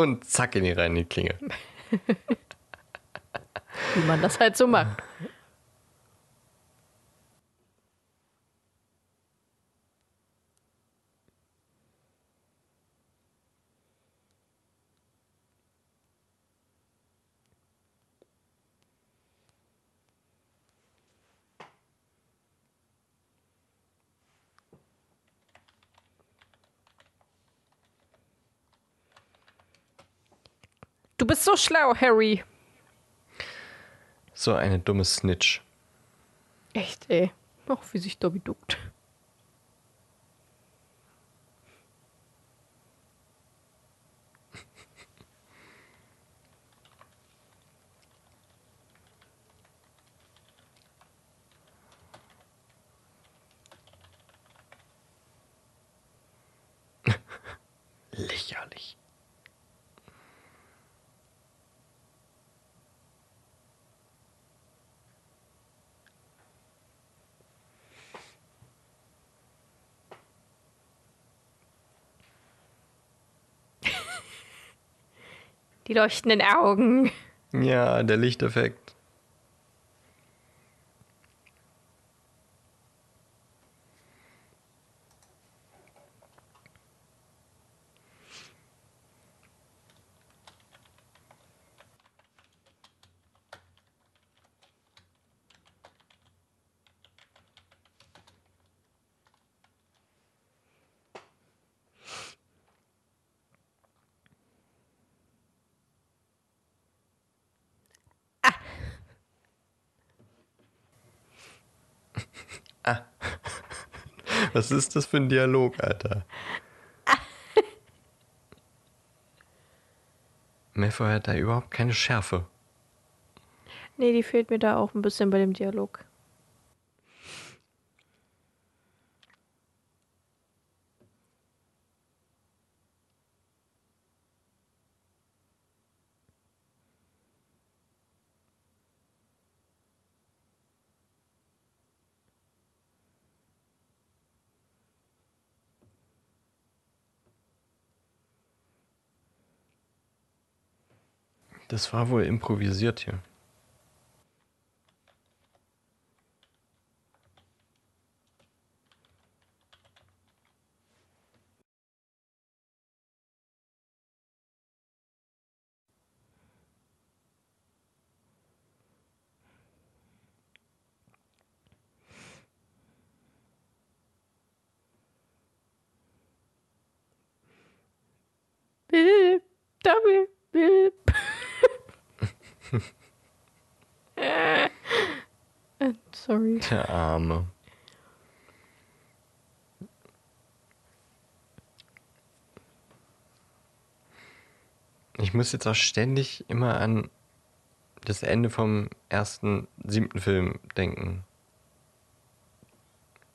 Und zack in die rein die Klinge. Wie man das halt so macht. Du bist so schlau, Harry. So eine dumme Snitch. Echt, ey. Auch wie sich Dobby duckt. Die leuchtenden Augen. Ja, der Lichteffekt. Was ist das für ein Dialog, Alter? Malfoy hat da überhaupt keine Schärfe. Nee, die fehlt mir da auch ein bisschen bei dem Dialog. Das war wohl improvisiert hier. Bip, Dobby, bip. Äh, Sorry. Der Arme. Ich muss jetzt auch ständig immer an das Ende vom ersten, siebten Film denken.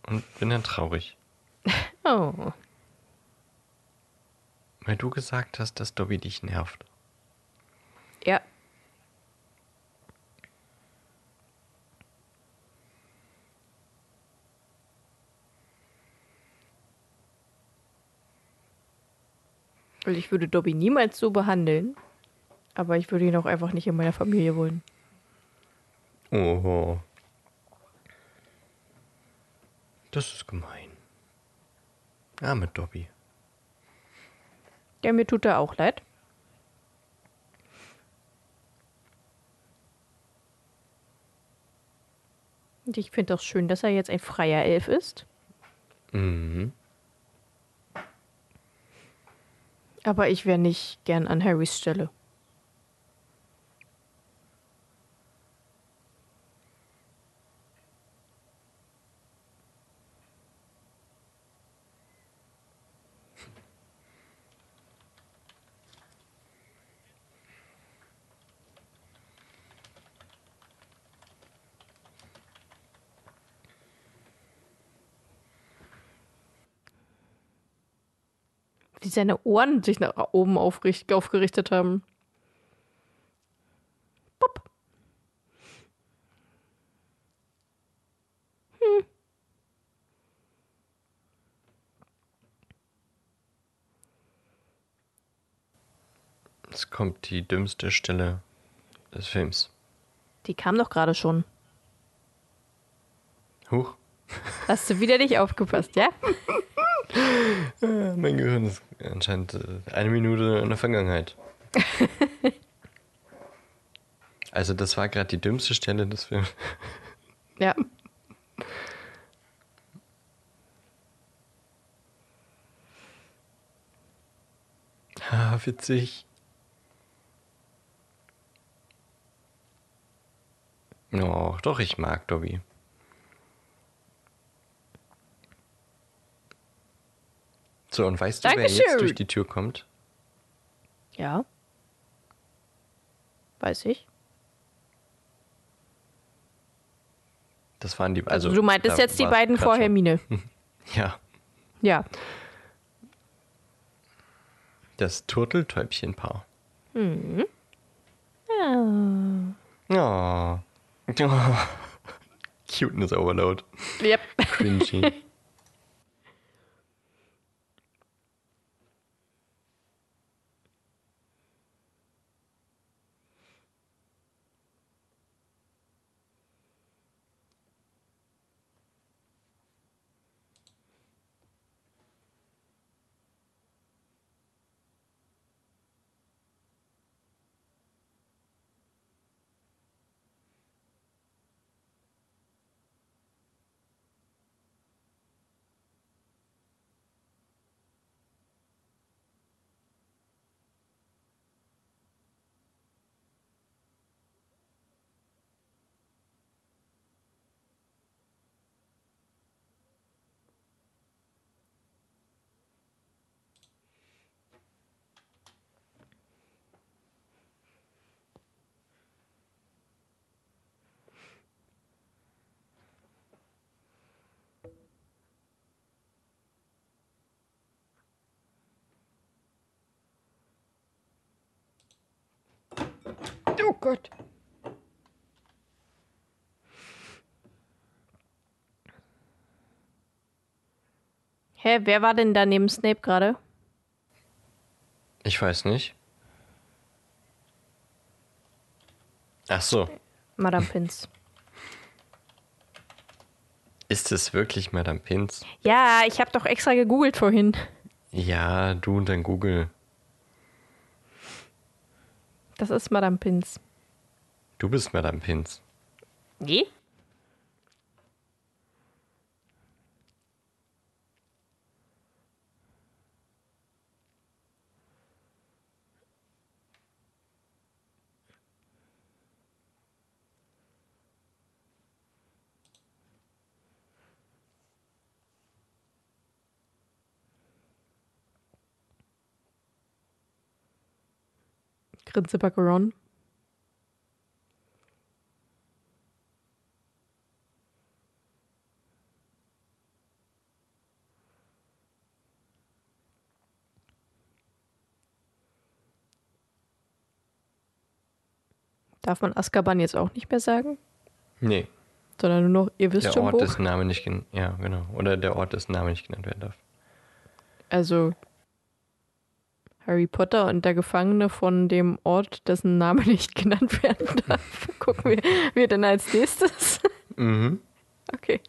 Und bin dann traurig. Oh. Weil du gesagt hast, dass Dobby dich nervt. Ja. Weil ich würde Dobby niemals so behandeln. Aber ich würde ihn auch einfach nicht in meiner Familie wollen. Oho. Das ist gemein. Arme Dobby. Ja, mir tut er auch leid. Und ich finde auch schön, dass er jetzt ein freier Elf ist. Mhm. Aber ich wäre nicht gern an Harrys Stelle. Seine Ohren sich nach oben aufgerichtet haben. Pop. Jetzt kommt die dümmste Stelle des Films. Die kam doch gerade schon. Huch. Hast du wieder nicht aufgepasst, ja? Gott. Mein Gehirn ist anscheinend äh, eine Minute in der Vergangenheit. Also das war gerade die dümmste Stelle des Films. Ja. Ah, witzig. Noch, doch, ich mag Dobby. So, und weißt du, wer Dankeschön. jetzt durch die Tür kommt? Ja. Weiß ich. Das waren die. Also, Also, du meintest jetzt die beiden vor. Hermine. Ja, Ja. das Turteltäubchenpaar. Ja. Oh. oh. Cuteness Overload. Yep. Cringy. Oh Gott. Hä, wer war denn da neben Snape gerade? Ich weiß nicht. Ach so. Madame Pins. Ist es wirklich Madame Pins? Ja, ich habe doch extra gegoogelt vorhin. Ja, du und dein Google. Das ist Madame Pins. Du bist Madame Pins. Nee? Grinsebacke Ron. Darf man Azkaban jetzt auch nicht mehr sagen? Nee, Sondern nur noch, ihr wisst der schon Ort, wo. dessen Name nicht genannt Ja, genau. Oder der Ort, dessen Name nicht genannt werden darf. Also Harry Potter und der Gefangene von dem Ort, dessen Name nicht genannt werden darf. Gucken wir, wir denn als nächstes. Mhm. Okay.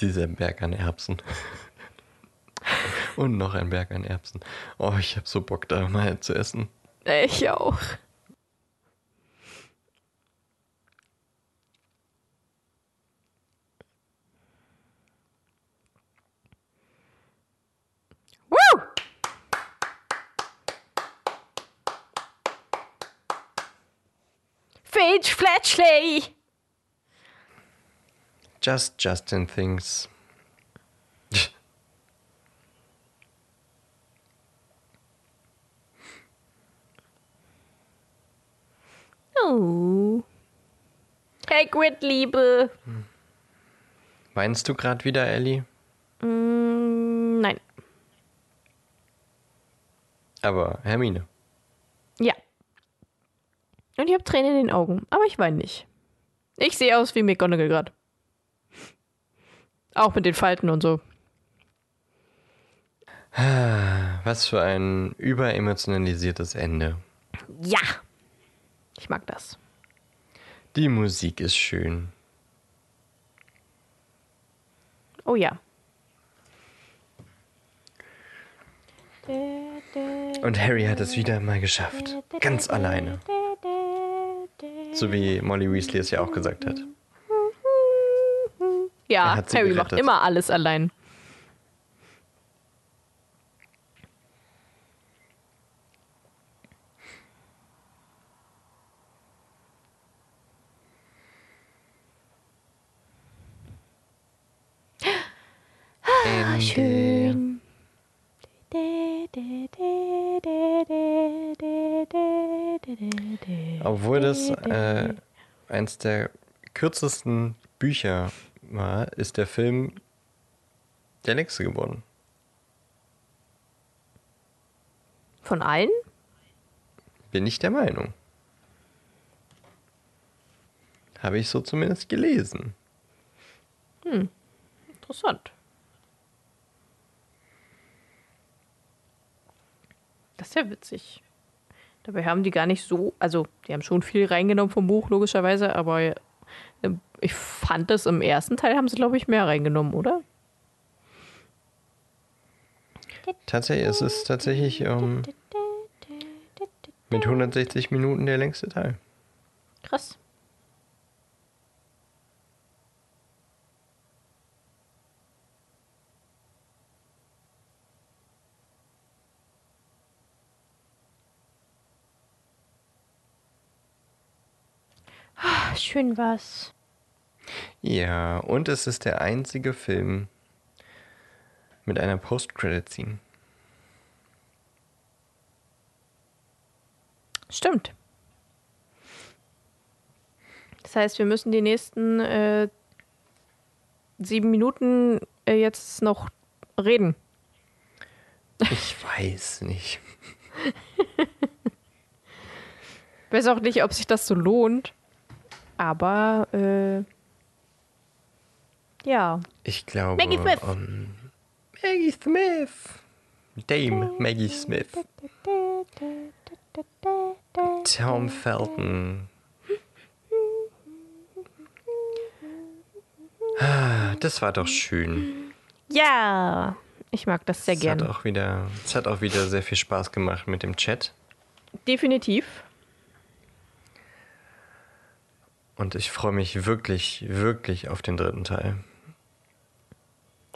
Dieser Berg an Erbsen. Und noch ein Berg an Erbsen. Oh, ich hab so Bock, da mal zu essen. Ich auch. Fage Fletchley! Just Justin thinks. Oh. Hagrid, Liebe. Weinst du gerade wieder, Ellie? Mm, nein. Aber Hermine. Und ich habe Tränen in den Augen, aber ich weine nicht. Ich sehe aus wie McGonagall gerade. Auch mit den Falten und so. Was für ein überemotionalisiertes Ende. Ja. Ich mag das. Die Musik ist schön. Oh ja. Und Harry hat es wieder mal geschafft. Ganz alleine. So wie Molly Weasley es ja auch gesagt hat. Ja, hat Harry gerettet. macht immer alles allein. Schön. Obwohl das äh, eins der kürzesten Bücher war, ist der Film der längste geworden. Von allen? Bin ich der Meinung. Habe ich so zumindest gelesen. Interessant. Das ist ja witzig. Dabei haben die gar nicht so, also die haben schon viel reingenommen vom Buch, logischerweise, aber äh, ich fand das im ersten Teil haben sie, glaube ich, mehr reingenommen, oder? Tatsächlich, es ist tatsächlich ähm, mit 160 Minuten der längste Teil. Krass. Ah, Schön was. Ja, und es ist der einzige Film mit einer Post-Credit-Scene. Stimmt. Das heißt, wir müssen die nächsten äh, sieben Minuten äh, jetzt noch reden. Ich weiß nicht. Ich weiß auch nicht, ob sich das so lohnt. Aber äh, ja. Ich glaube. Maggie Smith. ähm, Maggie Smith. Dame Maggie Smith. Tom Felton. Ah, Das war doch schön. Ja, ich mag das sehr gerne. auch wieder, es hat auch wieder sehr viel Spaß gemacht mit dem Chat. Definitiv. Und ich freue mich wirklich, wirklich auf den dritten Teil.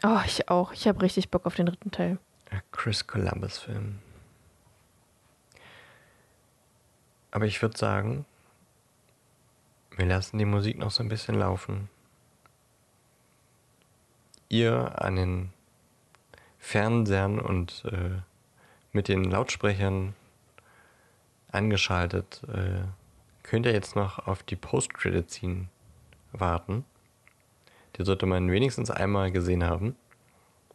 Oh, ich auch. Ich habe richtig Bock auf den dritten Teil. Chris Columbus Film. Aber ich würde sagen, wir lassen die Musik noch so ein bisschen laufen. Ihr an den Fernsehern und äh, mit den Lautsprechern angeschaltet, äh, könnt ihr jetzt noch auf die Post-Credit-Scene warten. Die sollte man wenigstens einmal gesehen haben.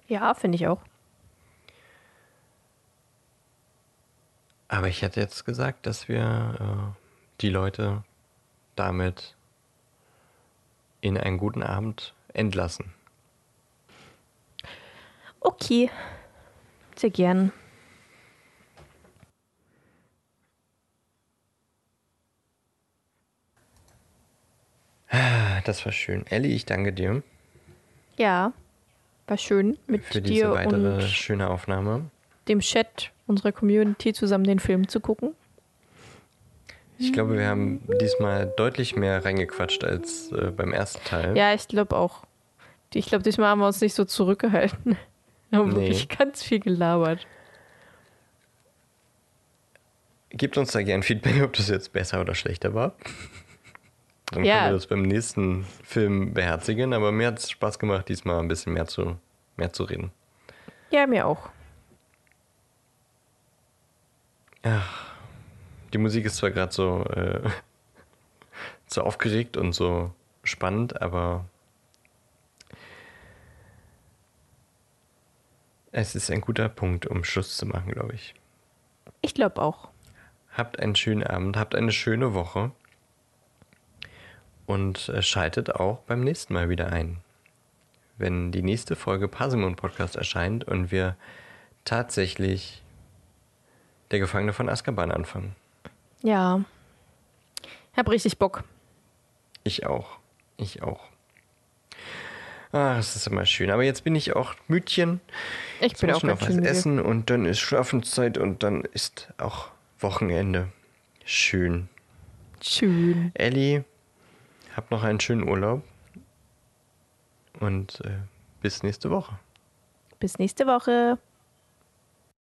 Ja, finde ich auch. Aber ich hätte jetzt gesagt, dass wir äh, die Leute damit in einen guten Abend entlassen. Okay. Sehr gern. Das war schön. Ellie, ich danke dir Ja, war schön mit für diese dir weitere und schöne Aufnahme. dem Chat unserer Community zusammen den Film zu gucken. Ich glaube, wir haben diesmal deutlich mehr reingequatscht als äh, beim ersten Teil. Ja, ich glaube auch. Ich glaube, diesmal haben wir uns nicht so zurückgehalten. Wir haben Nee. wirklich ganz viel gelabert. Gebt uns da gern Feedback, ob das jetzt besser oder schlechter war. Dann Ja. können wir das beim nächsten Film beherzigen. Aber mir hat es Spaß gemacht, diesmal ein bisschen mehr zu, mehr zu reden. Ja, mir auch. Die Musik ist zwar gerade so, äh, so aufgeregt und so spannend, aber es ist ein guter Punkt, um Schluss zu machen, glaube ich. Ich glaube auch. Habt einen schönen Abend, habt eine schöne Woche und äh, schaltet auch beim nächsten Mal wieder ein, wenn die nächste Folge Parsimon Podcast erscheint und wir tatsächlich der Gefangene von Azkaban anfangen. Ja. Ich hab richtig Bock. Ich auch. Ich auch. Ah, das ist immer schön. Aber jetzt bin ich auch müdchen. Ich Jetzt bin auch ich noch was müde. essen und dann ist Schlafenszeit und dann ist auch Wochenende. Schön. Schön. Ellie, hab noch einen schönen Urlaub und äh, bis nächste Woche. Bis nächste Woche.